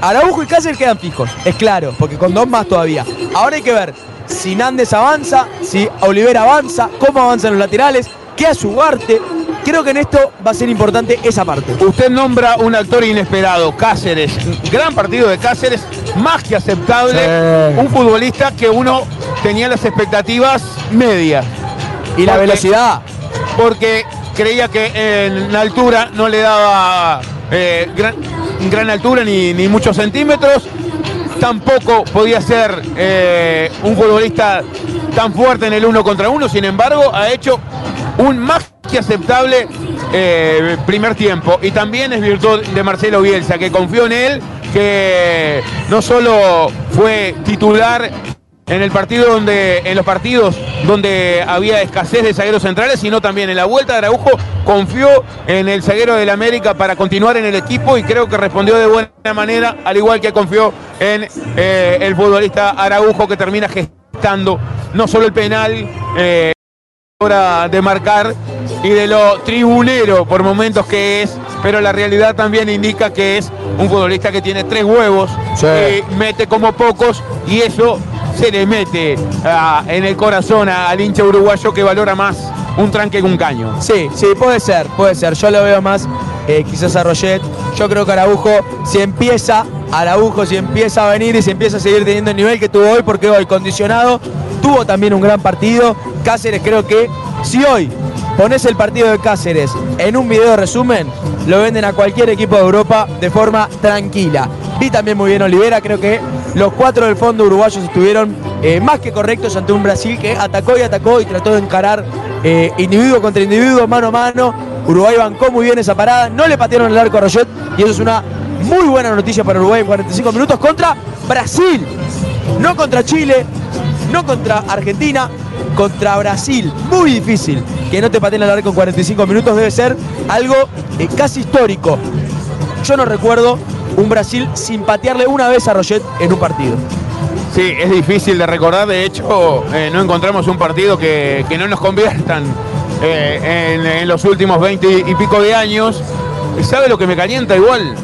Araujo y Cáceres quedan fijos, es claro, porque con dos más todavía. Ahora hay que ver si Nández avanza, si Olivera avanza, cómo avanzan los laterales, qué hace Ugarte. Creo que en esto va a ser importante esa parte. Usted nombra un actor inesperado, Cáceres. Gran partido de Cáceres, más que aceptable. Sí. Un futbolista que uno tenía las expectativas medias. Y la velocidad. Porque creía que en la altura no le daba eh, gran, gran altura ni, ni muchos centímetros. Tampoco podía ser eh, un futbolista tan fuerte en el uno contra uno. Sin embargo, ha hecho un más que aceptable eh, primer tiempo. Y también es virtud de Marcelo Bielsa, que confió en él, que no solo fue titular en el partido donde, en los partidos donde había escasez de zagueros centrales, sino también en la vuelta de Araujo confió en el zaguero del América para continuar en el equipo y creo que respondió de buena manera, al igual que confió en eh, el futbolista Araujo que termina gestando no solo el penal. eh, hora de marcar y de lo tribunero por momentos que es, pero la realidad también indica que es un futbolista que tiene tres huevos, Sí. que mete como pocos y eso se le mete ah, en el corazón al hincha uruguayo que valora más un tranque que un caño. Sí, sí, puede ser, puede ser. Yo lo veo más eh, quizás a Roget. Yo creo que Araujo, si empieza, Araujo si empieza a venir y si empieza a seguir teniendo el nivel que tuvo hoy, porque hoy condicionado, tuvo también un gran partido. Cáceres creo que si hoy pones el partido de Cáceres en un video resumen, lo venden a cualquier equipo de Europa de forma tranquila. Vi también muy bien Olivera, creo que los cuatro del fondo uruguayos estuvieron eh, más que correctos ante un Brasil que atacó y atacó y trató de encarar eh, individuo contra individuo, mano a mano. Uruguay bancó muy bien esa parada, no le patearon el arco a Roget y eso es una muy buena noticia para Uruguay en 45 minutos contra Brasil, no contra Chile, no contra Argentina, contra Brasil. Muy difícil que no te pateen el arco en 45 minutos, debe ser algo eh, casi histórico. Yo no recuerdo un Brasil sin patearle una vez a Roget en un partido. Sí, es difícil de recordar, de hecho eh, no encontramos un partido que, que no nos conviertan eh, en, en los últimos 20 y pico de años. ¿Sabe lo que me calienta igual?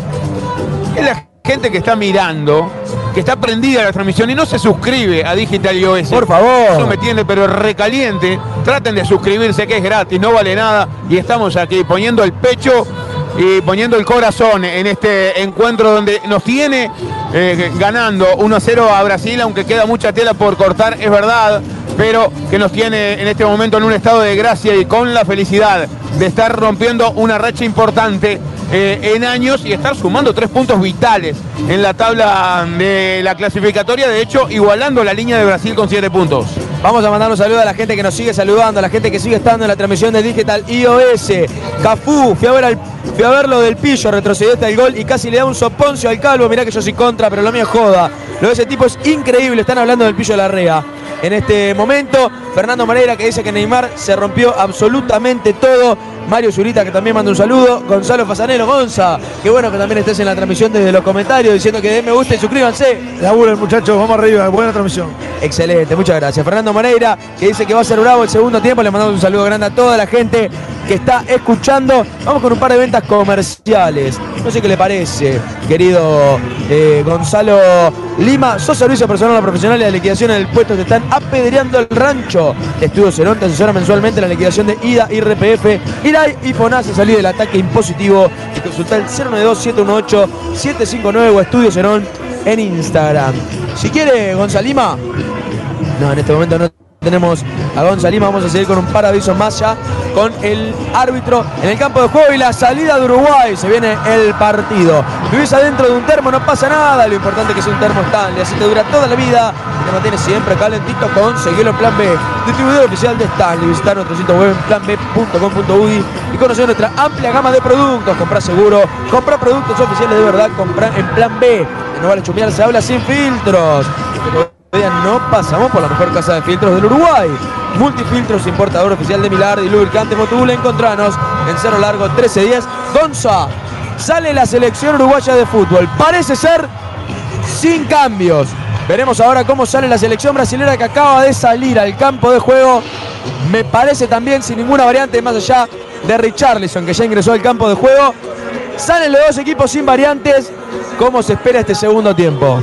Es la gente que está mirando, que está prendida a la transmisión y no se suscribe a Digital iOS. Por favor. Eso me tiene pero recaliente. Traten de suscribirse que es gratis, no vale nada. Y estamos aquí poniendo el pecho y poniendo el corazón en este encuentro donde nos tiene eh, ganando 1-0 a Brasil, aunque queda mucha tela por cortar, es verdad, pero que nos tiene en este momento en un estado de gracia y con la felicidad de estar rompiendo una racha importante eh, en años y estar sumando tres puntos vitales en la tabla de la clasificatoria, de hecho igualando la línea de Brasil con siete puntos. Vamos a mandar un saludo a la gente que nos sigue saludando, a la gente que sigue estando en la transmisión de Digital iOS. Cafú, fui a, ver al- fui a ver lo del pillo, retrocedió hasta el gol y casi le da un soponcio al calvo. Mirá que yo soy contra, pero lo mío es joda. Lo de ese tipo es increíble. Están hablando del pillo Larrea. En este momento, Fernando Moreira que dice que Neymar se rompió absolutamente todo. Mario Zurita que también manda un saludo. Gonzalo Fasanelo, Gonza. Qué bueno que también estés en la transmisión desde los comentarios diciendo que den me gusta y suscríbanse. Laburen muchachos, vamos arriba, buena transmisión. Excelente, muchas gracias. Fernando Moreira, que dice que va a ser bravo el segundo tiempo. Le mandamos un saludo grande a toda la gente que está escuchando. Vamos con un par de ventas comerciales. No sé qué le parece, querido eh, Gonzalo Lima. Sos servicio personal o profesional y la liquidación en el puesto te están apedreando el rancho. Estudio Cerón te asesora mensualmente la liquidación de IDA, IRPF, IRAI y FONAS. Salir del ataque impositivo y consultar el 092-718-759 o Estudio Cerón en Instagram. Si quiere, Gonzalima. No, en este momento no tenemos a Gonzalima. Vamos a seguir con un par más ya con el árbitro en el campo de juego y la salida de Uruguay. Se viene el partido. Vivís adentro de un termo, no pasa nada. Lo importante es que sea un termo Stanley, así te dura toda la vida. Te mantiene siempre calentito. Conseguirlo en Plan B. Distribuidor oficial de Stanley. Visitar nuestro sitio web en planb.com.uy y conocer nuestra amplia gama de productos. Comprar seguro, comprar productos oficiales de verdad. Comprar en Plan B. No vale chumear, se habla sin filtros. No pasamos por la mejor casa de filtros del Uruguay. Multifiltros, importador oficial de Milar y lubricante Motul. Encontranos en Cerro Largo 1310. Gonza, sale la selección uruguaya de fútbol. Parece ser sin cambios. Veremos ahora cómo sale la selección brasilera que acaba de salir al campo de juego. Me parece también sin ninguna variante más allá de Richarlison que ya ingresó al campo de juego. Salen los dos equipos sin variantes. ¿Cómo se espera este segundo tiempo?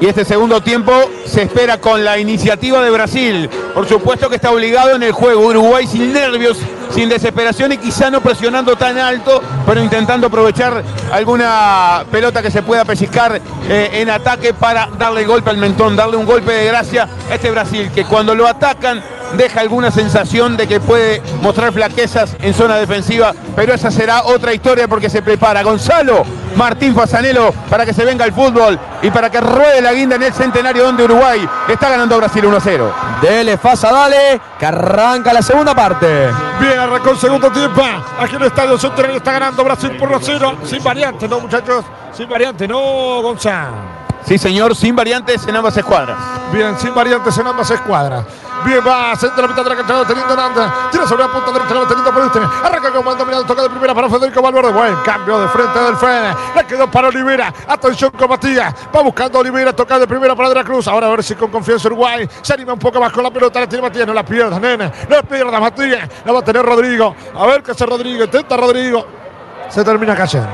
Y este segundo tiempo se espera con la iniciativa de Brasil. Por supuesto que está obligado en el juego. Uruguay sin nervios, sin desesperación y quizá no presionando tan alto, pero intentando aprovechar alguna pelota que se pueda pellizcar eh, en ataque para darle golpe al mentón, darle un golpe de gracia a este Brasil, que cuando lo atacan deja alguna sensación de que puede mostrar flaquezas en zona defensiva, pero esa será otra historia porque se prepara Gonzalo Martín Fasanelo para que se venga el fútbol y para que ruede la guinda en el centenario donde Uruguay está ganando a Brasil 1-0. Dele, Fasa, dale, que arranca la segunda parte. Bien, arrancó el segundo tiempo. Aquí en el Estadio Centenario está ganando Brasil por 1-0. Sin variante, ¿no, muchachos? Sin variante, ¿no, Gonzalo? Sí, señor, sin variantes en ambas escuadras. Bien, sin variantes en ambas escuadras. Bien, va, centro la mitad de la cancha, teniendo Nanda. Tira sobre la punta derecha, teniendo por este. Arranca con mando mirado, toca de primera para Federico Valverde. Buen cambio de frente del Fede. La quedó para Olivera. Atención con Matías. Va buscando Olivera, toca de primera para De la Cruz. Ahora a ver si con confianza Uruguay se anima un poco más con la pelota. La tiene Matías, no la pierda, nena. No la pierda Matías. La va a tener Rodrigo. A ver qué hace Rodrigo. Intenta Rodrigo. Se termina cayendo.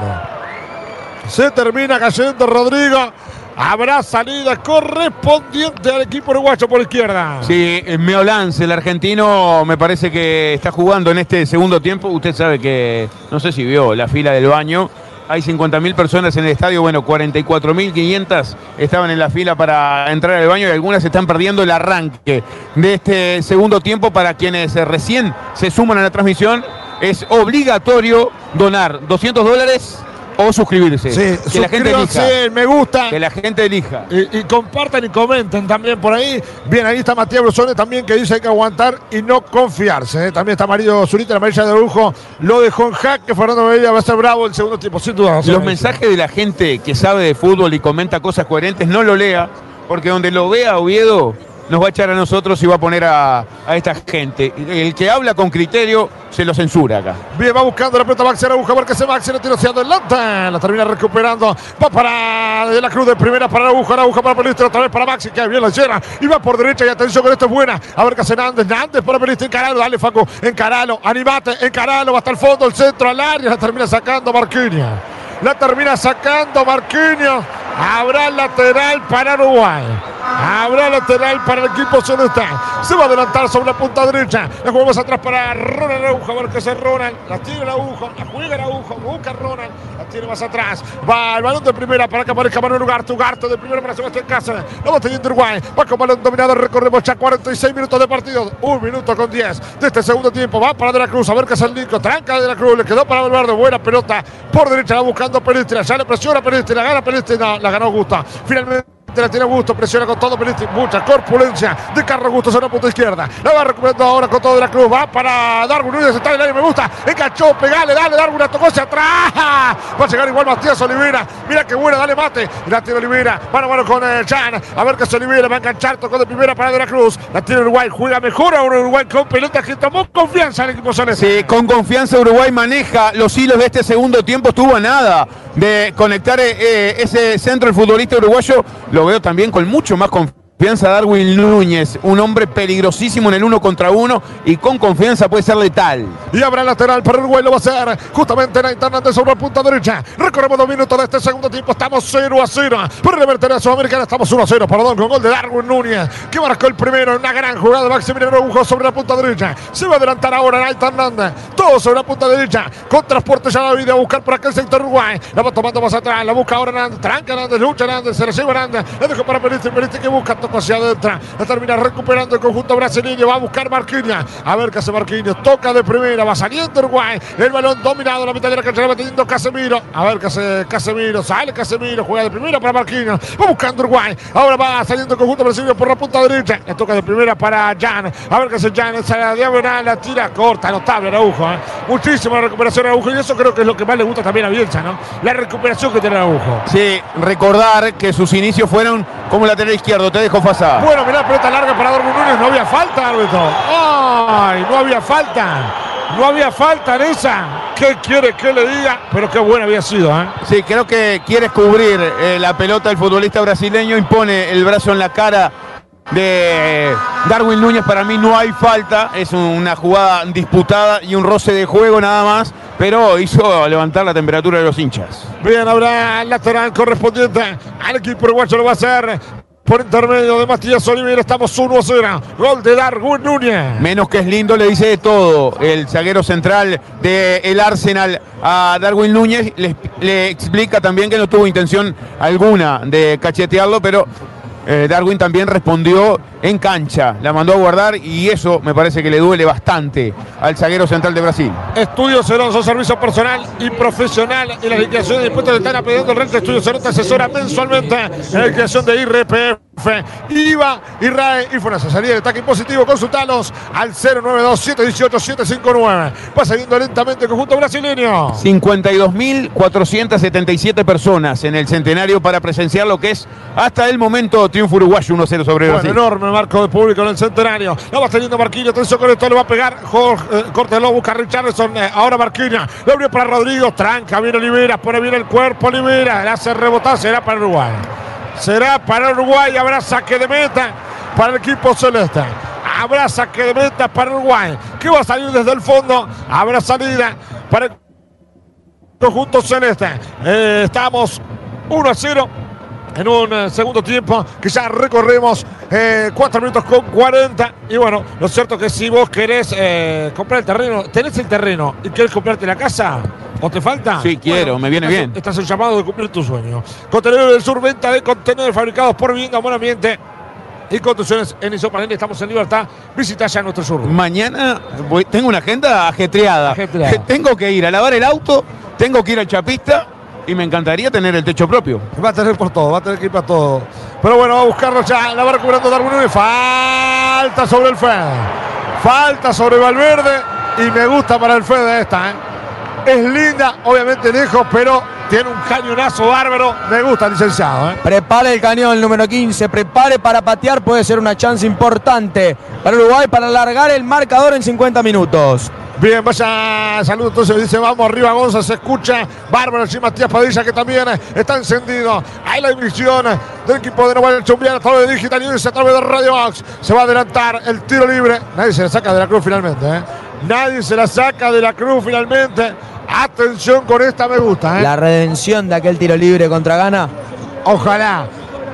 Se termina cayendo Rodrigo. Habrá salida correspondiente al equipo uruguayo por izquierda. Sí, Meolance, el argentino, me parece que está jugando en este segundo tiempo. Usted sabe que, no sé si vio la fila del baño. Hay 50.000 personas en el estadio, bueno, 44.500 estaban en la fila para entrar al baño y algunas están perdiendo el arranque de este segundo tiempo para quienes recién se suman a la transmisión. Es obligatorio donar 200 dólares o suscribirse. Sí, que la gente elija. me gusta. Que la gente elija. Y, y, compartan y comenten también por ahí. Bien, ahí está Matías Brusone también que dice hay que aguantar y no confiarse. ¿eh? También está Mario Zurita, la amarilla de lujo. Lo dejó en jaque. Fernando Medella va a ser bravo el segundo tiempo, sin duda. Los mensajes de la gente que sabe de fútbol y comenta cosas coherentes, no lo lea, porque donde lo vea Oviedo nos va a echar a nosotros y va a poner a, a, esta gente. El que habla con criterio se lo censura acá. Bien, va buscando la pelota Maxi Araujo, a ver qué se Maxi, la tira hacia adelante, la termina recuperando, va para de la cruz de primera para Araujo, Araujo para Pelistri, otra vez para Maxi, que bien la llena, y va por derecha y atención con esto es buena, a ver qué hace Nández, Nández para Pelistri, encaralo, dale Facu, encaralo, animate, encaralo, va hasta el fondo, el centro, al área, la termina sacando Marquinhos. La termina sacando Marquinhos. Habrá lateral para Uruguay. Habrá lateral para el equipo celeste. Se va a adelantar sobre la punta derecha. La jugamos atrás para Ronald Araujo. A ver qué hace Ronald. La tiene Araujo. La juega Araujo. Busca Ronald. La tiene más atrás. Va el balón de primera para que aparezca Manuel Ugarte. Ugarte de primera para Sebastián Cáceres. Lo va teniendo Uruguay. Va con balón dominado. Recorremos ya 46 minutos de partido. Un minuto con 10 de este segundo tiempo. Va para De la Cruz. A ver qué hace el Nico. Tranca De la Cruz. Le quedó para Valverde. Buena pelota. Por derecha va buscando Pelistri. Ya le presiona Pelistri. La gana Pelistri. La ganó Gusta. Finalmente la tiene Gusto, presiona con todo Pelistri, mucha corpulencia de Carlos Gusto sobre la punta izquierda. La va recuperando ahora con todo de la cruz, va para Darwin Núñez, está en el aire, me gusta, enganchó, pegale, dale, Darwin, la tocó hacia atrás. Va a llegar igual Matías Olivera, mira qué buena, dale mate. La tiene Olivera, mano a mano con el Chan, a ver qué se Olivera, va a enganchar, tocó de primera para de la Cruz. La tiene Uruguay, juega mejor ahora Uruguay con pelota que tomó confianza el equipo celeste. Sí, con confianza Uruguay maneja los hilos de este segundo tiempo, estuvo a nada de conectar eh, ese centro el futbolista uruguayo, lo veo también con mucho más confianza Confianza Darwin Núñez, un hombre peligrosísimo en el uno contra uno y con confianza puede ser letal. Y habrá lateral para Uruguay, lo va a hacer justamente Nait Hernández sobre la punta derecha. Recorremos dos minutos de este segundo tiempo, estamos 0 a 0. Por el Vertera Sudamericana estamos 1 a 0, perdón, con gol de Darwin Núñez, que marcó el primero en una gran jugada de Maximiliano Araujo sobre la punta derecha. Se va a adelantar ahora Nait Hernández, todo sobre la punta derecha, con transporte ya David a buscar por aquel sector Uruguay. La va tomando más atrás, la busca ahora Hernández, tranca Hernández, lucha Hernández, se lleva Hernández, la dejó para Periste, Periste que busca, toca hacia adentro, la termina recuperando el conjunto brasileño, va a buscar Marquinhos, a ver qué hace Marquinhos, toca de primera, va saliendo Uruguay, el balón dominado, la mitad de la cancha, la va teniendo Casemiro, a ver qué hace Casemiro, sale Casemiro, juega de primera para Marquinhos, va buscando Uruguay, ahora va saliendo el conjunto brasileño por la punta derecha, le toca de primera para Jan, a ver qué hace Jan, esa la diagonal, la tira corta, notable Araujo, ¿eh? muchísima recuperación Araujo, y eso creo que es lo que más le gusta también a Bielsa, ¿no? La recuperación que tiene Araujo. Sí, recordar que sus inicios fueron como lateral izquierdo, te dejo Bueno, mirá, pelota larga para Darwin Núñez, no había falta, árbitro. ¡Ay! No había falta. No había falta en esa. ¿Qué quiere que le diga? Pero qué buena había sido, ¿eh? Sí, creo que quiere cubrir eh, la pelota el futbolista brasileño, impone el brazo en la cara de Darwin Núñez. Para mí no hay falta, es una jugada disputada y un roce de juego nada más, pero hizo levantar la temperatura de los hinchas. Bien, habrá el lateral correspondiente al equipo uruguayo, lo va a hacer por intermedio de Matías Oliveira. Estamos 1 a 0. Gol de Darwin Núñez. Menos que es lindo, le dice de todo el zaguero central del Arsenal a Darwin Núñez. Le, le, explica también que no tuvo intención alguna de cachetearlo, pero eh, Darwin también respondió en cancha. La mandó a guardar y eso me parece que le duele bastante al zaguero central de Brasil. Estudio Ceroso, servicio personal y profesional y las liquidaciones de impuestos de están pidiendo el rento. Estudio Ceroso asesora mensualmente en la liquidación de IRPF. IVA, IRAE y FONASA. Salida de ataque impositivo, consultalos al 092-718-759. Va saliendo lentamente el conjunto brasileño. 52.477 personas en el centenario para presenciar lo que es hasta el momento triunfo uruguayo 1-0 sobre bueno, Brasil. enorme marco de público en el centenario. Lo va teniendo Marquinhos. Atención con esto, le va a pegar Jorge, eh, Corte lo busca Richardson. Eh, ahora Marquinhos. Lo abrió para Rodrigo. Tranca, viene Olivera. Pone bien el cuerpo Olivera. Le hace rebotar. Será para Uruguay. Será para Uruguay. Habrá saque de meta para el equipo celeste. Habrá saque de meta para Uruguay. Que va a salir desde el fondo. Habrá salida para el conjunto celeste. Eh, estamos 1 a 0 en un eh, segundo tiempo que ya recorremos eh, 4 minutos con 40. Y bueno, lo cierto que si vos querés eh, comprar el terreno, tenés el terreno y querés comprarte la casa. ¿O te falta? Sí, quiero, Bueno, me viene estás- bien. Estás en llamado de cumplir tu sueño. Contenedores del Sur, venta de contenedores fabricados por vivienda, buen ambiente y construcciones en Isopanel. Estamos en libertad. Visita ya nuestro sur. Mañana voy- tengo una agenda ajetreada. Ajetreada. Tengo que ir a lavar el auto, tengo que ir al chapista y me encantaría tener el techo propio. Va a tener por todo, va a tener que ir para todo. Pero bueno, va a buscarlo ya. La va recuperando Darwin Núñez. Falta sobre el Fed. Falta sobre Valverde. Y me gusta para el Fed esta. ¿eh? Es linda, obviamente lejos, pero tiene un cañonazo bárbaro. Me gusta, licenciado. ¿eh? Prepare el cañón número 15, prepare para patear, puede ser una chance importante para Uruguay para alargar el marcador en 50 minutos. Bien, vaya saludo entonces, dice vamos arriba Gonza, se escucha Bárbaro allí Matías Padilla que también está encendido. Ahí la emisión del equipo de Naval Chumbiar a través de Digital News, a través de Radio Box. Se va a adelantar el tiro libre. Nadie se la saca de la cruz finalmente. ¿eh? Nadie se la saca de la cruz finalmente. Atención con esta, me gusta. ¿eh? La redención de aquel tiro libre contra Gana. Ojalá.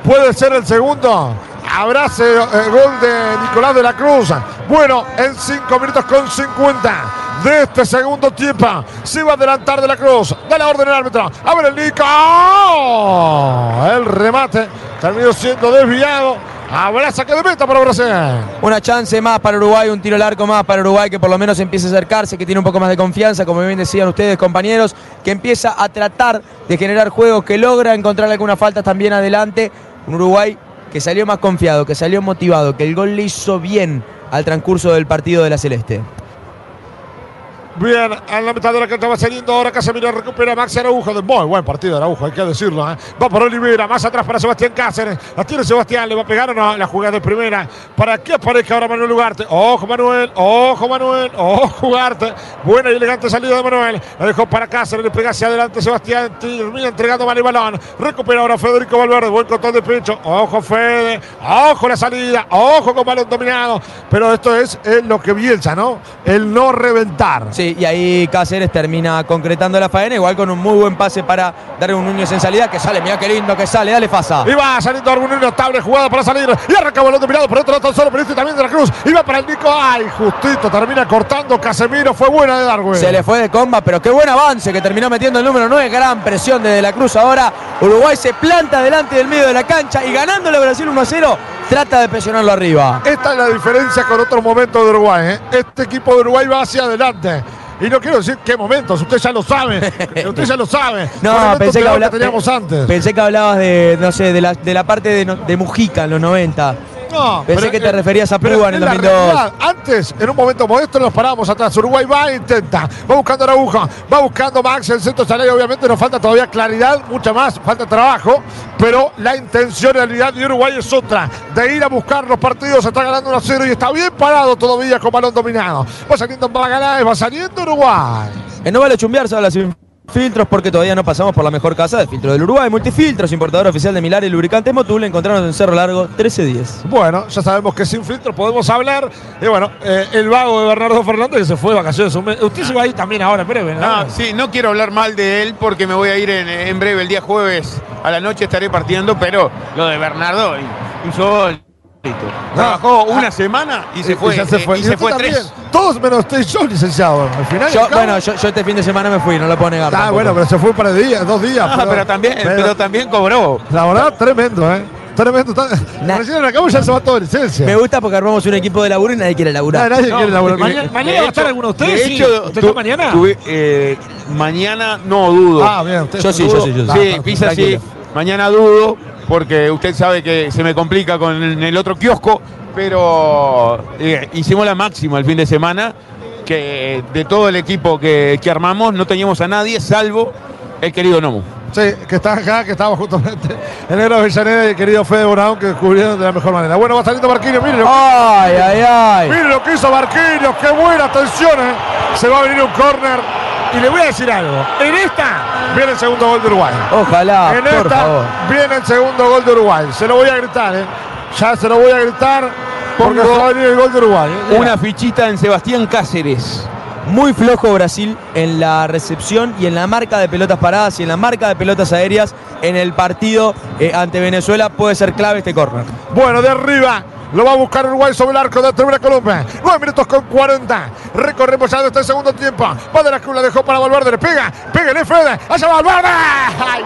Puede ser el segundo. Abrace eh, gol de Nicolás de la Cruz. Bueno, en 5 minutos con 50 de este segundo tiempo. Se va a adelantar de la Cruz. Da la orden el árbitro. A ver el Nico. El remate terminó siendo desviado. Habrá saque de meta para Brasil. Una chance más para Uruguay, un tiro al arco más para Uruguay que por lo menos empieza a acercarse, que tiene un poco más de confianza, como bien decían ustedes compañeros, que empieza a tratar de generar juegos, que logra encontrar algunas faltas también adelante. Un Uruguay que salió más confiado, que salió motivado, que el gol le hizo bien al transcurso del partido de la Celeste. Bien, en la mitad de la cancha va saliendo ahora Casemiro recupera a Maxi Araujo. Muy buen partido Araujo, hay que decirlo. ¿eh? Va por Olivera, más atrás para Sebastián Cáceres. La tiene Sebastián, le va a pegar o no la jugada de primera. Para que aparezca ahora Manuel Ugarte. Ojo Manuel, ojo Manuel, ojo Ugarte. Buena y elegante salida de Manuel. La dejó para Cáceres, le pega hacia adelante Sebastián. Termina entregando mal el balón. Recupera ahora Federico Valverde, buen control de pecho. Ojo Fede, ojo la salida, ojo con balón dominado. Pero esto es eh, lo que Bielsa, ¿no? El no reventar. Sí, y ahí Cáceres termina concretando la faena, igual con un muy buen pase para Darwin Núñez en salida, que sale, mira qué lindo que sale, dale Fasa. Y va saliendo Darwin Núñez, notable jugada para salir. Y arranca balón dominado por otro lado, solo pero este también de la Cruz. Y va para el Nico. Ay, justito, termina cortando Casemiro. Fue buena de Darwin. Se le fue de comba, pero qué buen avance que terminó metiendo el número 9. Gran presión de De la Cruz ahora. Uruguay se planta delante del medio de la cancha y ganándole a Brasil 1 a 0, trata de presionarlo arriba. Esta es la diferencia con otros momentos de Uruguay. ¿eh? Este equipo de Uruguay va hacia adelante. Y no quiero decir qué momentos, usted ya lo sabe. usted ya lo sabe. No, pensé que, peor habla- teníamos antes. pensé que hablabas de, no sé, de la, de la parte de, de Mujica en los 90. No, Pensé que te eh, referías a Púa en el la 2002. realidad, Antes, en un momento modesto, nos paramos atrás. Uruguay va e intenta. Va buscando Araujo. Va buscando Max. El centro sale. Obviamente nos falta todavía claridad, mucha más. Falta trabajo. Pero la intencionalidad de Uruguay es otra. De ir a buscar los partidos. Está ganando 1 a 0 y está bien parado todavía con balón dominado. Va saliendo Magaláes. Va saliendo Uruguay. No vale chumbear, se habla sin filtros porque todavía no pasamos por la mejor casa de filtro del Uruguay. Multifiltros, importador oficial de Milar y lubricante Motul. Encontrarnos en Cerro Largo 1310. Bueno, ya sabemos que sin filtro podemos hablar. Y bueno, eh, el vago de Bernardo Fernández que se fue de vacaciones. un mes. Usted se va a ir también ahora, en breve, ¿no? Ah, sí, no quiero hablar mal de él porque me voy a ir en, en breve, el día jueves a la noche estaré partiendo, pero lo de Bernardo insólito. Trabajó una semana y se fue. ya se eh, fue. y Y se fue también. tres. Todos menos y yo, licenciado. Al final. Yo, al cabo- bueno, yo, yo este fin de semana me fui, no lo puedo negar. Ah, tampoco. bueno, pero se fue un par de días, dos días. Ah, pero, también, pero, también cobró. La verdad, tremendo, ¿eh? Tremendo. Está- Na- Recién acabo ya se va todo licencia. Me gusta porque armamos un equipo de laburo y nadie quiere laburar. Nadie, nadie quiere laburar. Mañana, mañana va a estar alguno de ustedes. De sí. hecho, ¿Usted tu- está mañana? eh, mañana no dudo. Ah, bien. Usted Yo sí, yo sí, yo sí. Sí, pisa sí. Mañana dudo, porque usted sabe que se me complica con el, el otro kiosco, pero eh, hicimos la máxima el fin de semana, que de todo el equipo que, que armamos no teníamos a nadie salvo el querido Nomu. Sí, que está acá, que estaba justamente el negro Avellaneda y el querido Fede Brown que cubrieron de la mejor manera. Bueno, va saliendo Marquinhos, miren. Ay, ay, ay. Miren lo que hizo Marquinhos, qué buena atención. ¿eh? Se va a venir un córner. Y le voy a decir algo. En esta viene el segundo gol de Uruguay. Ojalá, en por esta favor. viene el segundo gol de Uruguay. Se lo voy a gritar, ¿eh? Ya se lo voy a gritar porque Pongo se va a venir el gol de Uruguay. ¿eh? Una fichita en Sebastián Cáceres. Muy flojo Brasil en la recepción y en la marca de pelotas paradas y en la marca de pelotas aéreas en el partido eh, ante Venezuela. Puede ser clave este córner. Bueno, de arriba. Lo va a buscar Uruguay sobre el arco de Tribuna Colombia. 9 minutos con 40. Recorremos ya desde el segundo tiempo. Va de la cruz, la dejó para Valverde. Le pega. Pégale, Fede. Allá va Valverde. Ay,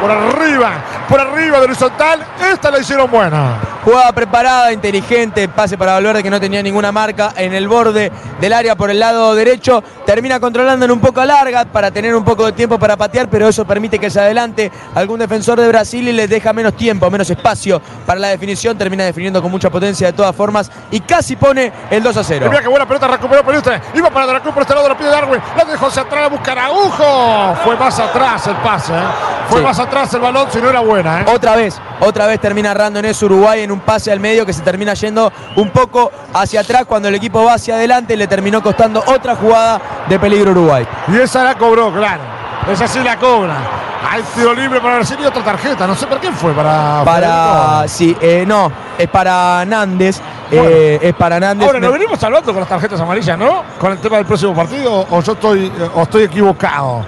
por arriba. Por arriba del horizontal. Esta la hicieron buena. Jugada preparada, inteligente, pase para Valverde que no tenía ninguna marca en el borde del área por el lado derecho. Termina controlando en un poco larga para tener un poco de tiempo para patear, pero eso permite que se adelante algún defensor de Brasil y les deja menos tiempo, menos espacio para la definición. Termina definiendo con mucha potencia de todas formas y casi pone el 2 a Y 0. mira qué buena pelota recuperó Pelustre. Iba para Cruz por este lado, la pide Darwin. La dejó hacia atrás a buscar a Ujo. Fue más atrás el pase. ¿eh? Fue Sí. más atrás el balón, si no era buena. ¿eh? Otra vez, otra vez termina errando en eso Uruguay en un pase al medio que se termina yendo un poco hacia atrás cuando el equipo va hacia adelante le terminó costando otra jugada de peligro Uruguay. Y esa la cobró, claro. Esa sí la cobra. Hay tiro libre para y otra tarjeta. No sé por qué fue para. Para. Sí, eh, no, es para Nández. eh, es para Nández. Ahora, nos venimos hablando con las tarjetas amarillas, ¿no? Con el tema del próximo partido, o yo estoy, o estoy equivocado.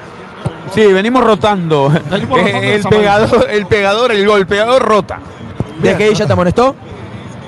Sí, venimos rotando. Venimos rotando Eh, el, pegador, el pegador, el golpeador rota. ¿De que ella te amonestó?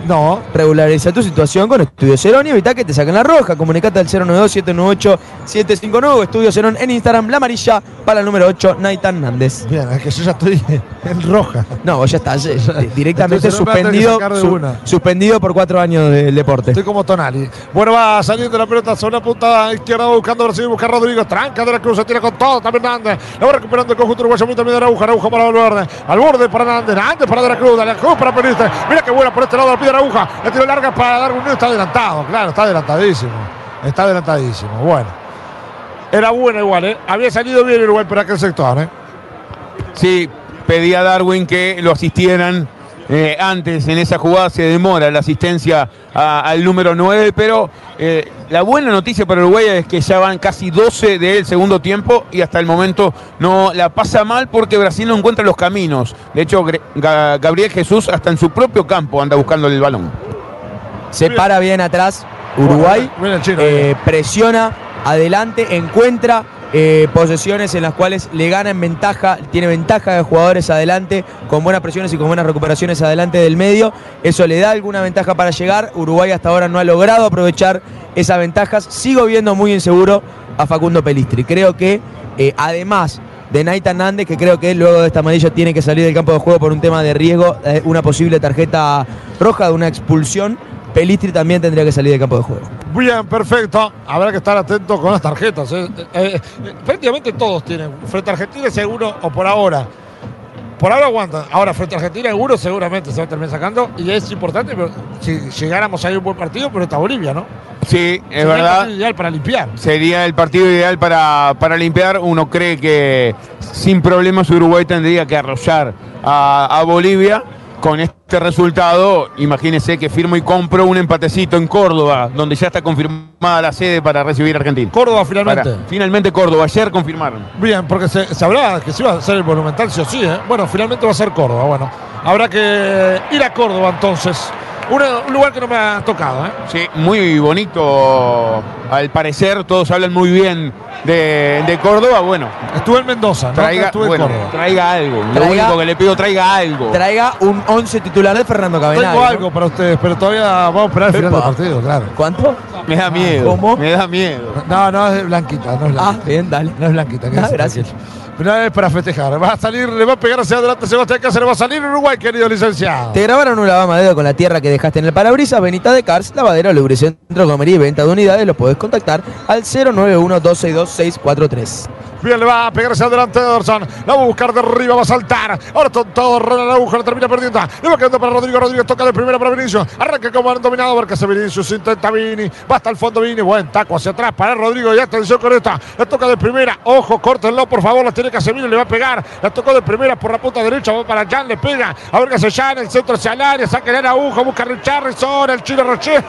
No. Regulariza tu situación con Estudio Cerón y evita que te saquen la roja. Comunicate al 092-798-759 Estudio Cerón en Instagram, la amarilla para el número 8, Naitan Nández. Bien, es que yo ya estoy en roja. No, vos ya estás eh, directamente suspendido, su- suspendido por cuatro años del deporte. Estoy como Tonali. Bueno, va saliendo la pelota sobre la punta izquierda, buscando Brasil, busca a Rodrigo. Tranca de la cruz, se tira con todo. También Nández. La va recuperando el conjunto uruguayo. muy También de Araujo. Araujo para Valverde. Al borde para Nández. Nández para de la cruz. De la cruz para Periste. Mira qué buena por este lado. La pide Araujo. La larga para dar un Está adelantado. Claro, está adelantadísimo. Está adelantadísimo. Bueno. era buena igual, ¿eh? Había salido bien Uruguay por aquel sector, ¿eh? Sí, pedía a Darwin que lo asistieran eh, antes en esa jugada se demora la asistencia a- al número 9, pero eh, la buena noticia para Uruguay es que ya van casi 12 del segundo tiempo y hasta el momento no la pasa mal porque Brasil no encuentra los caminos. De hecho, Gabriel Jesús hasta en su propio campo anda buscando el balón. Se para bien atrás Uruguay, eh, presiona adelante, encuentra eh, posesiones en las cuales le gana en ventaja, tiene ventaja de jugadores adelante, con buenas presiones y con buenas recuperaciones adelante del medio. Eso le da alguna ventaja para llegar. Uruguay hasta ahora no ha logrado aprovechar esas ventajas. Sigo viendo muy inseguro a Facundo Pelistri. Creo que eh, además de Naita Nández, que creo que luego de esta amarilla tiene que salir del campo de juego por un tema de riesgo, eh, una posible tarjeta roja de una expulsión. Pelistri también tendría que salir del campo de juego. Bien, perfecto. Habrá que estar atento con las tarjetas. ¿eh? Eh, eh, prácticamente todos tienen. Frente a Argentina seguro, o por ahora. Por ahora aguantan. Ahora, frente a Argentina, seguro, seguramente se va a terminar sacando. Y es importante, pero si llegáramos a un buen partido, pero está Bolivia, ¿no? Sí, es Sería el verdad. partido ideal para limpiar. Sería el partido ideal para, para limpiar. Uno cree que sin problemas Uruguay tendría que arrollar a, a Bolivia. Con este resultado, imagínese que firmo y compro un empatecito en Córdoba, donde ya está confirmada la sede para recibir a Argentina. Córdoba finalmente. Para- finalmente Córdoba, ayer confirmaron. Bien, porque se, se hablaba que se iba a hacer el Monumental sí o sí, ¿eh? Bueno, finalmente va a ser Córdoba. Bueno, habrá que ir a Córdoba entonces. Una- un lugar que no me ha tocado, ¿eh? Sí, muy bonito al parecer, todos hablan muy bien de, de Córdoba. Bueno, Estuve en Mendoza, ¿no? traiga, Estuve en bueno, Córdoba. traiga algo. Lo único que le pido, traiga algo. Traiga un 11 titular de Fernando Cabenagui. Tengo ¿no? algo para ustedes, pero todavía vamos a esperar el final del Epa. partido, claro. ¿Cuánto? Me da miedo. ¿Cómo? Me da miedo. No, no es blanquita, no es Ah, blanquita. bien, dale. No es blanquita. Ah, gracias. tranquilo. Pero es para festejar. Va a salir, le va a pegar hacia adelante Sebastián Cáceres, va a salir Uruguay, querido licenciado. Te grabaron un lavamadedo con la tierra que dejaste en el parabrisas, Benita de Cars, lavadero, lubricentro, comería y venta de unidades. Los podés contactar al 091-262-643. Bien, le va a pegar hacia adelante Ederson. La va a buscar de arriba, va a saltar. Ahora todo, Ronald Araujo, la termina perdiendo. Le va quedando para Rodrigo. Rodríguez toca de primera para Vinicius. Arranca como han dominado porque hace Vinicius. Intenta Vini. Va hasta el fondo Vini. Buen taco hacia atrás para Rodrigo. Y atención con esta. La toca de primera. Ojo, córtenlo, por favor. La tiene Casemiro. Le va a pegar. La tocó de primera por la punta derecha. Va para Jan. Le pega. A ver Jan. El centro hacia el área. Saca el Araujo. Busca a Richarlison. El chino Rocher.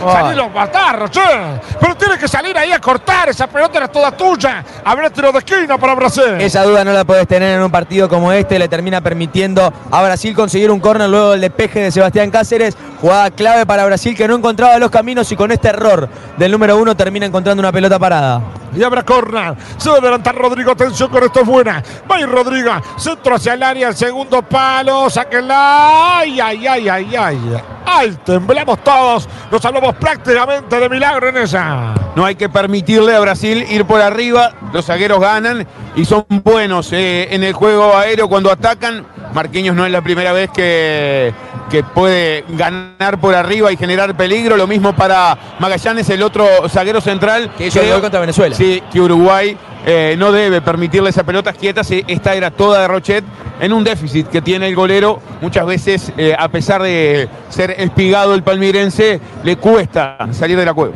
Salieron a matar, Rocher. Pero tiene que salir ahí a cortar. Esa pelota era toda tuya. Habrá tiro de esquina para Brasil. Esa duda no la podés tener en un partido como este. Le termina permitiendo a Brasil conseguir un córner luego del despeje de Sebastián Cáceres. Jugada clave para Brasil que no encontraba los caminos y con este error del número uno termina encontrando una pelota parada. Y habrá corner. Se va a adelantar Rodrigo. Atención con esto es buena. Va ir Rodrigo. Centro hacia el área. El segundo palo. Sáquenla. Ay, ay, ay, ay, ay. Ay, temblamos todos. Nos hablamos prácticamente de milagro en esa. No hay que permitirle a Brasil ir por arriba. Los zagueros ganan y son buenos eh, en el juego aéreo cuando atacan. Marquinhos no es la primera vez que, que puede ganar por arriba y generar peligro. Lo mismo para Magallanes, el otro zaguero central. Que hizo Creo- contra Venezuela. Sí, que Uruguay eh, no debe permitirle esas pelotas quietas. Esta era toda de Rochet en un déficit que tiene el golero. Muchas veces, eh, a pesar de ser espigado el palmirense, le cuesta salir de la cueva.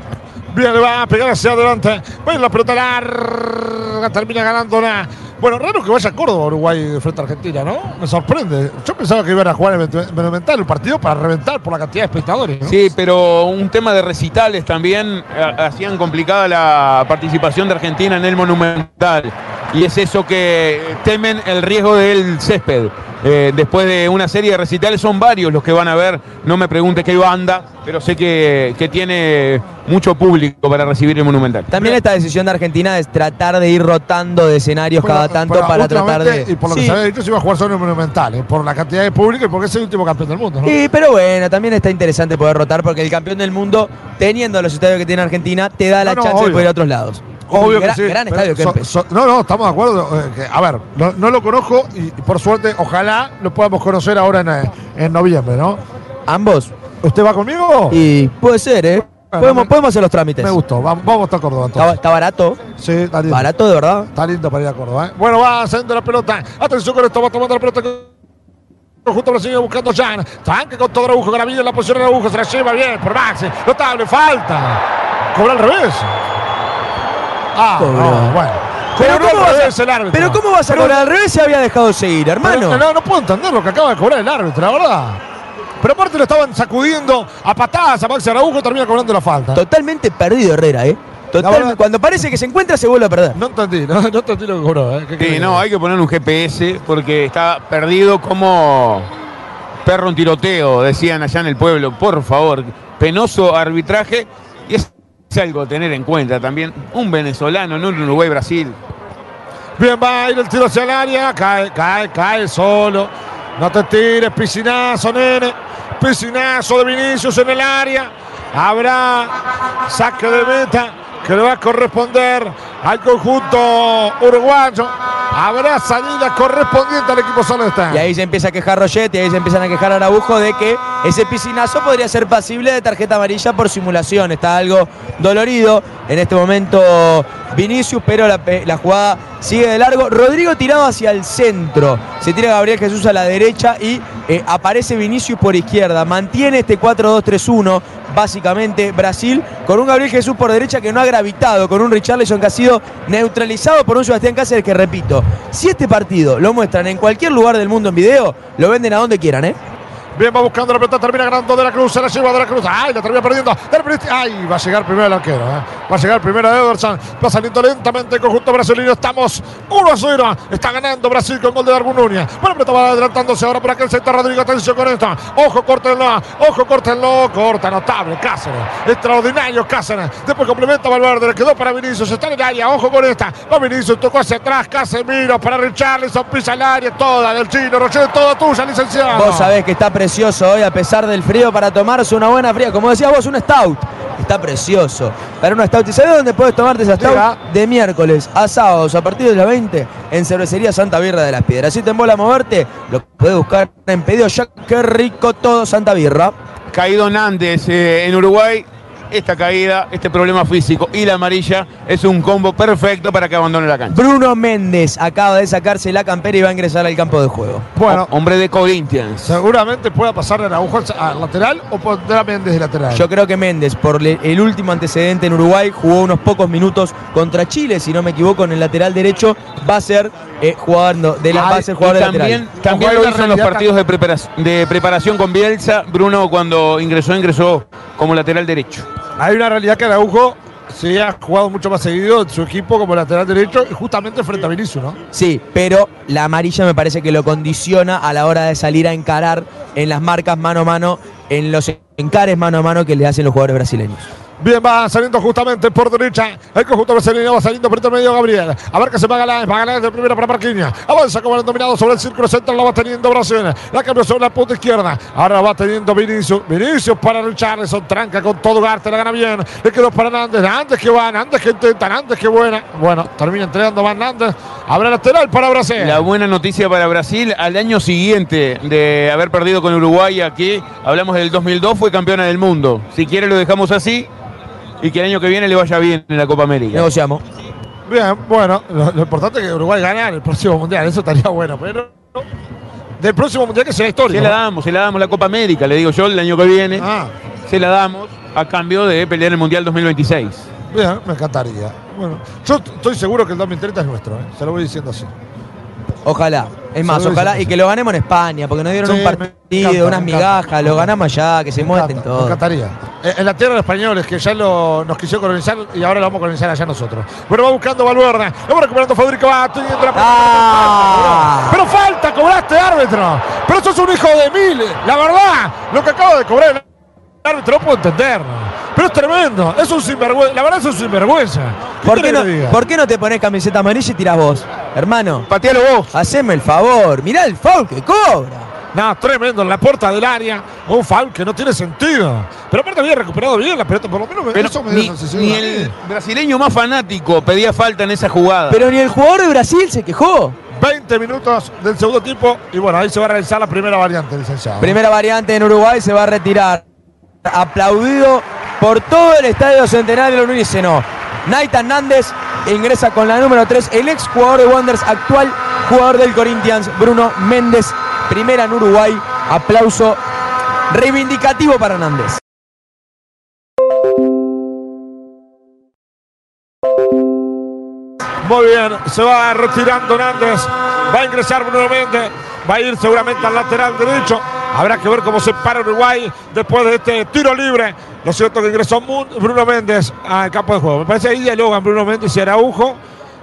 Bien, le va a pegar hacia adelante. Ir la pelota larga. Termina ganándola. Bueno, raro que vaya a Córdoba Uruguay frente a Argentina, ¿no? Me sorprende. Yo pensaba que iban a jugar en Monumental el partido para reventar por la cantidad de espectadores. Sí, pero un tema de recitales también eh, hacían complicada la participación de Argentina en el Monumental. Y es eso que temen el riesgo del césped. Eh, después de una serie de recitales, son varios los que van a ver. No me pregunte qué banda, pero sé que, que tiene mucho público para recibir el Monumental. También esta decisión de Argentina es tratar de ir rotando de escenarios Bueno, cada tanto para tratar de. Y por lo Sí. que se había dicho, se iba a jugar solo en Monumental, ¿eh? por la cantidad de público y porque es el último campeón del mundo, ¿no? Sí, pero bueno, también está interesante poder rotar porque el campeón del mundo, teniendo los estadios que tiene Argentina, te da la No, no, chance de poder ir a otros lados. Obvio gran, que sí. gran estadio so- so- no, no, estamos de acuerdo. eh, que, a ver, no, no lo conozco y, y por suerte, ojalá lo podamos conocer ahora en, eh, en noviembre, ¿no? Ambos. ¿Usted va conmigo? Y puede ser, ¿eh? Podemos, me- podemos hacer los trámites. Me gustó. Vamos, vamos hasta Córdoba Está, entonces. está barato. Sí, está lindo. Barato de verdad. Está lindo para ir a Córdoba. ¿eh? Bueno, va haciendo la pelota. Atención con esto, va tomando la pelota. Justo lo sigue buscando Jan. Tanque con todo Araujo, con la vida en la posición de Araujo. Se la lleva bien por Maxi. Notable, falta. Cobra al revés. Ah, no, bueno. Pero ¿cómo, vas revés el a, árbitro. pero ¿cómo vas a Pero- cobrar al revés si había dejado seguir, hermano? Pero, no, no puedo entender lo que acaba de cobrar el árbitro, la verdad. Pero aparte lo estaban sacudiendo a patadas a Maxi Araujo, termina cobrando la falta. Totalmente perdido Herrera, ¿eh? Total- verdad- cuando parece que se encuentra, se vuelve a perder. No entendí, no, no entendí lo que cobró. ¿eh? ¿Qué Sí, querés? no, hay que ponerle un GPS porque está perdido como perro en tiroteo, decían allá en el pueblo. Por favor, penoso arbitraje y es algo a tener en cuenta también. Un venezolano, no un Uruguay-Brasil. Bien, va a ir el tiro hacia el área. Cae, cae, cae solo. No te tires, piscinazo, nene. Piscinazo de Vinicius en el área. Habrá saque de meta que le va a corresponder al conjunto uruguayo. Habrá salida correspondiente al equipo celeste. Y ahí se empieza a quejar Roget y ahí se empiezan a quejar Araujo de que ese piscinazo podría ser pasible de tarjeta amarilla por simulación. Está algo dolorido en este momento Vinicius, pero la, pe- la jugada sigue de largo. Rodrigo tirado hacia el centro. Se tira Gabriel Jesús a la derecha y eh, aparece Vinicius por izquierda. Mantiene este 4-2-3-1, básicamente Brasil, con un Gabriel Jesús por derecha que no ha gravitado, con un Richarlison que ha sido neutralizado por un Sebastián Cáceres que, repito, si este partido lo muestran en cualquier lugar del mundo en video, lo venden a donde quieran, ¿eh? Bien, va buscando la pelota, termina ganando de la cruz, se la lleva de la cruz. Ay, la termina perdiendo. Ay, va a llegar primero el arquero. ¿eh? Va a llegar primero Ederson. Va saliendo lentamente el conjunto brasileño. Estamos 1 a 0. Está ganando Brasil con gol de Darwin Núñez. Bueno, pelota va adelantándose ahora por aquel sector. Rodrigo, atención con esto. Ojo, córtenlo. Ojo, córtenlo. Corta, notable. Cáceres. Extraordinario Cáceres. Después complementa Valverde. Le quedó para Vinicius. Está en el área. Ojo con esta. Va Vinicius. Tocó hacia atrás. Casemiro para Richarlison. Pisa el área. Toda del chino. Roger, toda tuya, licenciado. Vos sabés que está precioso hoy, a pesar del frío, para tomarse una buena fría. Como decías vos, un stout. Está precioso. Para un stout. ¿Y sabés dónde puedes tomarte esa stout? Llega. De miércoles a sábados, a partir de las 20, en Cervecería Santa Birra de las Piedras. Si te embola moverte, lo puedes buscar en pedido ya. Qué rico todo Santa Birra. Caído Nández eh, en Uruguay. Esta caída, este problema físico y la amarilla es un combo perfecto para que abandone la cancha. Bruno Méndez acaba de sacarse la campera y va a ingresar al campo de juego. Bueno, Hombre de Corinthians. seguramente pueda pasar de Araujo al, al lateral o pondrá a Méndez de lateral. Yo creo que Méndez, por el último antecedente en Uruguay, jugó unos pocos minutos contra Chile, si no me equivoco, en el lateral derecho. Va a ser eh, jugando de la, va a ser jugador Y de también, lateral. también lo hizo en los partidos de preparación, de preparación con Bielsa. Bruno cuando ingresó, ingresó como lateral derecho. Hay una realidad que Araujo se ha jugado mucho más seguido en su equipo como lateral derecho y justamente frente a Vinicius, ¿no? Sí, pero la amarilla me parece que lo condiciona a la hora de salir a encarar en las marcas mano a mano, en los encares mano a mano que le hacen los jugadores brasileños. Bien, va saliendo justamente por derecha. El conjunto brasileño va saliendo por intermedio Gabriel. A ver que se va Galán. Va Galán de primera para Marquinhos. Avanza como el dominado sobre el círculo central. La va teniendo Brasil. La cambió sobre la punta izquierda. Ahora va teniendo Vinicius. Vinicius para Richarlison. Tranca con todo Garte. La gana bien. Le quedó para Nández. Nández que van. Nández que intentan. Nández que buena. Bueno, termina entregando más Nández. Habrá lateral para Brasil. La buena noticia para Brasil, al año siguiente de haber perdido con Uruguay aquí, hablamos del 2002, fue campeona del mundo. Si quiere lo dejamos así y que el año que viene le vaya bien en la Copa América. Negociamos. Bien, bueno, lo, lo importante es que Uruguay gane el próximo mundial, eso estaría bueno, pero del próximo mundial que sea histórico. Se la damos, se la damos la Copa América, le digo yo, el año que viene. Ah, Se la damos a cambio de pelear el Mundial 2026. bien, me encantaría. Bueno, yo estoy seguro que el 2030 es nuestro, ¿eh? se lo voy diciendo así. Ojalá. Es más, ojalá. Y que lo ganemos en España, porque nos dieron Sí, un partido, encanta, unas migajas, lo ganamos allá, que se muestren encanta, Me todos. encantaría. Eh, En la tierra de los españoles, que ya lo, nos quisieron colonizar y ahora lo vamos a colonizar allá nosotros. Bueno, va buscando Valverde. Lo va recuperando Federico. Va teniendo la Ah. Pero falta, cobraste árbitro. Pero sos un hijo de mil. La verdad, lo que acaba de cobrar árbitro no puedo entenderlo. Pero es tremendo. Es un sinvergüenza. La verdad es un sinvergüenza. ¿Por qué, no? ¿Por qué no te pones camiseta amarilla y tirás vos? Hermano, Patealo vos. haceme el favor. Mirá el foul que cobra. No, tremendo en la puerta del área. Un foul que no tiene sentido. Pero aparte había recuperado bien la pelota. Por lo menos Pero eso me dio ni, ni el brasileño más fanático pedía falta en esa jugada. Pero ni el jugador de Brasil se quejó. 20 minutos del segundo tiempo. Y bueno, ahí se va a realizar la primera variante, licenciado. Primera variante en Uruguay se va a retirar. Aplaudido por todo el estadio centenario del unísono. Naitan Nández ingresa con la número 3, el ex jugador de Wanderers, actual jugador del Corinthians, Bruno Méndez. Primera en Uruguay. Aplauso reivindicativo para Nández. Muy bien, se va retirando Nández. Va a ingresar Bruno Méndez. Va a ir seguramente al lateral derecho. Habrá que ver cómo se para Uruguay después de este tiro libre. Lo cierto que ingresó Bruno Méndez al campo de juego. Me parece ahí dialogan Bruno Méndez y Araujo.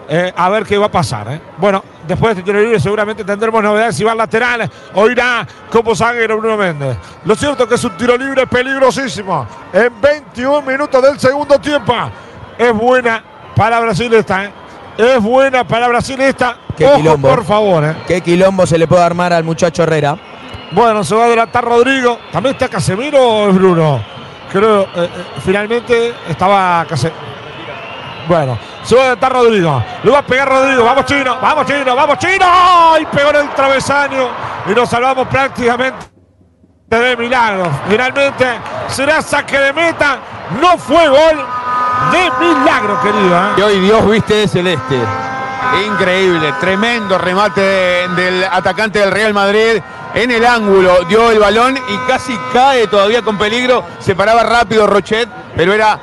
Eh, a ver qué va a pasar. ¿eh? Bueno, después de este tiro libre seguramente tendremos novedades si va al lateral o irá como zaguero Bruno Méndez. Lo cierto que es un tiro libre peligrosísimo. En 21 minutos del segundo tiempo. Es buena para Brasil esta. ¿eh? Es buena para Brasil esta. Qué quilombo. por favor. ¿eh? Qué quilombo se le puede armar al muchacho Herrera. Bueno, se va a adelantar Rodrigo. ¿También está Casemiro o es Bruno? Creo, eh, eh, finalmente estaba Casemiro. Bueno, se va a adelantar Rodrigo. Le va a pegar Rodrigo. Vamos, chino. Vamos, chino. Vamos, chino. Y pegó en el travesaño. Y nos salvamos prácticamente de milagro. Finalmente será saque de meta. No fue gol de milagro, querido. Y hoy Dios viste de celeste. Increíble, tremendo remate del atacante del Real Madrid en el ángulo, dio el balón y casi cae todavía con peligro. Se paraba rápido Rochet, pero era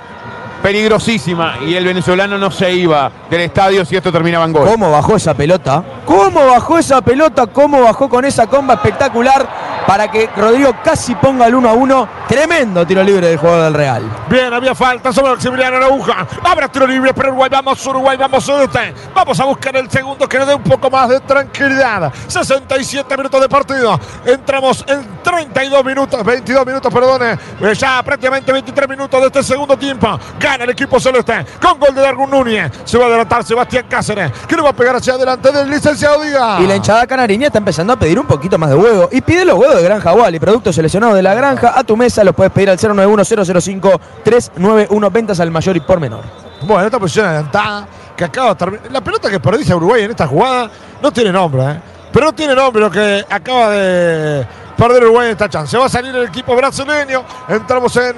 peligrosísima y el venezolano no se iba del estadio si esto terminaba en gol. ¿Cómo bajó esa pelota? ¿Cómo bajó esa pelota? ¿Cómo bajó con esa comba espectacular para que Rodrigo casi ponga el 1 a 1? Tremendo tiro libre del jugador del Real. Bien, había falta sobre Maximiliano Arauja. Habrá tiro libre para Uruguay. Vamos, Uruguay, vamos, este. Vamos a buscar el segundo que nos dé un poco más de tranquilidad. 67 minutos de partido. Entramos en 32 minutos, 22 minutos, perdone. Eh, ya prácticamente 23 minutos de este segundo tiempo. Gana el equipo celeste con gol de Darwin Núñez. Se va a adelantar Sebastián Cáceres, que le va a pegar hacia adelante del licenciado Díaz. Y la hinchada canariña está empezando a pedir un poquito más de huevo. Y pide los huevos de Granja Wally, productos seleccionados de la granja a tu mesa. Los puedes pedir al 091-005-391. Ventas al mayor y por menor. Bueno, esta posición adelantada que acaba de terminar. La pelota que perdice a Uruguay en esta jugada no tiene nombre, ¿eh? Pero no tiene nombre lo que acaba de perder Uruguay en esta chance. Va a salir el equipo brasileño. Entramos en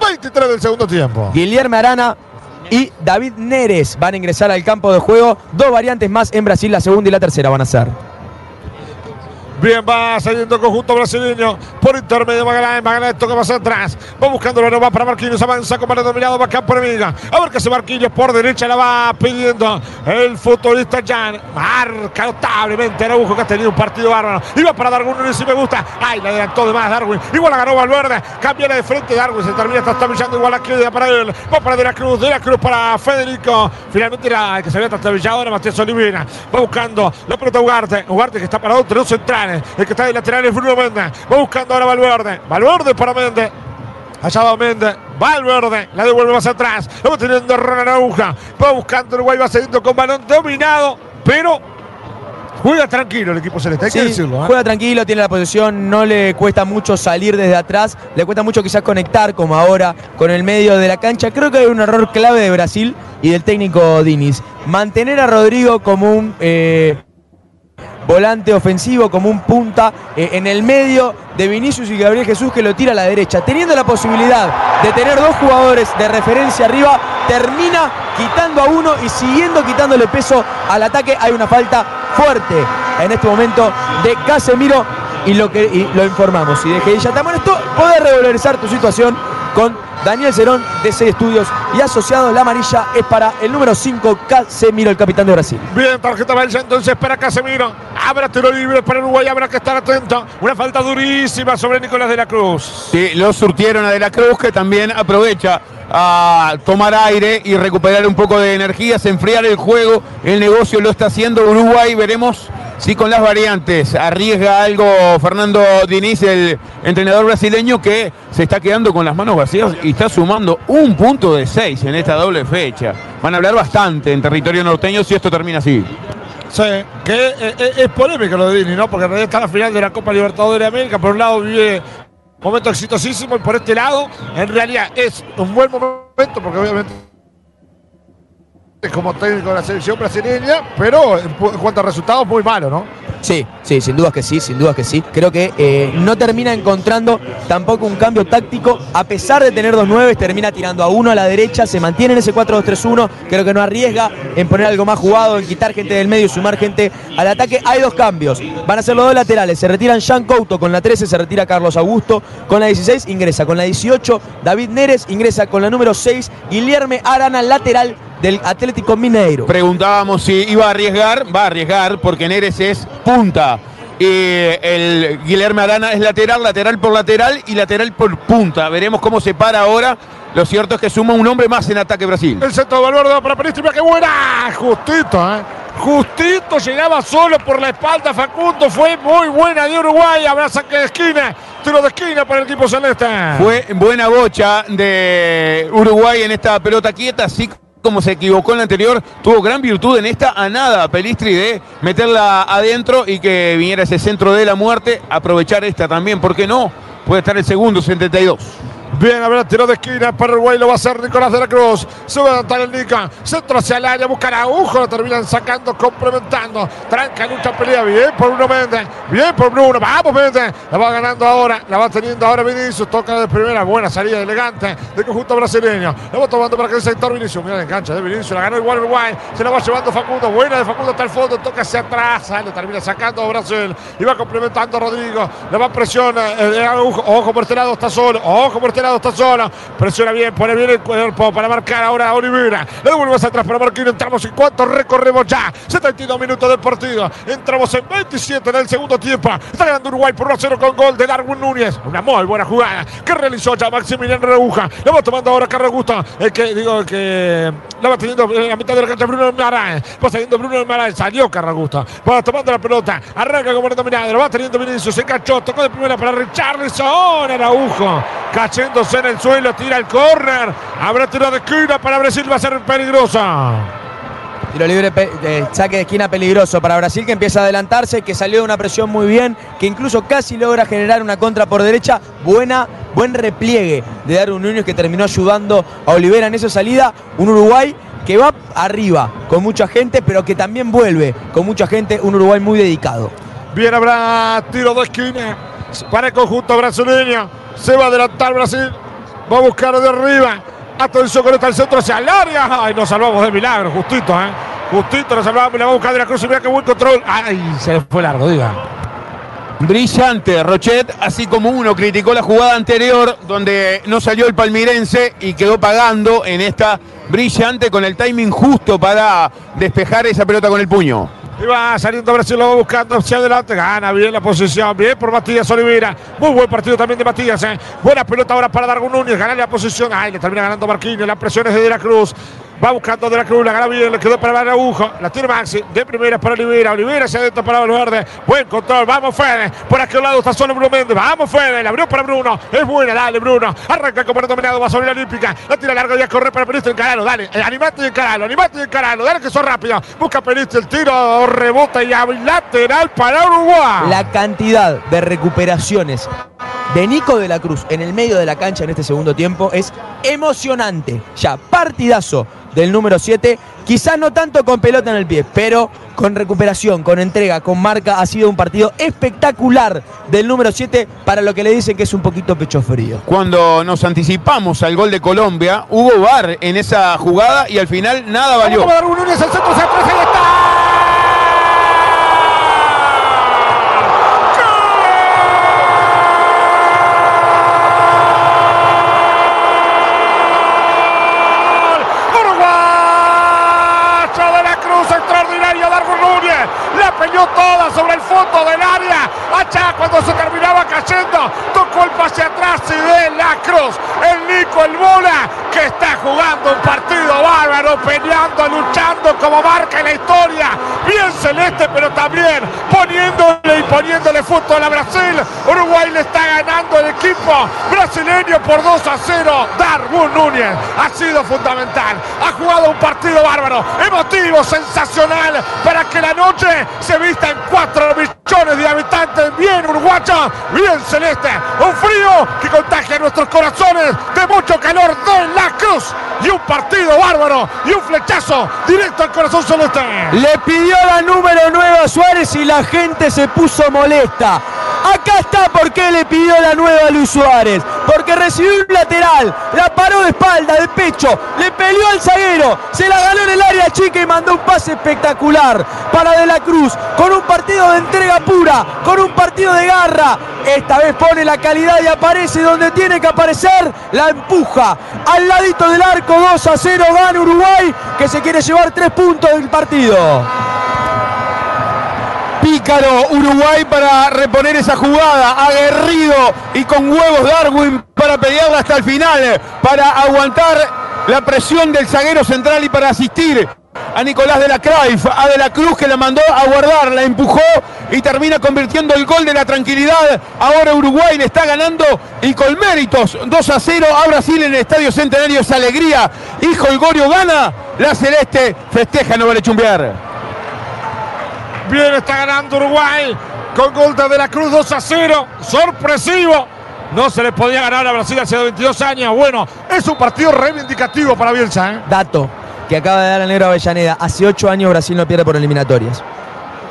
23 del segundo tiempo. Guillermo Arana y David Neres van a ingresar al campo de juego. Dos variantes más en Brasil, la segunda y la tercera van a ser. Bien, va saliendo conjunto brasileño por intermedio de Magallanes. Magallanes toca más atrás. Va buscando la va para Marquinhos. Avanza con balón dominado. Va acá por amiga. A ver qué hace Marquinhos por derecha. La va pidiendo el futbolista Jan. Marca notablemente Araujo que ha tenido un partido bárbaro. Iba para Darwin y si me gusta. Ay, le adelantó de más Darwin. Igual la ganó Valverde. Cambia de frente Darwin. Se termina trastabillando igual aquí para él. Va para De la Cruz. De la Cruz para Federico. Finalmente el que se había trastabillado. Era Matías Olivera. Va buscando la pelota Ugarte. Ugarte que está parado entre dos centrales. El que está de lateral es Bruno Méndez. Va buscando ahora Valverde. Valverde para Méndez. Allá va Méndez. Valverde. La devuelve más atrás. Lo va teniendo Ronald Arauja. Va buscando Uruguay. Va siguiendo con balón dominado. Pero Juega tranquilo el equipo celeste, hay que decirlo. ¿eh? Juega tranquilo, tiene la posición, no le cuesta mucho salir desde atrás, le cuesta mucho quizás conectar como ahora con el medio de la cancha. Creo que hay un error clave de Brasil y del técnico Diniz. Mantener a Rodrigo como un eh, volante ofensivo, como un punta eh, en el medio de Vinicius y Gabriel Jesús que lo tira a la derecha. Teniendo la posibilidad de tener dos jugadores de referencia arriba, termina quitando a uno y siguiendo quitándole peso al ataque. Hay una falta fuerte en este momento de Casemiro y lo, que, lo informamos. Y de que esto puede regularizar tu situación con Daniel Cerón de C Estudios y asociado la amarilla es para el número 5 Casemiro, el capitán de Brasil. Bien, tarjeta amarilla entonces para Casemiro. Habrá tiro libre para Uruguay, habrá que estar atento. Una falta durísima sobre Nicolás de la Cruz. Sí, lo surtieron a de la Cruz que también aprovecha a tomar aire y recuperar un poco de energías, enfriar el juego. El negocio lo está haciendo Uruguay. Veremos si con las variantes arriesga algo Fernando Diniz, el entrenador brasileño, que se está quedando con las manos vacías y está sumando un punto de seis en esta doble fecha. Van a hablar bastante en territorio norteño si esto termina así. Sí, que eh, eh, es, polémico lo de Diniz, ¿no? Porque en realidad está la final de la Copa Libertadores de América. Por un lado vive momento exitosísimo y por este lado, en realidad es un buen momento porque obviamente como técnico de la selección brasileña, pero en cuanto a resultados, muy malo, ¿no? Sí, sí, sin dudas que sí, sin dudas que sí. Creo que eh, no termina encontrando tampoco un cambio táctico, a pesar de tener dos nueve, termina tirando a uno a la derecha, se mantiene en ese 4-2-3-1, creo que no arriesga en poner algo más jugado, en quitar gente del medio y sumar gente al ataque. Hay dos cambios, van a ser los dos laterales, se retiran Jean Couto con la 13, se retira Carlos Augusto con la 16, ingresa con la 18, David Neres ingresa con la número 6, Guillermo Arana lateral del Atlético Mineiro. Preguntábamos si iba a arriesgar, va a arriesgar porque Neres es punta. Y el Guillermo Arana es lateral, lateral por lateral y lateral por punta. Veremos cómo se para ahora. Lo cierto es que suma un hombre más en ataque Brasil. El centro de Valverde para Peristri, mira qué buena. Justito, ¿eh? Justito llegaba solo por la espalda Facundo. Fue muy buena de Uruguay. Habrá saque de esquina. Tiro de esquina para el equipo celeste. Fue buena bocha de Uruguay en esta pelota quieta, así como se equivocó en la anterior, tuvo gran virtud en esta a nada Pelistri de meterla adentro y que viniera ese centro de la muerte, aprovechar esta también, ¿por qué no? Puede estar el segundo 72. Bien, habrá tiro de esquina para Uruguay, lo va a hacer Nicolás de la Cruz. Sube a el Nica. Centro hacia el área, buscan a Ujo, lo terminan sacando, complementando. Tranca, lucha, pelea. Bien por Bruno Méndez. Bien por Bruno. Vamos, Méndez. La va ganando ahora. La va teniendo ahora Vinicius. Toca de primera. Buena salida elegante del conjunto brasileño. La va tomando para que el sector Vinicius. Mira la engancha de Vinicius. La ganó igual Uruguay. Se la va llevando Facundo. Buena de Facundo hasta el fondo. Toca hacia atrás. Lo termina sacando Brasil. Y va complementando a Rodrigo. La va presiona. Eh, ojo, ojo por este lado está solo. Ojo por este lado está solo. Presiona bien, pone bien el cuerpo para marcar ahora a Olivera. Le devuelve atrás para Marquinhos. Entramos en cuánto recorremos ya. 72 minutos del partido. Entramos en 27 en el segundo tiempo. Está ganando Uruguay por 1 0 con gol de Darwin Núñez. Una muy buena jugada que realizó ya Maximiliano Rebuja. Le va tomando ahora Carlos Gusto. El que digo que la va teniendo en la mitad de la cancha Bruno Maray. Va saliendo Bruno Maray. Salió Carlos. Va tomando la pelota. Arranca como dominado. Lo va teniendo Vinicius. Se enganchó. Tocó de primera para Richarlison. Araujo. En el suelo, tira el córner. Habrá tiro de esquina para Brasil, va a ser peligrosa. Tiro libre, eh, saque de esquina peligroso para Brasil que empieza a adelantarse, que salió de una presión muy bien, que incluso casi logra generar una contra por derecha. Buena, buen repliegue de Darwin Núñez que terminó ayudando a Olivera en esa salida. Un Uruguay que va arriba con mucha gente, pero que también vuelve con mucha gente. Un Uruguay muy dedicado. Bien, habrá tiro de esquina para el conjunto brasileño. Se va a adelantar Brasil. Va a buscar de arriba. Atención con el centro hacia el área. Ay, nos salvamos de milagro, justito, ¿eh? Justito nos salvamos. Le va a buscar de la cruz y mira qué buen control. Ay, se le fue largo, diga. Brillante, Rochet, así como uno criticó la jugada anterior donde no salió el palmirense y quedó pagando en esta brillante con el timing justo para despejar esa pelota con el puño. Y va saliendo Brasil, lo va buscando hacia adelante. Gana bien la posición. Bien por Matías Oliveira. Muy buen partido también de Matías. ¿eh? Buena pelota ahora para Darwin Núñez. Gana la posición. Ay, le termina ganando Marquinhos. Las presiones de De la Cruz. Va buscando de la Cruz, la gana bien, le quedó para Araujo. La tiene Maxi, de primera para Olivera. Olivera se adentro para Valverde. Buen control, vamos Fede. Por aquel lado está solo Bruno Méndez. Vamos Fede, la abrió para Bruno. Es buena, dale Bruno. Arranca como dominado, va sobre la olímpica. La tira larga y a correr para Peristri, encaralo, dale. Eh, animate y encaralo, animate y encaralo. Dale que sos rápido. Busca Peristri el tiro, rebota y lateral para Uruguay. La cantidad de recuperaciones de Nico de la Cruz en el medio de la cancha en este segundo tiempo es emocionante. Ya, partidazo del número 7. Quizás no tanto con pelota en el pie, pero con recuperación, con entrega, con marca. Ha sido un partido espectacular del número 7 para lo que le dicen que es un poquito pecho frío. Cuando nos anticipamos al gol de Colombia, hubo VAR en esa jugada y al final nada valió. Vamos a dar un lunes al centro, se ahí está. toda sobre el fondo del área. Allá cuando se terminaba cayendo, tocó el pase atrás y de la cruz. El Nico, el bola, que está jugando un peleando, luchando como marca la historia. Bien celeste, pero también poniéndole y poniéndole fútbol a Brasil. Uruguay le está ganando el equipo brasileño por 2 a 0. Darwin Núñez ha sido fundamental. Ha jugado un partido bárbaro, emotivo, sensacional, para que la noche se vista en 4 millones de habitantes. Bien uruguayo, bien celeste. Un frío que contagia nuestros corazones de mucho calor de la cruz. Y un partido bárbaro y un flechazo directo al corazón celeste. Le pidió la número 9 a Suárez y la gente se puso molesta. Acá está por qué le pidió la nueva Luis Suárez. Porque recibió un lateral, la paró de espalda, de pecho, le peleó al zaguero, se la ganó en el área chica y mandó un pase espectacular para De la Cruz. Con un partido de entrega pura, con un partido de garra. Esta vez pone la calidad y aparece donde tiene que aparecer. La empuja al ladito del arco 2 a 0. Gana Uruguay que se quiere llevar tres puntos del partido. Pícaro Uruguay para reponer esa jugada. Aguerrido y con huevos Darwin para pelearla hasta el final. Para aguantar la presión del zaguero central y para asistir a Nicolás de la Cruyff, a De la Cruz que la mandó a guardar, la empujó y termina convirtiendo el gol de la tranquilidad. Ahora Uruguay le está ganando y con méritos 2 a 0 a Brasil en el Estadio Centenario. Esa alegría. Hijo el Gorio gana. La Celeste festeja, no vale chumbear. Bien, está ganando Uruguay con gol de la Cruz 2 a 0. Sorpresivo. No se le podía ganar a Brasil hace 22 años. Bueno, es un partido reivindicativo para Bielsa. ¿eh? Dato que acaba de dar el negro Avellaneda. Hace 8 años Brasil no pierde por eliminatorias.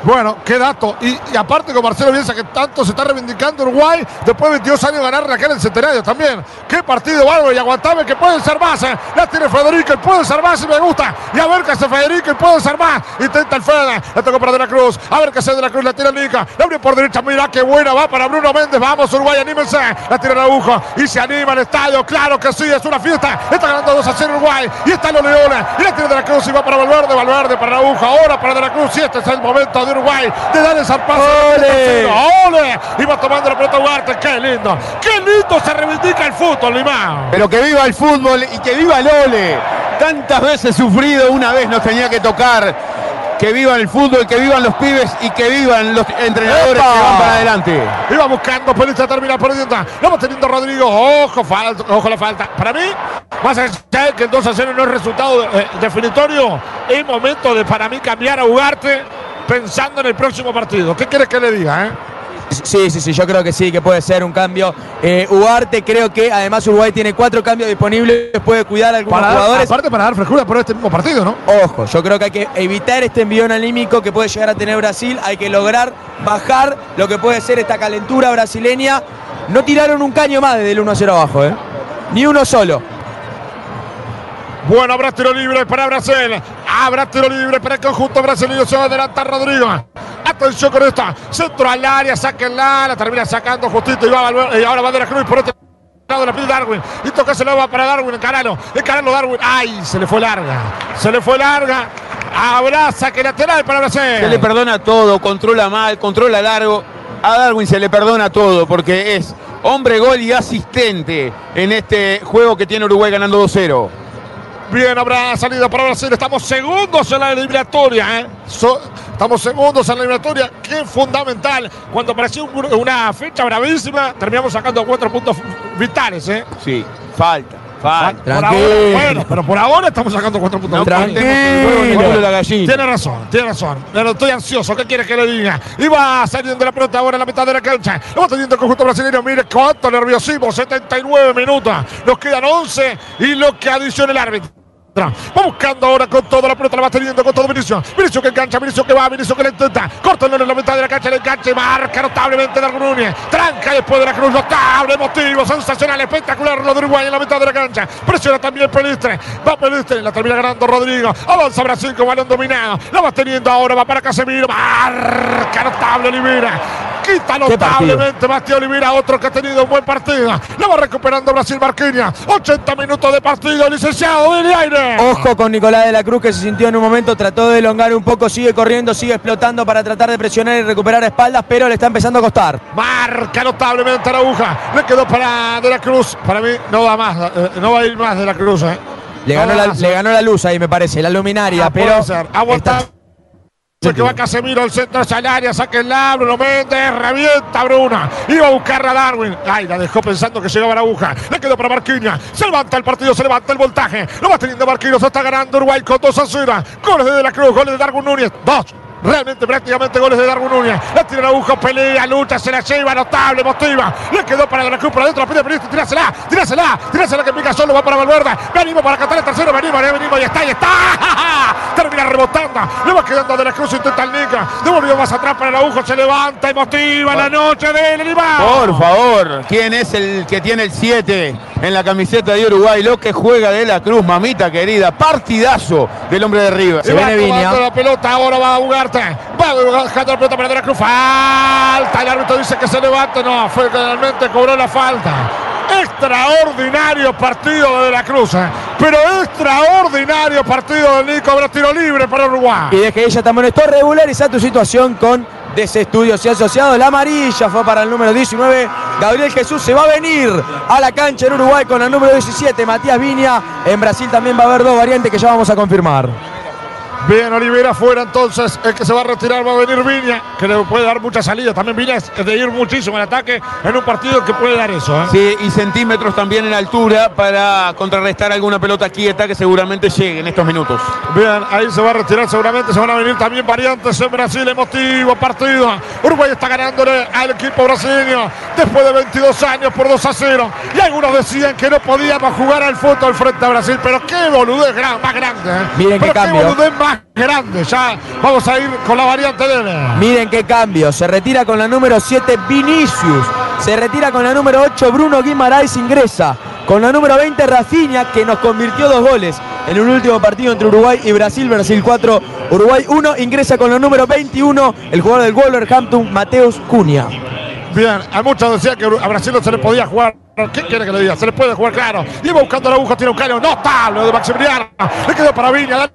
Bueno, qué dato. Y, aparte con Marcelo Bielsa, que tanto se está reivindicando Uruguay, después de 22 años ganar en el centenario también. Qué partido bárbaro y aguantable que pueden ser más. ¿eh? La tiene Federico, y puede ser más y me gusta. Y a ver qué hace Federico, y puede ser más. Intenta el Fede, la tocó para De la Cruz. A ver qué hace De la Cruz, la tira Lica. La abre por derecha, mira qué buena, va para Bruno Méndez. Vamos Uruguay, anímense. La tira Araujo y se anima el estadio. Claro que sí, es una fiesta. Está ganando 2 a 0 Uruguay. Y están los Leones. Y la tira De la Cruz y va para Valverde, Valverde para Araujo. Ahora para De la Cruz. Y este es el momento de Uruguay de dar el zarpazo. ¡Ole! ¡Ole! Va tomando la pelota Ugarte. ¡Qué lindo! ¡Qué lindo se reivindica el fútbol, Limán! Pero que viva el fútbol y que viva el ole. Tantas veces sufrido, una vez nos tenía que tocar. Que vivan el fútbol, que vivan los pibes y que vivan los entrenadores ¡Epa! que van para adelante. Iba buscando, pelota termina perdiendo. Lo va teniendo Rodrigo. Ojo, falta, ojo la falta. Para mí, más allá de que el 2 a 0 no es resultado eh, definitorio, es momento de para mí cambiar a Ugarte pensando en el próximo partido. ¿Qué quieres que le diga, eh? Sí, sí, sí, yo creo que sí, que puede ser un cambio. Eh, Ugarte, creo que además Uruguay tiene cuatro cambios disponibles, puede cuidar a algunos Para dar- jugadores. aparte para dar frescura por este mismo partido, ¿no? Ojo, yo creo que hay que evitar este envión anímico que puede llegar a tener Brasil. Hay que lograr bajar lo que puede ser esta calentura brasileña. No tiraron un caño más desde el 1 a 0 abajo, ¿eh? Ni uno solo. Bueno, habrá tiro libre para Brasil. Habrá tiro libre para el conjunto brasileño. Se va a adelantar Rodrigo. Atención con esta. Centro al área, sáquenla. La termina sacando justito y va y ahora va de la Cruz por otro lado la pide Darwin. Y toca se lo va para Darwin. Encaralo. Encaralo Darwin. Ay, se le fue larga. Se le fue larga. Habrá saque lateral para Brasil. Se le perdona todo, controla mal, controla largo. A Darwin se le perdona todo porque es hombre gol y asistente en este juego que tiene Uruguay ganando 2-0. Bien, habrá salida para Brasil. Estamos segundos en la eliminatoria. ¿eh? So- estamos segundos en la eliminatoria. Qué fundamental. Cuando parecía un- una fecha bravísima, terminamos sacando cuatro puntos vitales. ¿eh? Sí, falta, falta. Por ahora, bueno, pero por ahora estamos sacando cuatro puntos No. Tiene razón, tiene razón. Pero estoy ansioso. ¿Qué quiere que le diga? Y va saliendo la pelota ahora en la mitad de la cancha. Lo va teniendo el conjunto brasileño. Mire cuánto nerviosismo. 79 minutos. Nos quedan 11 y lo que adiciona el árbitro. Va buscando ahora con toda la pelota, la va teniendo con todo Vinicio. Vinicio que engancha, Vinicio que va, Vinicio que le intenta. Corta en la mitad de la cancha, le engancha y marca notablemente Darwin Núñez. Tranca después de la cruz, notable, emotivo, sensacional, espectacular lo de Uruguay en la mitad de la cancha. Presiona también Pelistre. Va Pelistre, la termina ganando Rodrigo. Avanza Brasil con balón dominado. La va teniendo ahora, va para Casemiro. Marca notable Olivera. Quita notablemente Bastián Olivera, otro que ha tenido un buen partido. La va recuperando Brasil Marquinhos. 80 minutos de partido, licenciado del aire. Ojo con Nicolás de la Cruz que se sintió en un momento, trató de elongar un poco, sigue corriendo, sigue explotando para tratar de presionar y recuperar espaldas, pero le está empezando a costar. Marca notablemente la aguja. Le quedó para De la Cruz. Para mí no va más. eh, no va a ir más De la Cruz. eh. Le No ganó, la, más. le ganó la luz ahí, me parece, la luminaria, Ah, pero. está- Se que va Casemiro al centro hacia el área, saque el Bruno Méndez, revienta Bruna. Iba a buscar a Darwin. Ay, la dejó pensando que llegaba la aguja. Le quedó para Marquinhos. Se levanta el partido, se levanta el voltaje. Lo va teniendo Marquinhos, está ganando Uruguay con 2 a 0. Goles de De la Cruz, goles de Darwin Núñez. Dos. Realmente prácticamente goles de Darwin Núñez. La tira la aguja, pelea, lucha, se la lleva, notable, motiva. Le quedó para De la Cruz por adentro, la pide Benítez, tirásela, tirásela, tirásela que pica solo, va para Valverde. Venimos para catar el tercero, venimos, venimos, y está, y está. Termina rebotando. Le va quedando de la cruz, intenta el Nica. Devolvió más atrás para el agujo, se levanta, emotiva la noche del rival. Por favor, ¿quién es el que tiene el 7 en la camiseta de Uruguay? Lo que juega de la Cruz, mamita querida. Partidazo del hombre de River. Se va tomando la pelota, ahora va a Ugarte. Va dejando la pelota para De la Cruz. Falta. El árbitro dice que se levante. No, fue que realmente cobró la falta. Extraordinario partido de la Cruz. eh. Pero extraordinario partido del Nico. Habrá tiro libre para Uruguay. Y de que ella también está regularizar tu situación con Desestudios y asociado. La amarilla fue para el número 19. Gabriel Jesús se va a venir a la cancha en Uruguay con el número 17. Matías Viña. En Brasil también va a haber dos variantes que ya vamos a confirmar. Bien, Olivera fuera entonces. El que se va a retirar va a venir Viña, que le puede dar mucha salida. También Viña es de ir muchísimo en ataque en un partido que puede dar eso. ¿eh? Sí, y centímetros también en altura para contrarrestar alguna pelota quieta que seguramente llegue en estos minutos. Bien, ahí se va a retirar seguramente. Se van a venir también variantes en Brasil. Emotivo partido. Uruguay está ganándole al equipo brasileño después de 22 años por 2 a 0. Y algunos decían que no podíamos jugar al fútbol frente a Brasil. Pero qué boludez gran- más grande. ¿eh? Miren qué pero qué cambio. boludez más grande. Ya vamos a ir con la variante de él. Miren qué cambio. Se retira con la número 7 Vinicius. Se retira con la número 8 Bruno Guimaraes ingresa. Con la número 20 Rafinha que nos convirtió dos goles en un último partido entre Uruguay y Brasil. Brasil 4, Uruguay 1. Ingresa con la número 21 el jugador del Wolverhampton Mateus Cunha. Bien, a muchos decían que a Brasil no se le podía jugar. ¿Qué quiere que le diga? Se le puede jugar, claro. Iba buscando la aguja, tiene un caño notable de Maximiliano. Le quedó para Viña.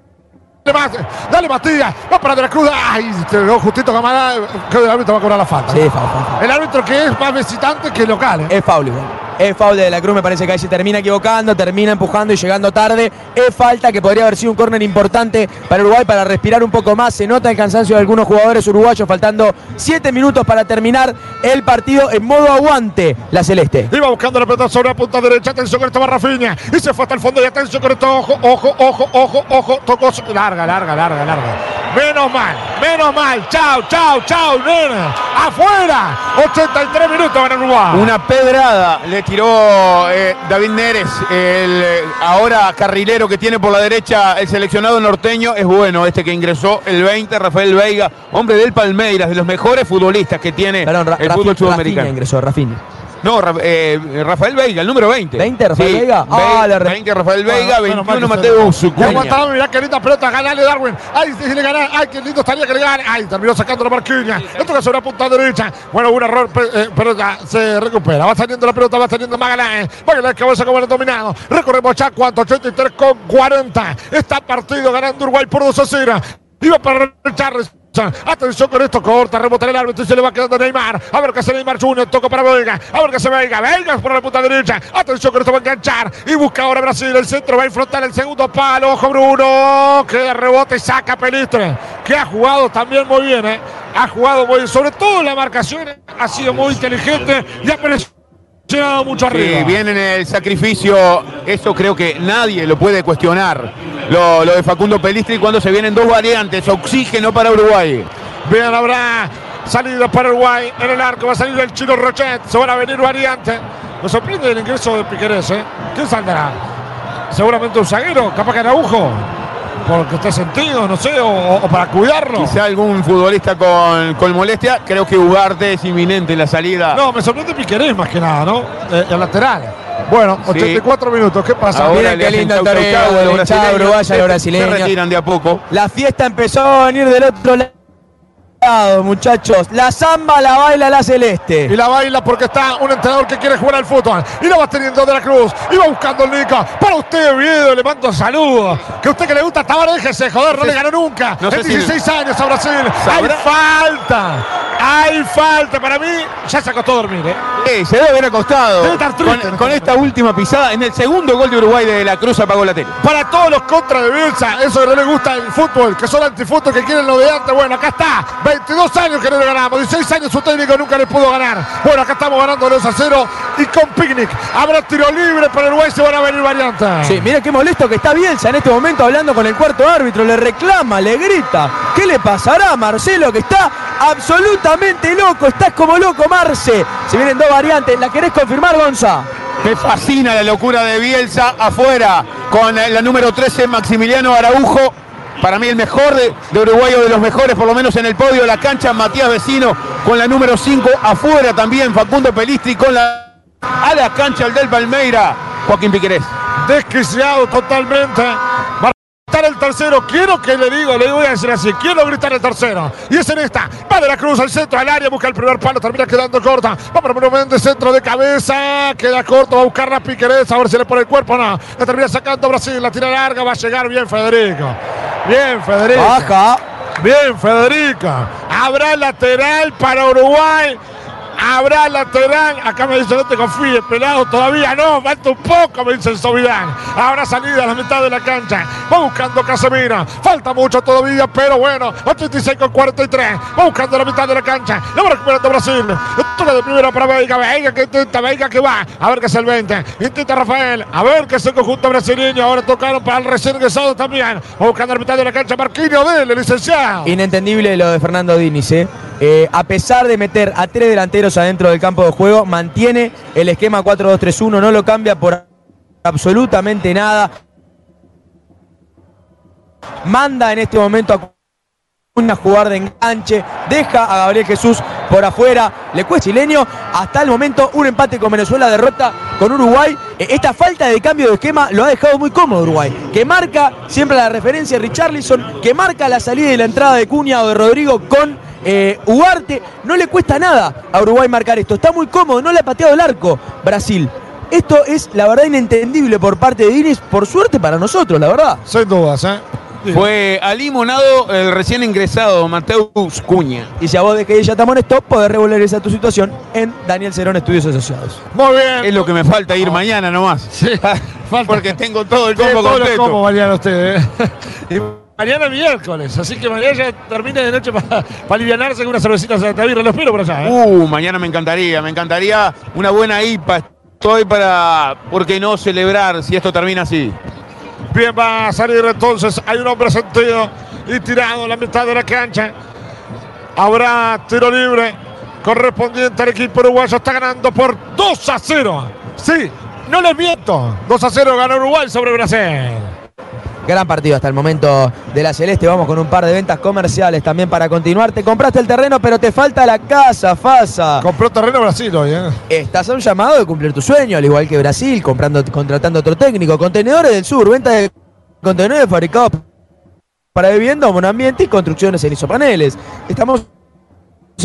Dale, más, dale Matías. Va para De la Cruz. Ay, te lo justito Camarada. Que el árbitro va a cobrar la falta. Sí, foul. El árbitro que es más visitante que local. ¿eh? Es foul igual. Es foul de De la Cruz, me parece que ahí se termina equivocando, termina empujando y llegando tarde. Es falta que podría haber sido un córner importante para Uruguay para respirar un poco más. Se nota el cansancio de algunos jugadores uruguayos, faltando 7 minutos para terminar el partido en modo aguante. La Celeste. Iba buscando la pelota sobre la punta derecha. Atención con esto va Rafinha. Y se fue hasta el fondo. Y atención con esto. Ojo, ojo, ojo, ojo, ojo. Tocó. Larga, larga, larga, larga. Menos mal, menos mal. Chao, chao, chao, nena. Afuera. 83 minutos para Uruguay. Una pedrada le tiró eh, David Neres, el eh, ahora carrilero que tiene por la derecha el seleccionado norteño. Es bueno este que ingresó el 20, Rafael Veiga, hombre del Palmeiras, de los mejores futbolistas que tiene Perdón, el Rafi- fútbol Rafinha sudamericano. ingresó, Rafinha. No, eh, Rafael Veiga, el número 20. 20, Rafael Sí, Veiga. Ah, re- 20 Rafael Veiga, Bueno, 21 mal que Mateo Zucuña. Y aguantaba, mirá qué linda pelota, ganale Darwin. Ay, si le gana, ay, qué lindo estaría que le gane. Ay, terminó sacando la marquilla. Le toca sobre la punta derecha. Bueno, un error, eh, pero ya se recupera. Va saliendo la pelota, va saliendo Magallanes. Magallanes cabeza como el dominado. Recorremos ya cuánto, 83 con 40. Está partido ganando Uruguay por 2 a 0. Iba para Charles. Atención con esto, corta, rebota el árbitro y se le va quedando Neymar. A ver qué hace Neymar Junior, toca para Veiga. A ver qué hace Veiga. Veiga por la punta derecha. Atención con esto, va a enganchar. Y busca ahora Brasil. El centro va a enfrentar el segundo palo. Ojo, Bruno. Que rebote y saca Pelistre. Que ha jugado también muy bien, ¿eh? Ha jugado muy bien. Sobre todo la marcación ha sido muy inteligente y ha presionado mucho arriba. Sí, viene en el sacrificio, eso creo que nadie lo puede cuestionar. Lo, lo de Facundo Pelistri cuando se vienen dos variantes, oxígeno para Uruguay. Bien, habrá salida para Uruguay. En el arco va a salir el chino Rochet. Se van a venir variantes. Me sorprende el ingreso de Piquerés, ¿eh? ¿Quién saldrá? Seguramente un zaguero, capaz que Araujo. Porque esté sentido, no sé, o, o para cuidarlo. Quizá algún futbolista con, con molestia, creo que Ugarte es inminente en la salida. No, me sorprende Piquerés más que nada, ¿no? Eh, el lateral. Bueno, Sí. 84 minutos, ¿qué pasa? Ahora Miren qué lindo brasileños. uruguaya, los Se- brasileños. Se retiran de a poco. La fiesta empezó a venir del otro lado, muchachos. La samba la baila la Celeste. Y la baila porque está un entrenador que quiere jugar al fútbol. Y la va teniendo de la Cruz. Y va buscando el Nica. Para usted, Oviedo, le mando saludos. Que a usted que le gusta Tabar, déjese joder, no le ganó nunca. no sé en si- 16 años a Brasil. Hay falta. Hay falta. Para mí, ya se acostó a dormir, ¿eh? Sí, se debe haber acostado. Debe estar triste, con, ¿no? con esta última pisada, en el segundo gol de Uruguay de la Cruz apagó la tele. Para todos los contras de Bielsa, eso que no le gusta el fútbol, que son antifútbol, que quieren lo de antes. Bueno, acá está. 22 años que no le ganamos. 16 años su técnico nunca le pudo ganar. Bueno, acá estamos ganando 2 a 0. Y con picnic. Habrá tiro libre para Uruguay. Se van a venir variantes. Sí, mira qué molesto que está Bielsa en este momento hablando con el cuarto árbitro, le reclama, le grita. ¿Qué le pasará a Marcelo que está absolutamente loco? Estás como loco, Marce. Se vienen dos variantes, ¿la querés confirmar, Gonza? Me fascina la locura de Bielsa afuera con la número 13 Maximiliano Araujo. Para mí el mejor de, de Uruguay o de los mejores, por lo menos en el podio de la cancha, Matías Vecino con la número 5, afuera también Facundo Pelistri con la a la cancha el del Palmeira, Joaquín Piquerés. Desquiciado totalmente. El tercero. Quiero que le digo, le voy a decir así. Quiero gritar el tercero. Y es en esta. Va de la Cruz al centro, al área. Busca el primer palo. Termina quedando corta. Va para Monumente, centro de cabeza. Queda corto. Va a buscar la Piquerés. A ver si le pone el cuerpo. No. La termina sacando Brasil. La tira larga. Va a llegar bien Federico. Bien Federico. Baja. Bien, Federico. Habrá lateral para Uruguay. Habrá lateral. Acá me dice, no te confíes, pelado. Todavía no. Falta un poco, me dice el. Habrá salida a la mitad de la cancha. Va buscando Casemiro. Falta mucho todavía, pero bueno. 86 con 43. Va buscando la mitad de la cancha. La va recuperando Brasil. Toca de primera para Veiga. Veiga que intenta, Veiga que va. A ver qué es el 20. Intenta Rafael. A ver qué es el conjunto brasileño. Ahora tocaron para el recién ingresado también. Va buscando la mitad de la cancha. Marquinhos Dele, licenciado. Inentendible lo de Fernando Diniz, ¿eh? Eh, a pesar de meter a tres delanteros adentro del campo de juego, mantiene el esquema 4-2-3-1, no lo cambia por absolutamente nada. Manda en este momento a una jugar de enganche, deja a Gabriel Jesús por afuera, le cuesta chileño, hasta el momento un empate con Venezuela, derrota con Uruguay. Eh, Esta falta de cambio de esquema lo ha dejado muy cómodo Uruguay, que marca siempre la referencia de Richarlison, que marca la salida y la entrada de Cuña o de Rodrigo con eh, Ugarte. No le cuesta nada a Uruguay marcar esto, está muy cómodo, no le ha pateado el arco Brasil. Esto es la verdad inentendible por parte de Diniz, por suerte para nosotros, la verdad. Sin dudas, ¿eh? Fue alimonado el recién ingresado Mateus Cuña. Y si a vos de que ya te amonestó, podés regularizar tu situación en Daniel Cerón Estudios Asociados. Muy bien. Es lo que me falta ir mañana nomás. Sí, falta. Porque tengo todo el Sí, combo todo lo completo. como mañana usted, ¿eh? Mañana miércoles, así que mañana ya termine de noche para alivianarse con una cervecita de Tabirra. Lo espero por allá, ¿eh? Uh, mañana me encantaría, me encantaría una buena IPA. Estoy para, ¿por qué no celebrar si esto termina así? Bien, va a salir entonces. Hay un hombre sentido y tirado en la mitad de la cancha. Habrá tiro libre correspondiente al equipo uruguayo. Está ganando por 2 a 0. Sí, no les miento. 2 a 0 ganó Uruguay sobre Brasil. Gran partido hasta el momento de la Celeste. Vamos con un par de ventas comerciales también para continuar. Te compraste el terreno, pero te falta la casa, Fasa. Compró terreno Brasil hoy, ¿eh? Estás a un llamado de cumplir tu sueño, al igual que Brasil, comprando, contratando otro técnico. Contenedores del Sur, venta de contenedores fabricados para vivienda, monoambiente y construcciones en isopaneles. Estamos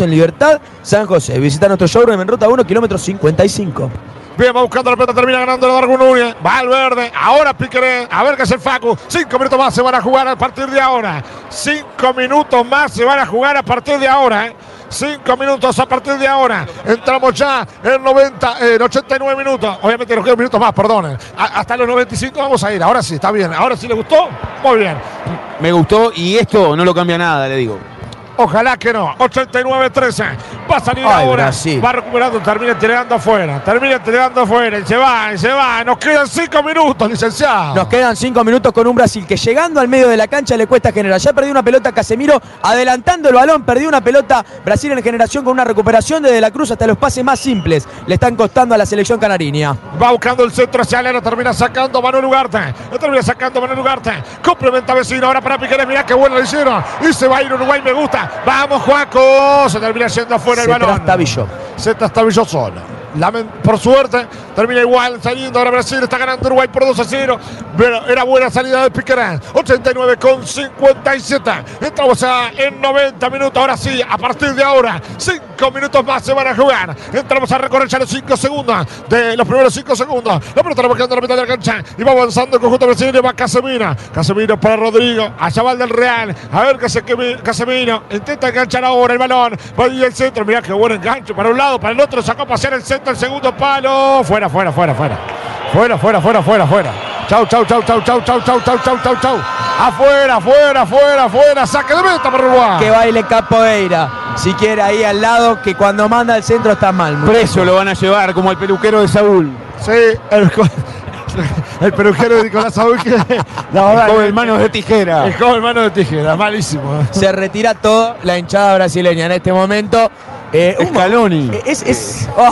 en Libertad, San José. Visita nuestro showroom en Ruta 1, kilómetro 55. Bien, va buscando la pelota, termina ganando la Darwin Núñez. Va al verde, ahora Piqueré, a ver qué es el Facu. Cinco minutos más se van a jugar a partir de ahora. Cinco minutos más se van a jugar a partir de ahora. ¿eh? Cinco minutos a partir de ahora. Entramos ya en 90, en 89 minutos. Obviamente los minutos más, perdonen. A- hasta los 95 vamos a ir. Ahora sí, está bien. Ahora sí le gustó. Muy bien. Me gustó y esto no lo cambia nada, le digo. Ojalá que no. 89-13. Va a salir Ay, ahora. Brasil. Va recuperando. Termina tirando afuera. Termina tirando afuera. Y se va, y se va. Nos quedan cinco minutos, licenciado. Nos quedan cinco minutos con un Brasil que llegando al medio de la cancha le cuesta generar. Ya perdió una pelota Casemiro adelantando el balón, perdió una pelota Brasil en generación con una recuperación desde la cruz hasta los pases más simples. Le están costando a la selección canariña. Va buscando el centro hacia Lera, termina sacando Manuel Ugarte. Lo termina sacando Manuel Ugarte. Complementa vecino ahora para Piqueres. Mirá qué bueno lo hicieron. Y se va a ir Uruguay, me gusta. Vamos, Juaco. Se termina yendo afuera Se el balón. trastabilló. Se trastabilló solo. Por suerte, termina igual saliendo. Ahora Brasil está ganando Uruguay por 2 a 0. Pero era buena salida de Piquerán. 89 con 57. Entramos ya en 90 minutos. Ahora sí, a partir de ahora, 5 minutos más se van a jugar. Entramos a recorrer ya los 5 segundos de los primeros 5 segundos. La pelota la en la mitad de la cancha y va avanzando el conjunto brasileño. Va Casemiro. Casemiro para Rodrigo. Allá va el del Real. A ver Casemiro. Intenta enganchar ahora el balón. Va ahí el centro. Mirá qué buen enganche para un lado, para el otro. Sacó a pasear el centro, el segundo palo. Fuera, fuera, fuera, fuera. Fuera, fuera, fuera, fuera, fuera. Chau, chau, chau, chau, chau, chau, chau, chau, chau, chau, chau. Afuera, afuera, afuera, afuera. Saque de meta para Uruguay. Que baile Capoeira. Si quiere ahí al lado, que cuando manda el centro está mal. muchacho. Preso lo van a llevar como el peluquero de Saúl. Sí, el, el peluquero de Nicolás Saúl que la verdad, el manos de tijera. El joven mano de tijera, malísimo. Se retira todo la hinchada brasileña en este momento. Eh, un- Scaloni. Es, es, oh,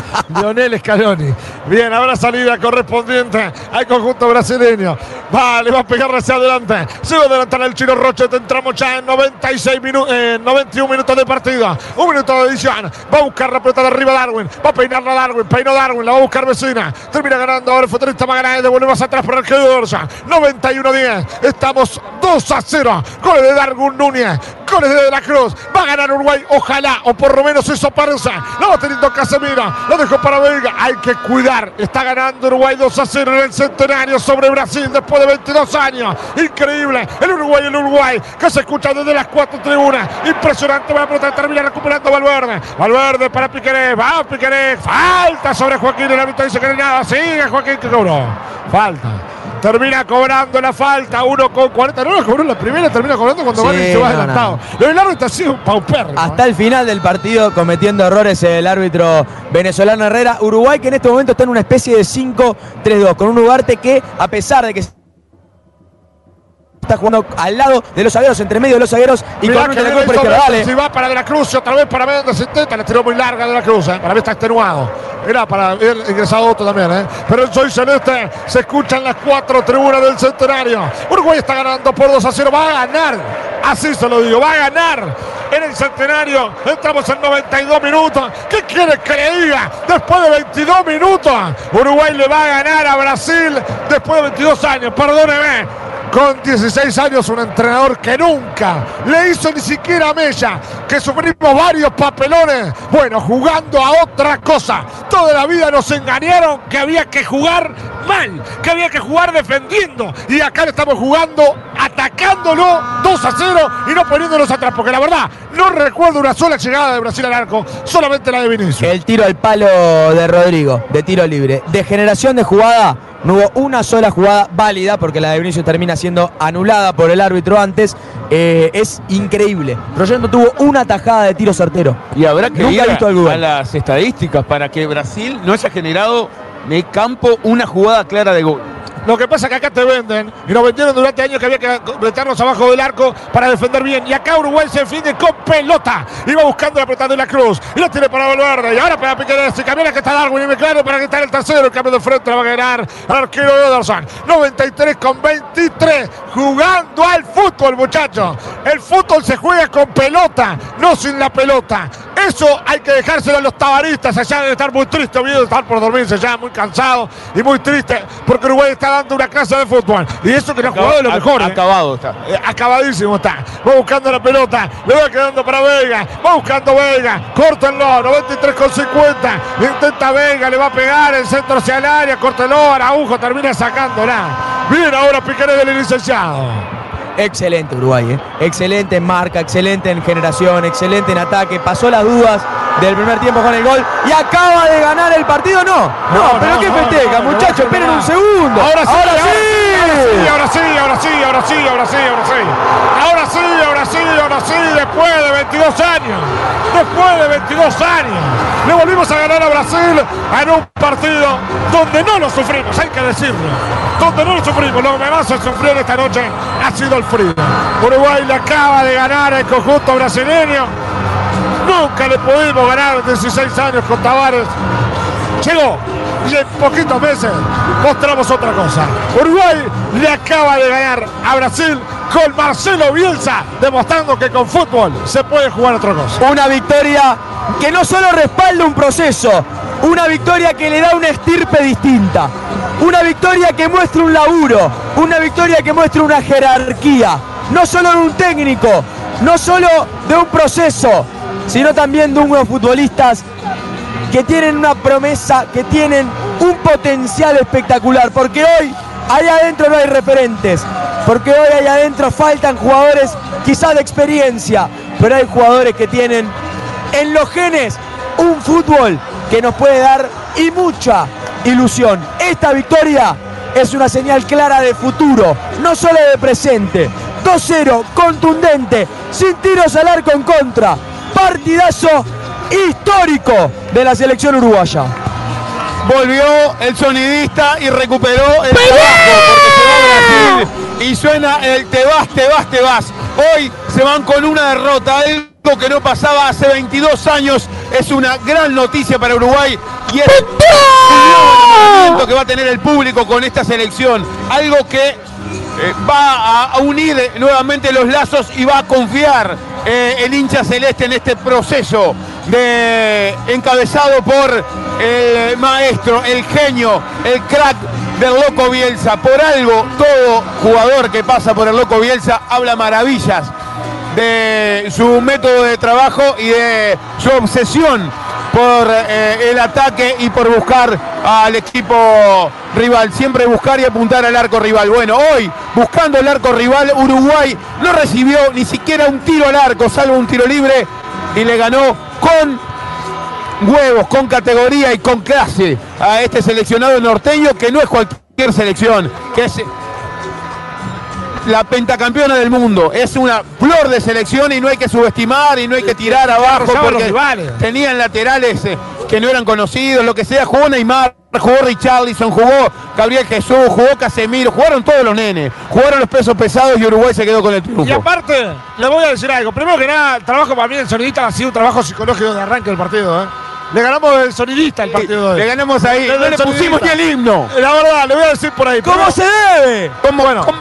Lionel Scaloni. Bien, habrá salida correspondiente al conjunto brasileño. Vale, va a pegar hacia adelante. Se va a adelantar el Chino Roche. Entramos ya en 96 minutos, 91 minutos de partido. Un minuto de edición. Va a buscar la pelota de arriba Darwin. Va a peinarla Darwin. Peinó Darwin. La va a buscar vecina. Termina ganando ahora el futbolista Magallanes. Devuelve más atrás para el que 91-10. Estamos 2 a 0. Goles de Darwin Núñez. Goles de De la Cruz. Va a ganar Uruguay. Ojalá. O por lo menos eso parece. Lo va teniendo Casemiro. Lo dejó para Vega. Hay que cuidar. Está ganando Uruguay 2 a 0 en el centenario sobre Brasil después de 22 años. Increíble. El Uruguay, el Uruguay. Que se escucha desde las cuatro tribunas. Impresionante. Va a pelota. Termina recuperando Valverde. Valverde para Piqueré. Va Piqueré. Falta sobre Joaquín. El árbitro dice que no hay nada. Sigue Joaquín que cobró. Falta. Termina cobrando la falta, uno con 40. No lo cobró la primera, termina cobrando cuando Sí, Vale se va no, adelantado. Lo del árbitro ha sido paupérrimo. Hasta el final del partido cometiendo errores el árbitro venezolano Herrera. Uruguay que en este momento está en una especie de 5-3-2 con un Ugarte que a pesar de que está jugando al lado de los zagueros, entre medio de los zagueros y Mirá con un bien por izquierda. Dale. Si va para De la Cruz, y otra vez para Méndez, intenta, la tiró muy larga De la Cruz, ¿eh? para mí está extenuado. Era para haber ingresado otro también, ¿eh? pero el Soy Celeste se escuchan las cuatro tribunas del centenario. Uruguay está ganando por 2 a 0, va a ganar, así se lo digo, va a ganar en el centenario. Entramos en 92 minutos. ¿Qué quiere que le diga? Después de 22 minutos, Uruguay le va a ganar a Brasil después de 22 años, perdóneme con 16 años, un entrenador que nunca le hizo ni siquiera a Mella, que sufrimos varios papelones. Bueno, jugando a otra cosa. Toda la vida nos engañaron que había que jugar mal, que había que jugar defendiendo. Y acá le estamos jugando, atacándolo 2 a 0 y no poniéndonos atrás. Porque la verdad, no recuerdo una sola llegada de Brasil al arco, solamente la de Vinicius. El tiro al palo de Rodrigo, de tiro libre. De generación de jugada, no hubo una sola jugada válida, porque la de Vinicius termina siendo anulada por el árbitro antes. Eh, es increíble. Roger no tuvo una tajada de tiro certero. Y habrá que Nunca ir a las estadísticas para que Brasil no haya generado el campo una jugada clara de gol. Lo que pasa es que acá te venden y nos vendieron durante años que había que meternos abajo del arco para defender bien. Y acá Uruguay se defiende con pelota. Iba buscando la pelota de la Cruz y la tiene para Valverde. Y ahora para Piqueres. Y cambió la que está Darwin y me claro para que está el tercero. El cambio de frente va a ganar al arquero Ederson. 93 con 23. Jugando al fútbol, muchachos. El fútbol se juega con pelota, no sin la pelota. Eso hay que dejárselo a los tabaristas. Allá deben estar muy tristes, de estar por dormirse ya, muy cansado y muy triste. Porque Uruguay está dando una clase de fútbol. Y eso que no ha jugado de lo mejor. ¿eh? Acabado está. Eh, acabadísimo está. Va buscando la pelota. Le va quedando para Vega. Va buscando Vega. Córtenlo. 93 con 50. Intenta Vega. Le va a pegar el centro hacia el área. Córtelo. Araujo termina sacándola. Bien ahora Piqueré del licenciado. Excelente Uruguay, ¿eh? excelente en marca, excelente en generación, excelente en ataque. Pasó las dudas del primer tiempo con el gol y acaba de ganar el partido. No, no, pero no, qué no, festeja, no, muchachos, esperen un segundo. Ahora sí, ahora sí. Ahora sí, ahora sí, ahora sí, ahora sí, ahora sí. Ahora sí, ahora sí, ahora sí, después de 22 años. Después de 22 años. Le volvimos a ganar a Brasil en un partido donde no lo sufrimos, hay que decirlo. Donde no lo sufrimos. Lo que más se sufrió esta noche ha sido el Uruguay le acaba de ganar el conjunto brasileño. Nunca le pudimos ganar en 16 años con Tavares. Llegó y en poquitos meses mostramos otra cosa. Uruguay le acaba de ganar a Brasil con Marcelo Bielsa, demostrando que con fútbol se puede jugar otra cosa. Una victoria que no solo respalda un proceso, una victoria que le da una estirpe distinta, una victoria que muestra un laburo, una victoria que muestra una jerarquía, no solo de un técnico, no solo de un proceso, sino también de unos futbolistas que tienen una promesa, que tienen un potencial espectacular, porque hoy ahí adentro no hay referentes, porque hoy ahí adentro faltan jugadores quizás de experiencia, pero hay jugadores que tienen en los genes un fútbol que nos puede dar y mucha ilusión. Esta victoria es una señal clara de futuro, no solo de presente. 2-0, contundente, sin tiros al arco en contra. Partidazo histórico de la selección uruguaya. Volvió el sonidista y recuperó el trabajo porque se va Brasil y suena el te vas, te vas, te vas. Hoy se van con una derrota, algo que no pasaba hace 22 años. Es una gran noticia para Uruguay y es enamoramiento que va a tener el público con esta selección. Algo que eh, va a unir nuevamente los lazos y va a confiar eh, el hincha celeste en este proceso de encabezado por el maestro, el genio, el crack del Loco Bielsa. Por algo, todo jugador que pasa por el Loco Bielsa habla maravillas de su método de trabajo y de su obsesión por eh, el ataque y por buscar al equipo rival. Siempre buscar y apuntar al arco rival. Bueno, hoy, buscando el arco rival, Uruguay no recibió ni siquiera un tiro al arco, salvo un tiro libre, y le ganó con huevos, con categoría y con clase a este seleccionado norteño que no es cualquier selección, que es la pentacampeona del mundo. Es una flor de selección y no hay que subestimar y no hay que tirar abajo porque tenían laterales eh, que no eran conocidos, lo que sea. Jugó Neymar, jugó Richarlison, jugó Gabriel Jesús, jugó Casemiro, jugaron todos los nenes, jugaron los pesos pesados y Uruguay se quedó con el triunfo. Y aparte, le voy a decir algo. Primero que nada, el trabajo para mí del sonidista ha sido un trabajo psicológico de arranque del partido. ¿eh? Le ganamos el sonidista el partido de hoy. Le ganamos ahí, Le- no pusimos ni el himno. La verdad, le voy a decir por ahí. ¿Cómo se debe? ¿Cómo, Bueno, cómo-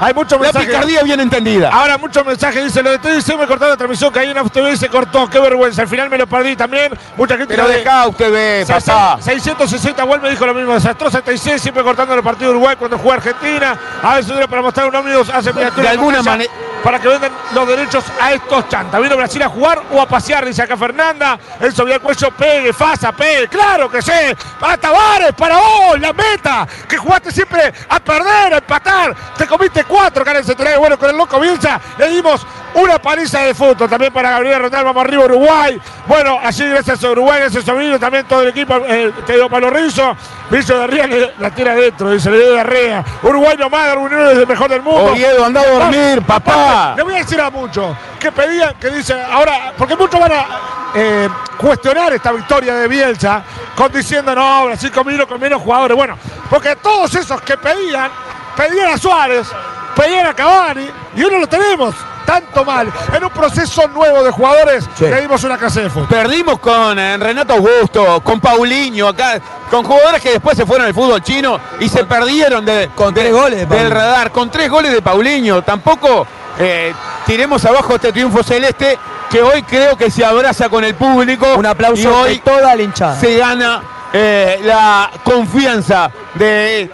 hay muchos la mensajes. picardía bien entendida. Ahora muchos mensajes dice, lo de TDC me cortaron la transmisión, que ahí en TV se cortó, qué vergüenza, al final me lo perdí también, mucha gente Pero lo deja ver, papá. 660 igual me dijo lo mismo, desastroso 76, siempre cortando el partido de Uruguay cuando juega Argentina, a veces dura para mostrar un ómnibus, hace miniatura De alguna manera- para que vendan los derechos a estos chantas. Vino Brasil a jugar o a pasear, dice acá Fernanda, el sobre el cuello, pegue, fasa, pegue, claro que sí, para Tavares, para vos, la meta, que jugaste siempre a perder, a empatar, te comiste cuatro, Karen Centenario, bueno, con el loco Bielsa. Le dimos una paliza de fútbol también para Gabriel Ronald, vamos arriba Uruguay, bueno, allí gracias a Uruguay, gracias a Vino, también todo el equipo, eh, te digo Palo Rizzo, Rizzo de Ría la tira adentro, dice, le dio de Ría, Uruguay nomás, es el mejor del mundo. Oviedo, anda a dormir, papá. Le voy a decir a muchos que pedían, que dicen, ahora, porque muchos van a eh, cuestionar esta victoria de Bielsa, con diciendo, no, Brasil con menos, con menos jugadores. Bueno, porque todos esos que pedían, pedían a Suárez, pedían a Cavani, y hoy no lo tenemos tanto mal. En un proceso nuevo de jugadores, Sí. le dimos una clase de fútbol. Perdimos con eh, Renato Augusto, con Paulinho acá, con jugadores que después se fueron al fútbol chino y se perdieron de, con de- tres goles de del radar, con tres goles de Paulinho. Tampoco eh, tiremos abajo este triunfo celeste que hoy creo que se abraza con el público. Un y aplauso hoy de toda la hinchada. se gana eh, la confianza de,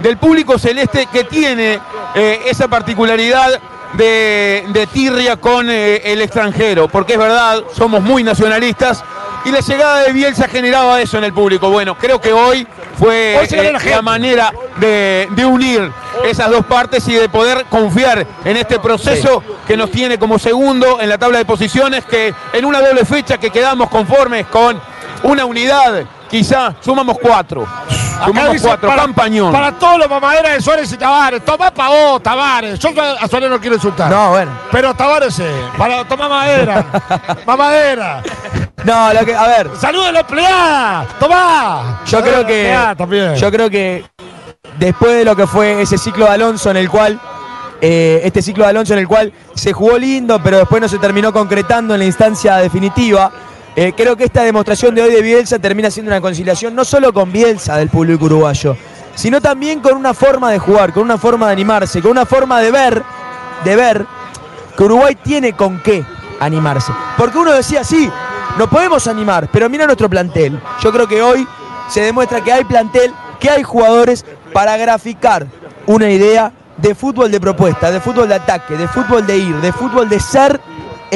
del público celeste que tiene eh, esa particularidad de, de tirria con eh, el extranjero, porque es verdad, somos muy nacionalistas y la llegada de Bielsa generaba eso en el público. Bueno, creo que hoy fue Hoy eh, la la, manera de, de unir esas dos partes y de poder confiar en este proceso que nos tiene como segundo en la tabla de posiciones, que en una doble fecha que quedamos conformes con una unidad, quizá sumamos cuatro. Sumamos dice, cuatro, para, campañón. para todos los mamaderas de Suárez y Tavares. Tomá pa' vos, Tavares. Yo a Suárez no quiero insultar. No, bueno. Pero Tavares, eh, para tomar madera. mamadera. No, lo que, a ver, ¡Saluda a la empleada! ¡Tomá! yo creo que también. yo creo que después de lo que fue ese ciclo de Alonso en el cual eh, este ciclo de Alonso en el cual se jugó lindo, pero después no se terminó concretando en la instancia definitiva. Eh, creo que esta demostración de hoy de Bielsa termina siendo una conciliación no solo con Bielsa del público uruguayo, sino también con una forma de jugar, con una forma de animarse, con una forma de ver, de ver que Uruguay tiene con qué animarse. Porque uno decía, sí, nos podemos animar, pero mira nuestro plantel. Yo creo que hoy se demuestra que hay plantel, que hay jugadores para graficar una idea de fútbol de propuesta, de fútbol de ataque, de fútbol de ir, de fútbol de ser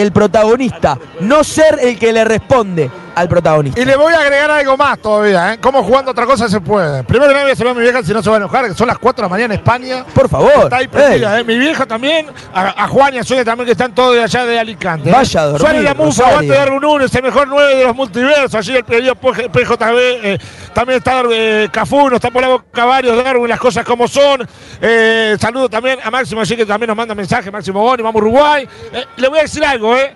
el protagonista, no ser el que le responde al protagonista. Y le voy a agregar algo más todavía, ¿eh? ¿Cómo jugando otra cosa se puede? Primero nada voy a saludar a mi vieja si no se va a enojar, que son las 4 de la mañana en España. Por favor. Está ahí prendida, ¿eh? Mi vieja también, a, a Juan y a Sonia también, que están todos de allá de Alicante. ¿eh? Vaya a dormir, Suárez la Rosario. aguante de Darwin Núñez, el mejor 9 de los multiversos. Allí el pedido PJB, eh, también está Cafú, no está por la boca varios, Darwin, las cosas como son. Saludo también a Máximo, así que también nos manda mensaje, Máximo Boni, vamos a Uruguay. Le voy a decir algo, ¿eh?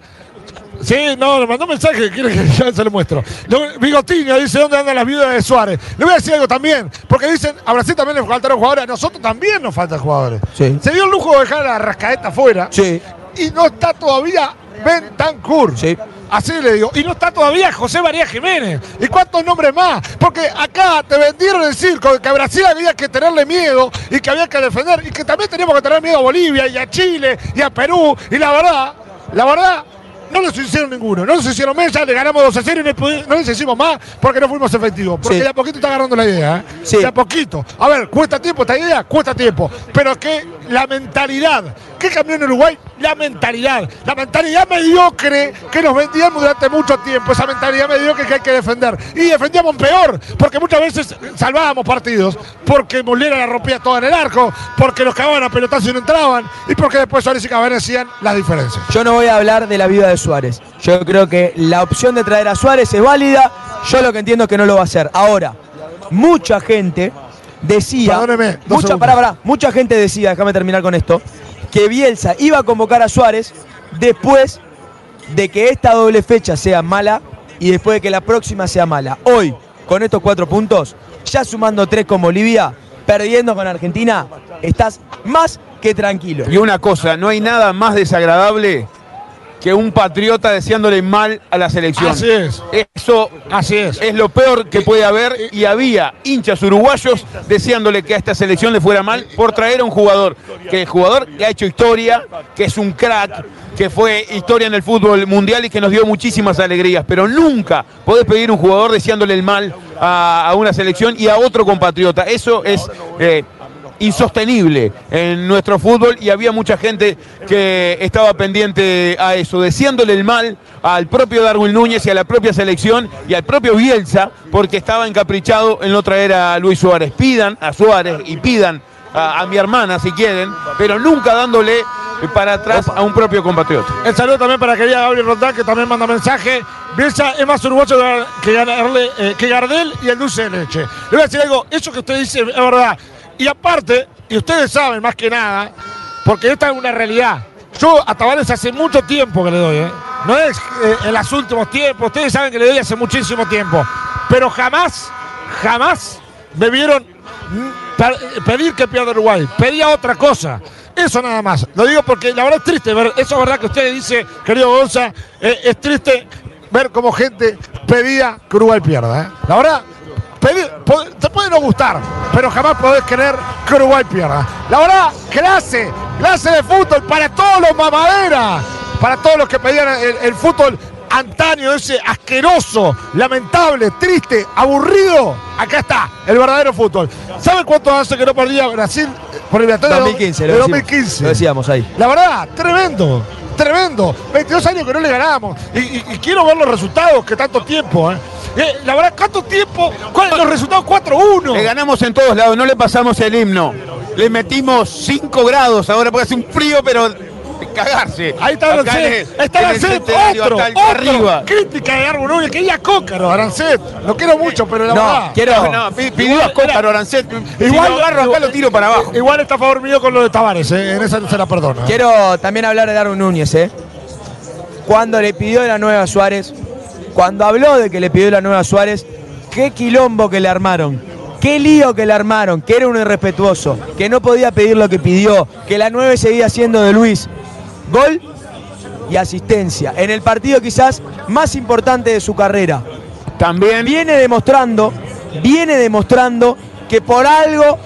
Sí, no, nos mandó un mensaje, quiere que ya se lo muestro. Bigotiño dice dónde andan las viudas de Suárez. Le voy a decir algo también, porque dicen, a Brasil también le faltaron jugadores, a nosotros también nos faltan jugadores. Sí. Se dio el lujo de dejar a la rascaeta afuera Sí. y no está todavía Bentancur. Sí. Así le digo. Y no está todavía José María Jiménez. ¿Y cuántos nombres más? Porque acá te vendieron el circo de que a Brasil había que tenerle miedo y que había que defender y que también teníamos que tener miedo a Bolivia y a Chile y a Perú. Y la verdad, la verdad, no les hicieron ninguno. No les hicieron mesa, le ganamos 2 a 0 y no les hicimos más porque no fuimos efectivos. Porque Sí. de a poquito está agarrando la idea. ¿eh? Sí. De a poquito. A ver, ¿cuesta tiempo esta idea? Cuesta tiempo. Pero que la mentalidad. ¿Qué cambió en Uruguay? La mentalidad. La mentalidad mediocre que nos vendían durante mucho tiempo. Esa mentalidad mediocre que hay que defender. Y defendíamos peor. Porque muchas veces salvábamos partidos. Porque Molera la rompía toda en el arco. Porque los cagaban a pelotazos y no entraban. Y porque después Suárez y Cavani hacían las diferencias. Yo no voy a hablar de la vida de Suárez. Yo creo que la opción de traer a Suárez es válida. Yo lo que entiendo es que no lo va a hacer. Ahora, mucha gente decía. Perdóneme, mucha, pará, pará, mucha gente decía, déjame terminar con esto, que Bielsa iba a convocar a Suárez después de que esta doble fecha sea mala y después de que la próxima sea mala. Hoy, con estos cuatro puntos, ya sumando tres con Bolivia, perdiendo con Argentina, estás más que tranquilo. Y una cosa, no hay nada más desagradable que un patriota deseándole mal a la selección. Así es. Eso Así es. es lo peor que puede haber y había hinchas uruguayos deseándole que a esta selección le fuera mal por traer a un jugador, que el jugador que ha hecho historia, que es un crack, que fue historia en el fútbol mundial y que nos dio muchísimas alegrías, pero nunca podés pedir un jugador deseándole el mal a, a una selección y a otro compatriota. Eso es... eh, insostenible en nuestro fútbol y había mucha gente que estaba pendiente a eso, deseándole el mal al propio Darwin Núñez y a la propia selección y al propio Bielsa porque estaba encaprichado en no traer a Luis Suárez. Pidan a Suárez y pidan a, mi hermana si quieren, pero nunca dándole para atrás a un propio compatriota. El saludo también para querida Gabriel Rondán, que también manda mensaje. Bielsa es más uruguayo que, eh, que Gardel y el dulce de leche. Le voy a decir algo, eso que usted dice es verdad. Y aparte, y ustedes saben más que nada, porque esta es una realidad. Yo a Tavares hace mucho tiempo que le doy, ¿eh? No es eh, en los últimos tiempos, ustedes saben que le doy hace muchísimo tiempo. Pero jamás, jamás me vieron pedir que pierda Uruguay. Pedía otra cosa. Eso nada más. Lo digo porque la verdad es triste ver, eso es verdad que usted dice, querido Gonza, eh, es triste ver cómo gente pedía que Uruguay pierda. ¿eh? La verdad, te puede no gustar, pero jamás podés querer que Uruguay pierda. La verdad, clase, clase de fútbol para todos los mamaderas, para todos los que pedían el, el fútbol antaño, ese asqueroso, lamentable, triste, aburrido. Acá está, el verdadero fútbol. ¿Saben cuánto hace que no perdía Brasil por el 2015, de lo, decimos. 2015. Lo decíamos ahí. La verdad, tremendo, tremendo. 22 años que no le ganamos. Y, quiero ver los resultados que tanto tiempo, ¿eh? Eh, la verdad, ¿cuánto tiempo? ¿Cuáles los resultados? 4-1. Le ganamos en todos lados, no le pasamos el himno. Le metimos 5 grados ahora porque hace un frío, pero cagarse. Ahí está Arancet. Está Arancet, otro, otro. arriba. Crítica de Árbol Núñez, quería Cócaro, Arancet. Lo quiero mucho, pero la No, verdad. quiero. No, pi- pidió a Cócaro Arancet. Igual- si lo agarro acá lo tiro para abajo. Igual está a favor mío con lo de Tavares, ¿eh? en esa no se la perdono. ¿eh? Quiero también hablar de Darwin Núñez, ¿eh? Cuando le pidió la nueva a Suárez, cuando habló de que le pidió la nueva a Suárez, qué quilombo que le armaron, qué lío que le armaron, que era un irrespetuoso, que no podía pedir lo que pidió, que la 9 seguía siendo de Luis. Gol y asistencia. En el partido quizás más importante de su carrera. También Viene demostrando, viene demostrando que por algo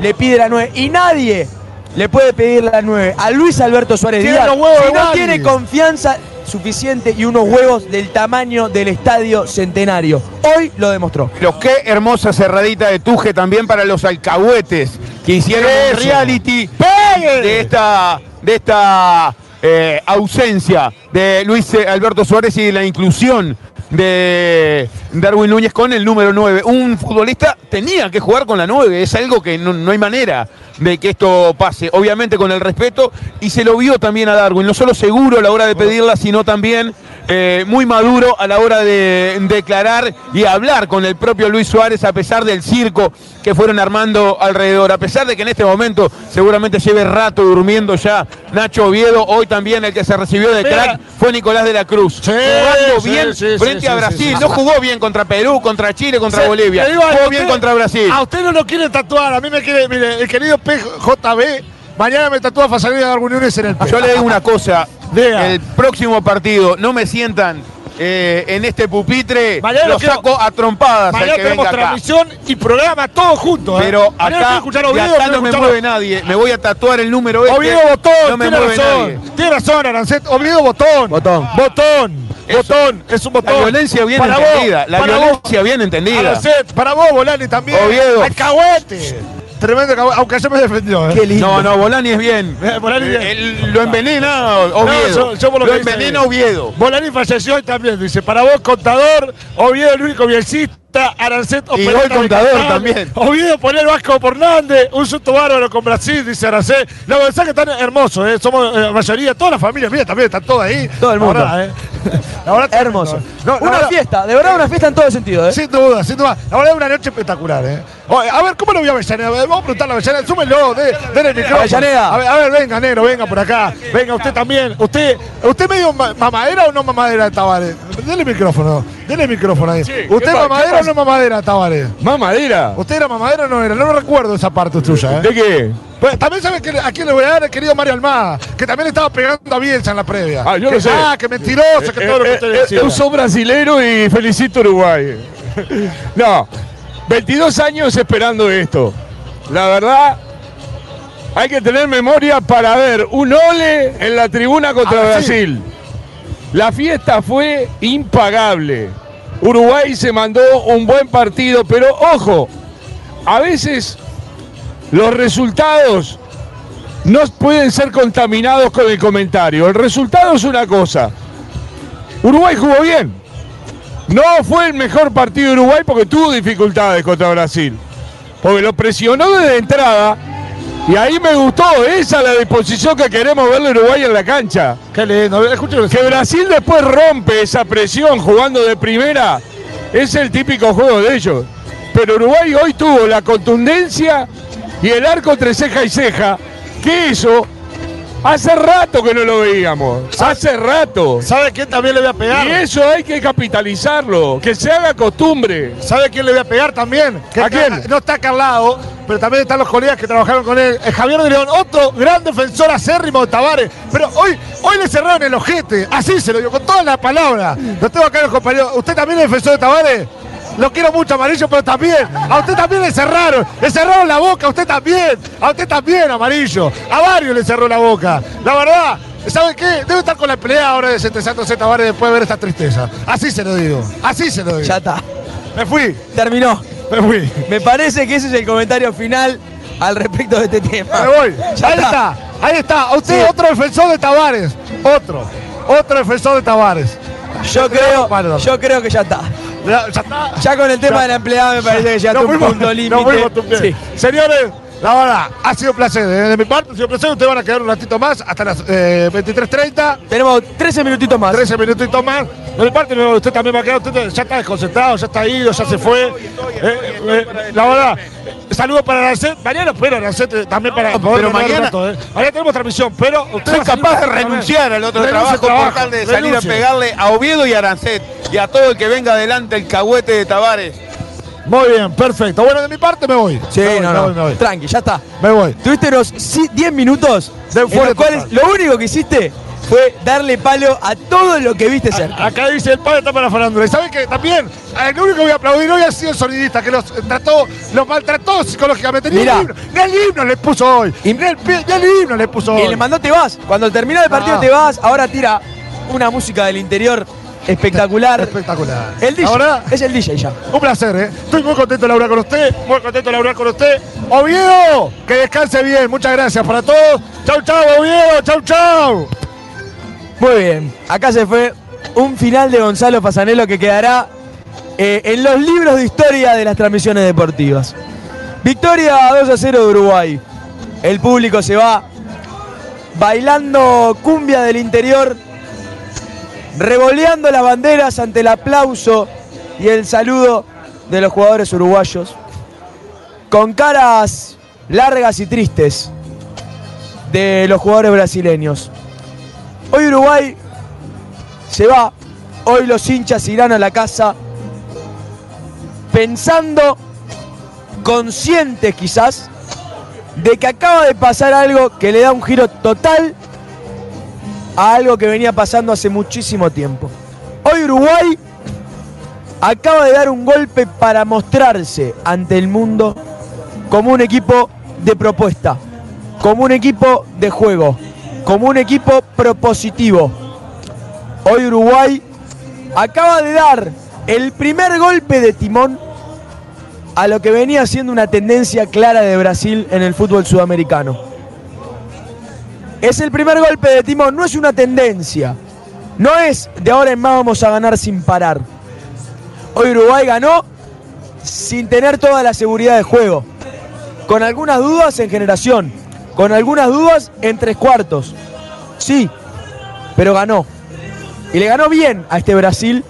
le pide la 9 y nadie le puede pedir la 9 a Luis Alberto Suárez Tiene Díaz los huevos si no tiene confianza suficiente y unos huevos del tamaño del estadio centenario. Hoy lo demostró. Pero qué hermosa cerradita de Tuje también para los alcahuetes que hicieron Eso. reality ¡Pegue! de esta, de esta eh, ausencia de Luis eh, Alberto Suárez y la inclusión de Darwin Núñez con el número 9. Un futbolista tenía que jugar con la 9, es algo que no, no hay manera de que esto pase, obviamente con el respeto, y se lo vio también a Darwin, no solo seguro a la hora de pedirla, sino también eh, muy maduro a la hora de declarar y hablar con el propio Luis Suárez a pesar del circo que fueron armando alrededor, a pesar de que en este momento seguramente lleve rato durmiendo ya Nacho Oviedo, hoy también el que se recibió de crack fue Nicolás de la Cruz, Sí, jugando bien sí, sí, frente a Brasil, no jugó bien contra Perú, contra Chile, contra Bolivia, jugó bien contra Brasil. A usted no lo quiere tatuar, a mí me quiere, mire, el querido PJB, mañana me tatúa Fasalida de Núñez en el pecho. Yo le digo una cosa, Diga. el próximo partido no me sientan eh, en este pupitre, Mañana lo quiero- saco a trompadas al Mañana que tenemos venga acá. transmisión y programa todos juntos. ¿eh? Pero Mañana quiero acá, escuchar a de Oviedo, acá quiero no me escuchar a- mueve nadie. Me voy a tatuar el número este. Oviedo Botón, no me tiene mueve razón. nadie. Tiene razón, Arancet. Oviedo Botón. Botón. Botón. Botón. Es un botón. La violencia bien Para vos, entendida. La para violencia bien entendida. Arancet, para vos, Volani también. Oviedo. Alcahuete. Tremendo. Aunque ayer me defendió. ¿eh? Qué lindo. No, no, Volani es bien. Eh, Volani bien. Eh, él lo envenena Oviedo. yo- yo por lo lo que envenena. Oviedo. Volani falleció hoy también. Dice, para vos, contador. Oviedo, el único bielcista. Arancet, Y hoy contador también. Oviedo, poner Vasco por Hernández. Un susto bárbaro con Brasil, dice Arancet. Los mensajes están hermosos, ¿eh? Somos eh, la mayoría, toda la familia mía también, están todas ahí. Todo el La mundo. verdad, ¿eh? La verdad, Hermoso. ¿eh? No, la una verdad- fiesta, de verdad una fiesta en todo sentido, ¿eh? Sin duda, sin duda. La verdad es una noche espectacular, ¿eh? A ver, ¿cómo lo voy a Avellaneda? Vamos a preguntarle a Avellaneda. Súmenlo, de, denle el micrófono. Avellaneda. A ver, a ver, venga, negro, venga por acá. Venga, usted también. ¿Usted usted medio ma- mamadera o no mamadera de Tavares? Denle el micrófono. Denle el micrófono ahí. Sí, ¿qué ¿Usted mamadera o no mamadera de Tavares? ¿Más madera? ¿Usted era mamadera o no era? No recuerdo esa parte suya, ¿eh? ¿De qué? Pues, también sabe que, a quién le voy a dar, el querido Mario Almada, que también estaba pegando a Bielsa en la previa. Ah, yo que, lo sé. Ah, que mentiroso, que todo lo que usted Eh, eh, decía. yo soy brasilero y felicito a Uruguay. No, 22 años esperando esto. La verdad, hay que tener memoria para ver un ole en la tribuna contra Ah, sí. Brasil. La fiesta fue impagable. Uruguay se mandó un buen partido, pero ojo, a veces los resultados no pueden ser contaminados con el comentario. El resultado es una cosa. Uruguay jugó bien. No fue el mejor partido de Uruguay porque tuvo dificultades contra Brasil. Porque lo presionó desde entrada. Y ahí me gustó. Esa es la disposición que queremos verle a Uruguay en la cancha. Qué lindo. Que Brasil después rompe esa presión jugando de primera. Es el típico juego de ellos. Pero Uruguay hoy tuvo la contundencia y el arco entre ceja y ceja. Que eso hace rato que no lo veíamos. Hace rato. ¿Sabe quién también le voy a pegar? Y eso hay que capitalizarlo, que se haga costumbre. ¿Sabe quién le voy a pegar también? Que ¿A quién? No está acá al lado, pero también están los colegas que trabajaron con él. Eh, Javier de León, otro gran defensor acérrimo de Tavares. Pero hoy, hoy le cerraron el ojete. Así se lo digo, con todas las palabras. Lo tengo acá los compañeros. ¿Usted también es defensor de Tavares? Lo quiero mucho, Amarillo, pero también. A usted también le cerraron. Le cerraron la boca, a usted también. A usted también, Amarillo. A varios le cerró la boca. La verdad, ¿sabe qué? Debe estar con la pelea ahora de Centro Santos Z Tavares después de ver esta tristeza. Así se lo digo. Así se lo digo. Ya está. Me fui, Terminó. Me parece que ese es el comentario final al respecto de este tema. Me voy. Ya ahí está. ahí está. Usted Sí. otro defensor de Tavares. Otro. Otro defensor de Tavares. Yo creo, Perdón. yo creo que ya está. Ya, ya está. Ya con el tema Ya. de la empleada me parece que ya está un punto límite. Sí. Señores, la verdad, ha sido un placer. ¿eh? De mi parte, ha sido un placer. Ustedes van a quedar un ratito más hasta las eh, 23.30. Tenemos 13 minutitos más. 13 minutitos más. De mi parte, no, usted también va a quedar. Usted ya está desconcentrado, ya está ido, ya se fue. Eh, eh, la verdad, eh, saludos para Arancet. Mañana, pero Arancet eh, también para. poder pero mañana- rato, eh. Mañana tenemos transmisión, pero. usted Soy capaz de renunciar al otro trabajo, trabajo, por tal de salir a pegarle a Oviedo y a Arancet y a todo el que venga adelante el cagüete de Tavares. Muy bien, perfecto. Bueno, de mi parte me voy. Sí, me voy, no, me no. voy, me voy. Tranqui, ya está. Me voy. Tuviste unos si- 10 minutos De en los cuales total. lo único que hiciste fue darle palo a todo lo que viste cerca. Acá dice el padre está para la farándula. Y saben que también, el único que voy a aplaudir hoy ha sido el sonidista, que los eh, trató, los maltrató psicológicamente. Ni el Mirá. himno, ni el himno le puso hoy. Y- Ni el, ni el himno le puso Y hoy. le mandó te vas. Cuando terminó el partido Ah. te vas, ahora tira una música del interior espectacular. Espectacular. El DJ. Ahora, Es el DJ ya. un placer, ¿eh? Estoy muy contento de laburar con usted, muy contento de laburar con usted. Oviedo, que descanse bien. Muchas gracias para todos. Chau, chau, Oviedo. Chau, chau. Muy bien. Acá se fue un final de Gonzalo Fasanelo que quedará eh, en los libros de historia de las transmisiones deportivas. Victoria 2 a 0 de Uruguay. El público se va bailando cumbia del interior, revoleando las banderas ante el aplauso y el saludo de los jugadores uruguayos, con caras largas y tristes de los jugadores brasileños. Hoy Uruguay se va, hoy los hinchas irán a la casa pensando, conscientes quizás, de que acaba de pasar algo que le da un giro total a algo que venía pasando hace muchísimo tiempo. Hoy Uruguay acaba de dar un golpe para mostrarse ante el mundo como un equipo de propuesta, como un equipo de juego, como un equipo propositivo. Hoy Uruguay acaba de dar el primer golpe de timón a lo que venía siendo una tendencia clara de Brasil en el fútbol sudamericano. Es el primer golpe de timón, no es una tendencia. No es de ahora en más vamos a ganar sin parar. Hoy Uruguay ganó sin tener toda la seguridad de juego. Con algunas dudas en generación. Con algunas dudas en tres cuartos. Sí, pero ganó. Y le ganó bien a este Brasil.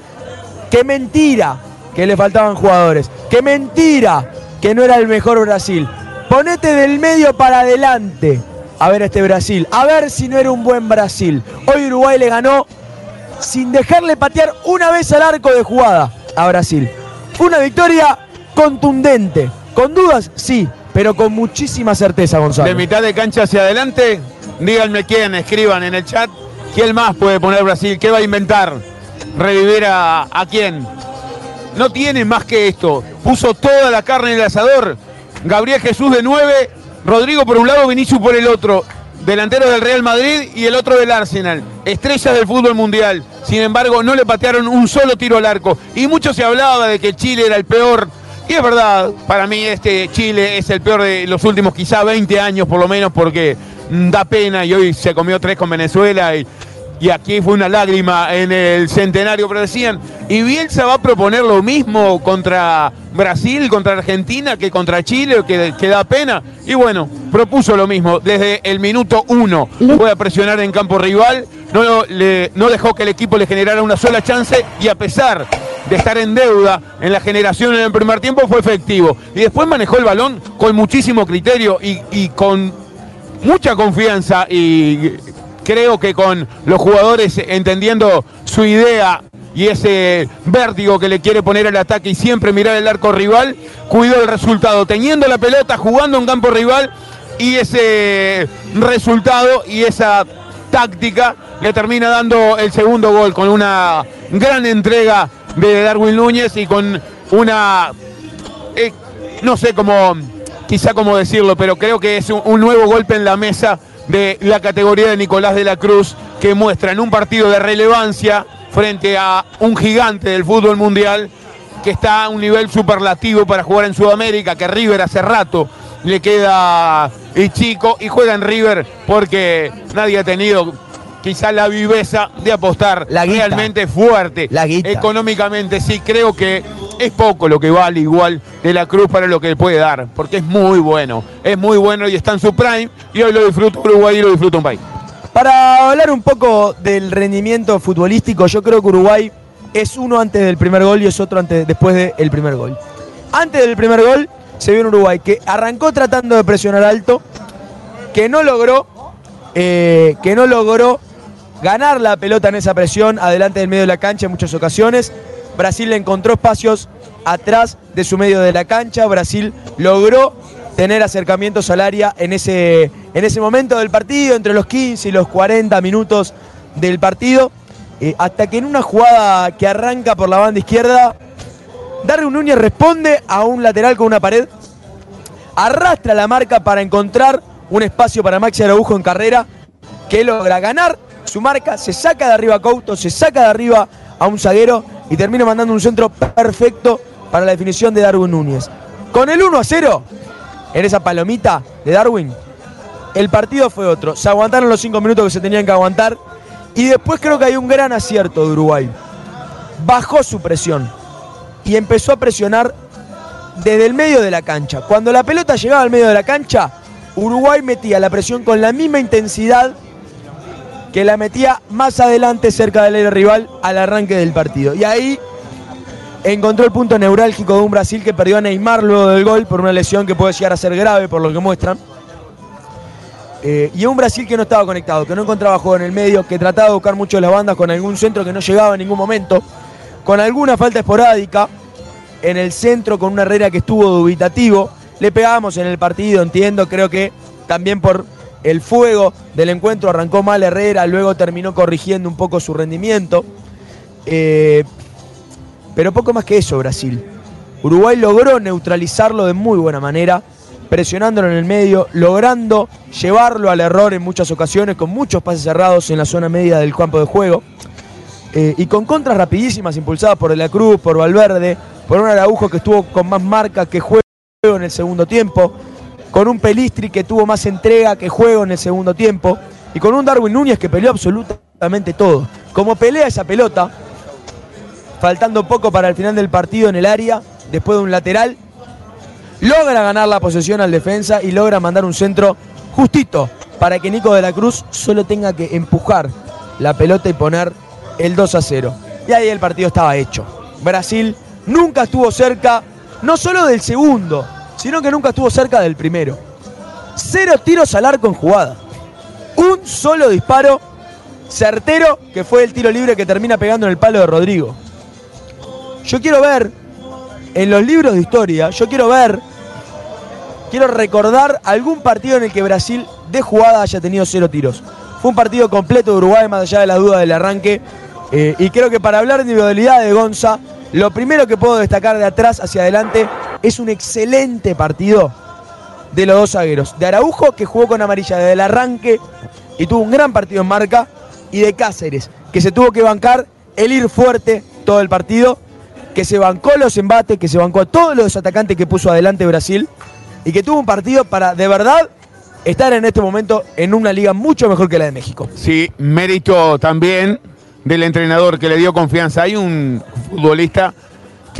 Qué mentira que le faltaban jugadores. Qué mentira que no era el mejor Brasil. Ponete del medio para adelante a ver este Brasil. A ver si no era un buen Brasil. Hoy Uruguay le ganó sin dejarle patear una vez al arco de jugada a Brasil. Una victoria contundente. Con dudas, sí, pero con muchísima certeza, Gonzalo. De mitad de cancha hacia adelante, díganme quién, escriban en el chat. ¿Quién más puede poner Brasil? ¿Qué va a inventar? ¿Revivir a, a quién? No tiene más que esto. Puso toda la carne en el asador. Gabriel Jesús de 9, Rodrigo por un lado, Vinicius por el otro. Delantero del Real Madrid y el otro del Arsenal. Estrellas del fútbol mundial. Sin embargo, no le patearon un solo tiro al arco. Y mucho se hablaba de que Chile era el peor. Y es verdad, para mí este Chile es el peor de los últimos quizá 20 años por lo menos porque da pena y hoy se comió tres con Venezuela y, y aquí fue una lágrima en el centenario, pero decían, ¿y Bielsa va a proponer lo mismo contra Brasil, contra Argentina, que contra Chile, que, da pena? Y bueno, propuso lo mismo, desde el minuto uno fue a presionar en campo rival, no, le- no dejó que el equipo le generara una sola chance y a pesar de estar en deuda en la generación en el primer tiempo fue efectivo. Y después manejó el balón con muchísimo criterio y, y con mucha confianza y creo que con los jugadores entendiendo su idea y ese vértigo que le quiere poner al ataque y siempre mirar el arco rival, cuidó el resultado, teniendo la pelota, jugando en campo rival y ese resultado y esa táctica le termina dando el segundo gol con una gran entrega de Darwin Núñez y con una eh, no sé cómo, quizá cómo decirlo, pero creo que es un, un nuevo golpe en la mesa de la categoría de Nicolás de la Cruz, que muestra en un partido de relevancia frente a un gigante del fútbol mundial que está a un nivel superlativo para jugar en Sudamérica, que River hace rato le queda y chico y juega en River porque nadie ha tenido quizá la viveza de apostar La realmente fuerte económicamente. Sí creo que es poco lo que vale igual de la Cruz para lo que puede dar, porque es muy bueno, es muy bueno y está en su prime y hoy lo disfruta Uruguay y lo disfruta un país. Para hablar un poco del rendimiento futbolístico, yo creo que Uruguay es uno antes del primer gol y es otro antes, después del primer gol. Antes del primer gol se vio un Uruguay que arrancó tratando de presionar alto, que no logró, eh, que no logró ganar la pelota en esa presión adelante del medio de la cancha en muchas ocasiones. Brasil encontró espacios atrás de su medio de la cancha. Brasil logró tener acercamientos al área en ese, en ese momento del partido, entre los 15 y los 40 minutos del partido, eh, hasta que en una jugada que arranca por la banda izquierda, Darwin Núñez responde a un lateral con una pared, arrastra la marca para encontrar un espacio para Maxi Araujo en carrera, que logra ganar su marca, se saca de arriba a Couto, se saca de arriba a un zaguero y termina mandando un centro perfecto para la definición de Darwin Núñez. Con el 1 a 0, en esa palomita de Darwin, el partido fue otro. Se aguantaron los 5 minutos que se tenían que aguantar y después creo que hay un gran acierto de Uruguay. Bajó su presión y empezó a presionar desde el medio de la cancha. Cuando la pelota llegaba al medio de la cancha, Uruguay metía la presión con la misma intensidad que la metía más adelante cerca del área rival al arranque del partido. Y ahí encontró el punto neurálgico de un Brasil que perdió a Neymar luego del gol por una lesión que puede llegar a ser grave por lo que muestran. Eh, y un Brasil que no estaba conectado, que no encontraba juego en el medio, que trataba de buscar mucho las bandas con algún centro que no llegaba en ningún momento, con alguna falta esporádica en el centro, con una Herrera que estuvo dubitativo. Le pegamos en el partido, entiendo, creo que también por el fuego del encuentro arrancó mal Herrera, luego terminó corrigiendo un poco su rendimiento. Eh, pero poco más que eso Brasil. Uruguay logró neutralizarlo de muy buena manera, presionándolo en el medio, logrando llevarlo al error en muchas ocasiones, con muchos pases cerrados en la zona media del campo de juego. Eh, y con contras rapidísimas impulsadas por De la Cruz, por Valverde, por un Araujo que estuvo con más marca que juego en el segundo tiempo, con un Pelistri que tuvo más entrega que juego en el segundo tiempo, y con un Darwin Núñez que peleó absolutamente todo. Como pelea esa pelota, faltando poco para el final del partido en el área, después de un lateral, logra ganar la posesión al defensa y logra mandar un centro justito para que Nico de la Cruz solo tenga que empujar la pelota y poner el 2 a 0. Y ahí el partido estaba hecho. Brasil nunca estuvo cerca, no solo del segundo, sino que nunca estuvo cerca del primero. Cero tiros al arco en jugada. Un solo disparo certero que fue el tiro libre que termina pegando en el palo de Rodrigo. Yo quiero ver en los libros de historia, yo quiero ver, quiero recordar algún partido en el que Brasil de jugada haya tenido cero tiros. Fue un partido completo de Uruguay, más allá de las dudas del arranque. Eh, y creo que para hablar de individualidad de Gonza, lo primero que puedo destacar de atrás hacia adelante es un excelente partido de los dos zagueros. De Araujo, que jugó con amarilla desde el arranque y tuvo un gran partido en marca. Y de Cáceres, que se tuvo que bancar el ir fuerte todo el partido que se bancó los embates, que se bancó a todos los atacantes que puso adelante Brasil y que tuvo un partido para de verdad estar en este momento en una liga mucho mejor que la de México. Sí, mérito también del entrenador que le dio confianza. Hay un futbolista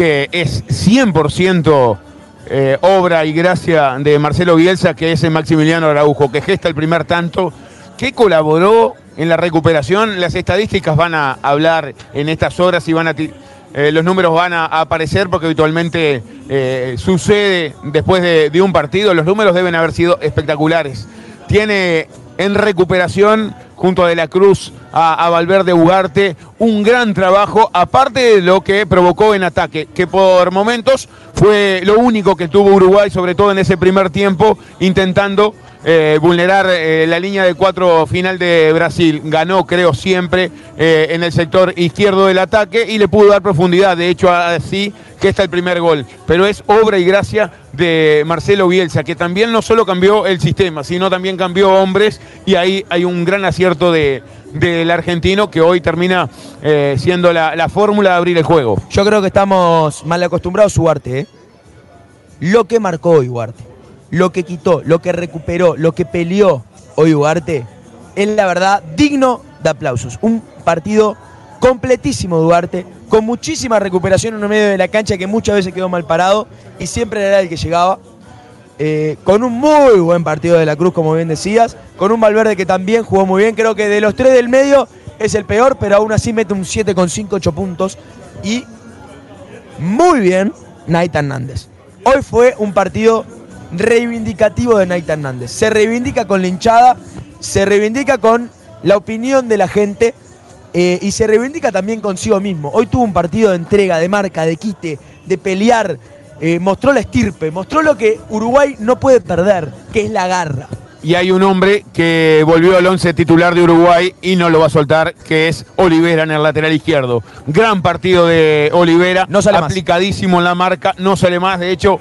que es 100% eh, obra y gracia de Marcelo Bielsa, que es el Maximiliano Araujo, que gesta el primer tanto, que colaboró en la recuperación. Las estadísticas van a hablar en estas horas y van a eh, los números van a, aparecer porque habitualmente eh, sucede después de, un partido. Los números deben haber sido espectaculares. Tiene en recuperación junto a De la Cruz, a, Valverde Ugarte, un gran trabajo, aparte de lo que provocó en ataque, que por momentos fue lo único que tuvo Uruguay, sobre todo en ese primer tiempo, intentando eh, vulnerar eh, la línea de cuatro final de Brasil. Ganó, creo, siempre eh, en el sector izquierdo del ataque y le pudo dar profundidad. De hecho, así que está el primer gol. Pero es obra y gracia de Marcelo Bielsa, que también no solo cambió el sistema, sino también cambió hombres y ahí hay un gran acierto de, del argentino que hoy termina siendo la, la fórmula de abrir el juego. Yo creo que estamos mal acostumbrados a. Lo que marcó hoy Ugarte lo que quitó, lo que recuperó, lo que peleó hoy Ugarte, es la verdad digno de aplausos. Un partido completísimo Duarte, con muchísima recuperación en el medio de la cancha que muchas veces quedó mal parado y siempre era el que llegaba. Eh, con un muy buen partido de la Cruz, como bien decías, con un Valverde que también jugó muy bien. Creo que de los tres del medio es el peor, pero aún así mete un 7,5, 8 puntos. Y muy bien, Naita Hernández. Hoy fue un partido reivindicativo de Naita Hernández. Se reivindica con la hinchada, se reivindica con la opinión de la gente eh, y se reivindica también consigo mismo. Hoy tuvo un partido de entrega, de marca, de quite, de pelear. Eh, mostró la estirpe, mostró lo que Uruguay no puede perder, que es la garra. Y hay un hombre que volvió al once titular de Uruguay y no lo va a soltar, que es Olivera en el lateral izquierdo. Gran partido de Olivera, no sale aplicadísimo en la marca, no sale más. De hecho,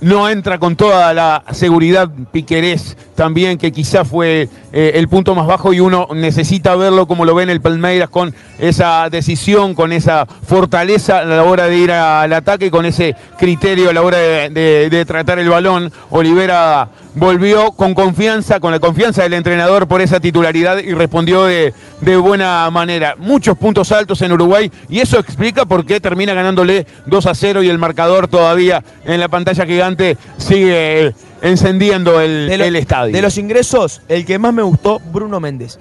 no entra con toda la seguridad Piquerés también, que quizá fue eh, el punto más bajo y uno necesita verlo como lo ve en el Palmeiras con esa decisión, con esa fortaleza a la hora de ir al ataque, con ese criterio a la hora de, tratar el balón. Olivera volvió con confianza, con la confianza del entrenador por esa titularidad y respondió de, de buena manera. Muchos puntos altos en Uruguay y eso explica por qué termina ganándole 2 a 0 y el marcador todavía en la pantalla gigante sigue encendiendo el, estadio. De los ingresos, el que más me gustó, Bruno Méndez.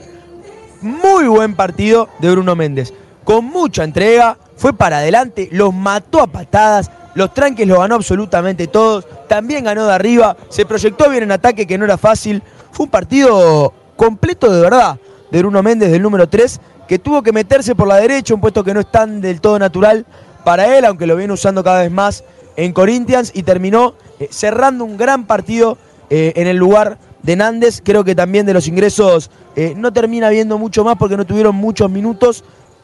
Muy buen partido de Bruno Méndez. Con mucha entrega, fue para adelante, los mató a patadas, los tranques los ganó absolutamente todos, también ganó de arriba, se proyectó bien en ataque que no era fácil. Fue un partido completo de verdad de Bruno Méndez del número 3, que tuvo que meterse por la derecha, un puesto que no es tan del todo natural para él, aunque lo viene usando cada vez más en Corinthians y terminó eh, cerrando un gran partido eh, en el lugar de Nández. Creo que también de los ingresos eh, no termina viendo mucho más porque no tuvieron muchos minutos,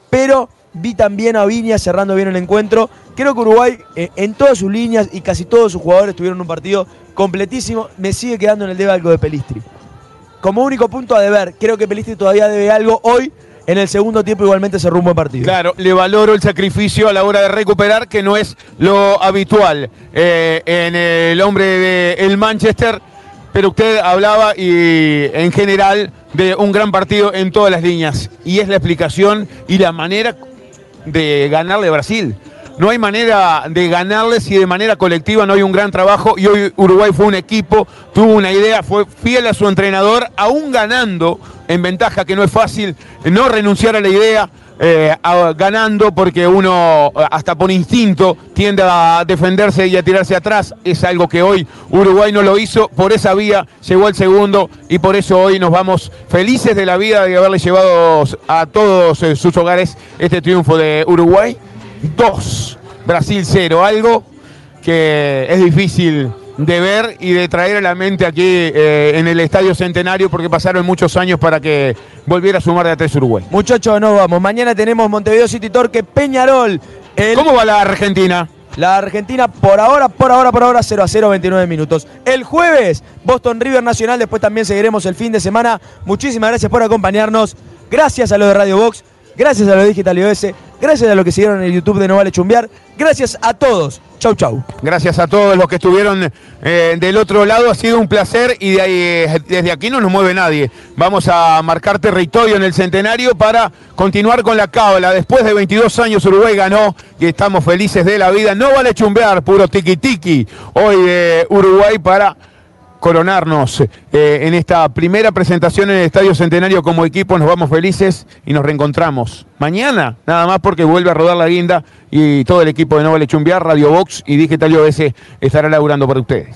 pero Vi también a Viña cerrando bien el encuentro. Creo que Uruguay en todas sus líneas y casi todos sus jugadores tuvieron un partido completísimo. Me sigue quedando en el debe algo de Pelistri. Como único punto a deber, creo que Pelistri todavía debe algo hoy. En el segundo tiempo igualmente se rumbo el partido. Claro, le valoro el sacrificio a la hora de recuperar, que no es lo habitual eh, en el hombre del Manchester. Pero usted hablaba y en general de un gran partido en todas las líneas. Y es la explicación y la manera de ganarle Brasil. No hay manera de ganarle si de manera colectiva no hay un gran trabajo y hoy Uruguay fue un equipo, tuvo una idea, fue fiel a su entrenador, aún ganando en ventaja que no es fácil no renunciar a la idea, eh, ganando porque uno eh, hasta por instinto tiende a defenderse y a tirarse atrás. Es algo que hoy Uruguay no lo hizo, por esa vía llegó al segundo y por eso hoy nos vamos felices de la vida de haberle llevado a todos eh, sus hogares este triunfo de Uruguay. Dos, Brasil cero, algo que es difícil de ver y de traer a la mente aquí eh, en el Estadio Centenario porque pasaron muchos años para que volviera a sumar de a tres Uruguay. Muchachos, nos vamos. Mañana tenemos Montevideo City Torque Peñarol. El- ¿Cómo va la Argentina? La Argentina por ahora, por ahora, por ahora 0 a 0, 29 minutos. El jueves, Boston River Nacional. Después también seguiremos el fin de semana. Muchísimas gracias por acompañarnos. Gracias a lo de Radio Box. Gracias a lo de Digital iOS. Gracias a los que siguieron en el YouTube de No Vale Chumbear. Gracias a todos. Chau, chau. Gracias a todos los que estuvieron eh, del otro lado, ha sido un placer y de ahí, eh, desde aquí no nos mueve nadie. Vamos a marcar territorio en el centenario para continuar con la cábala. Después de 22 años Uruguay ganó y estamos felices de la vida. No vale chumbear, puro tiki tiki hoy de Uruguay para coronarnos eh, en esta primera presentación en el Estadio Centenario como equipo. Nos vamos felices y nos reencontramos mañana, nada más porque vuelve a rodar la guinda y todo el equipo de No Vale Chumbear, Radio Box y Digital OS estará laburando para ustedes.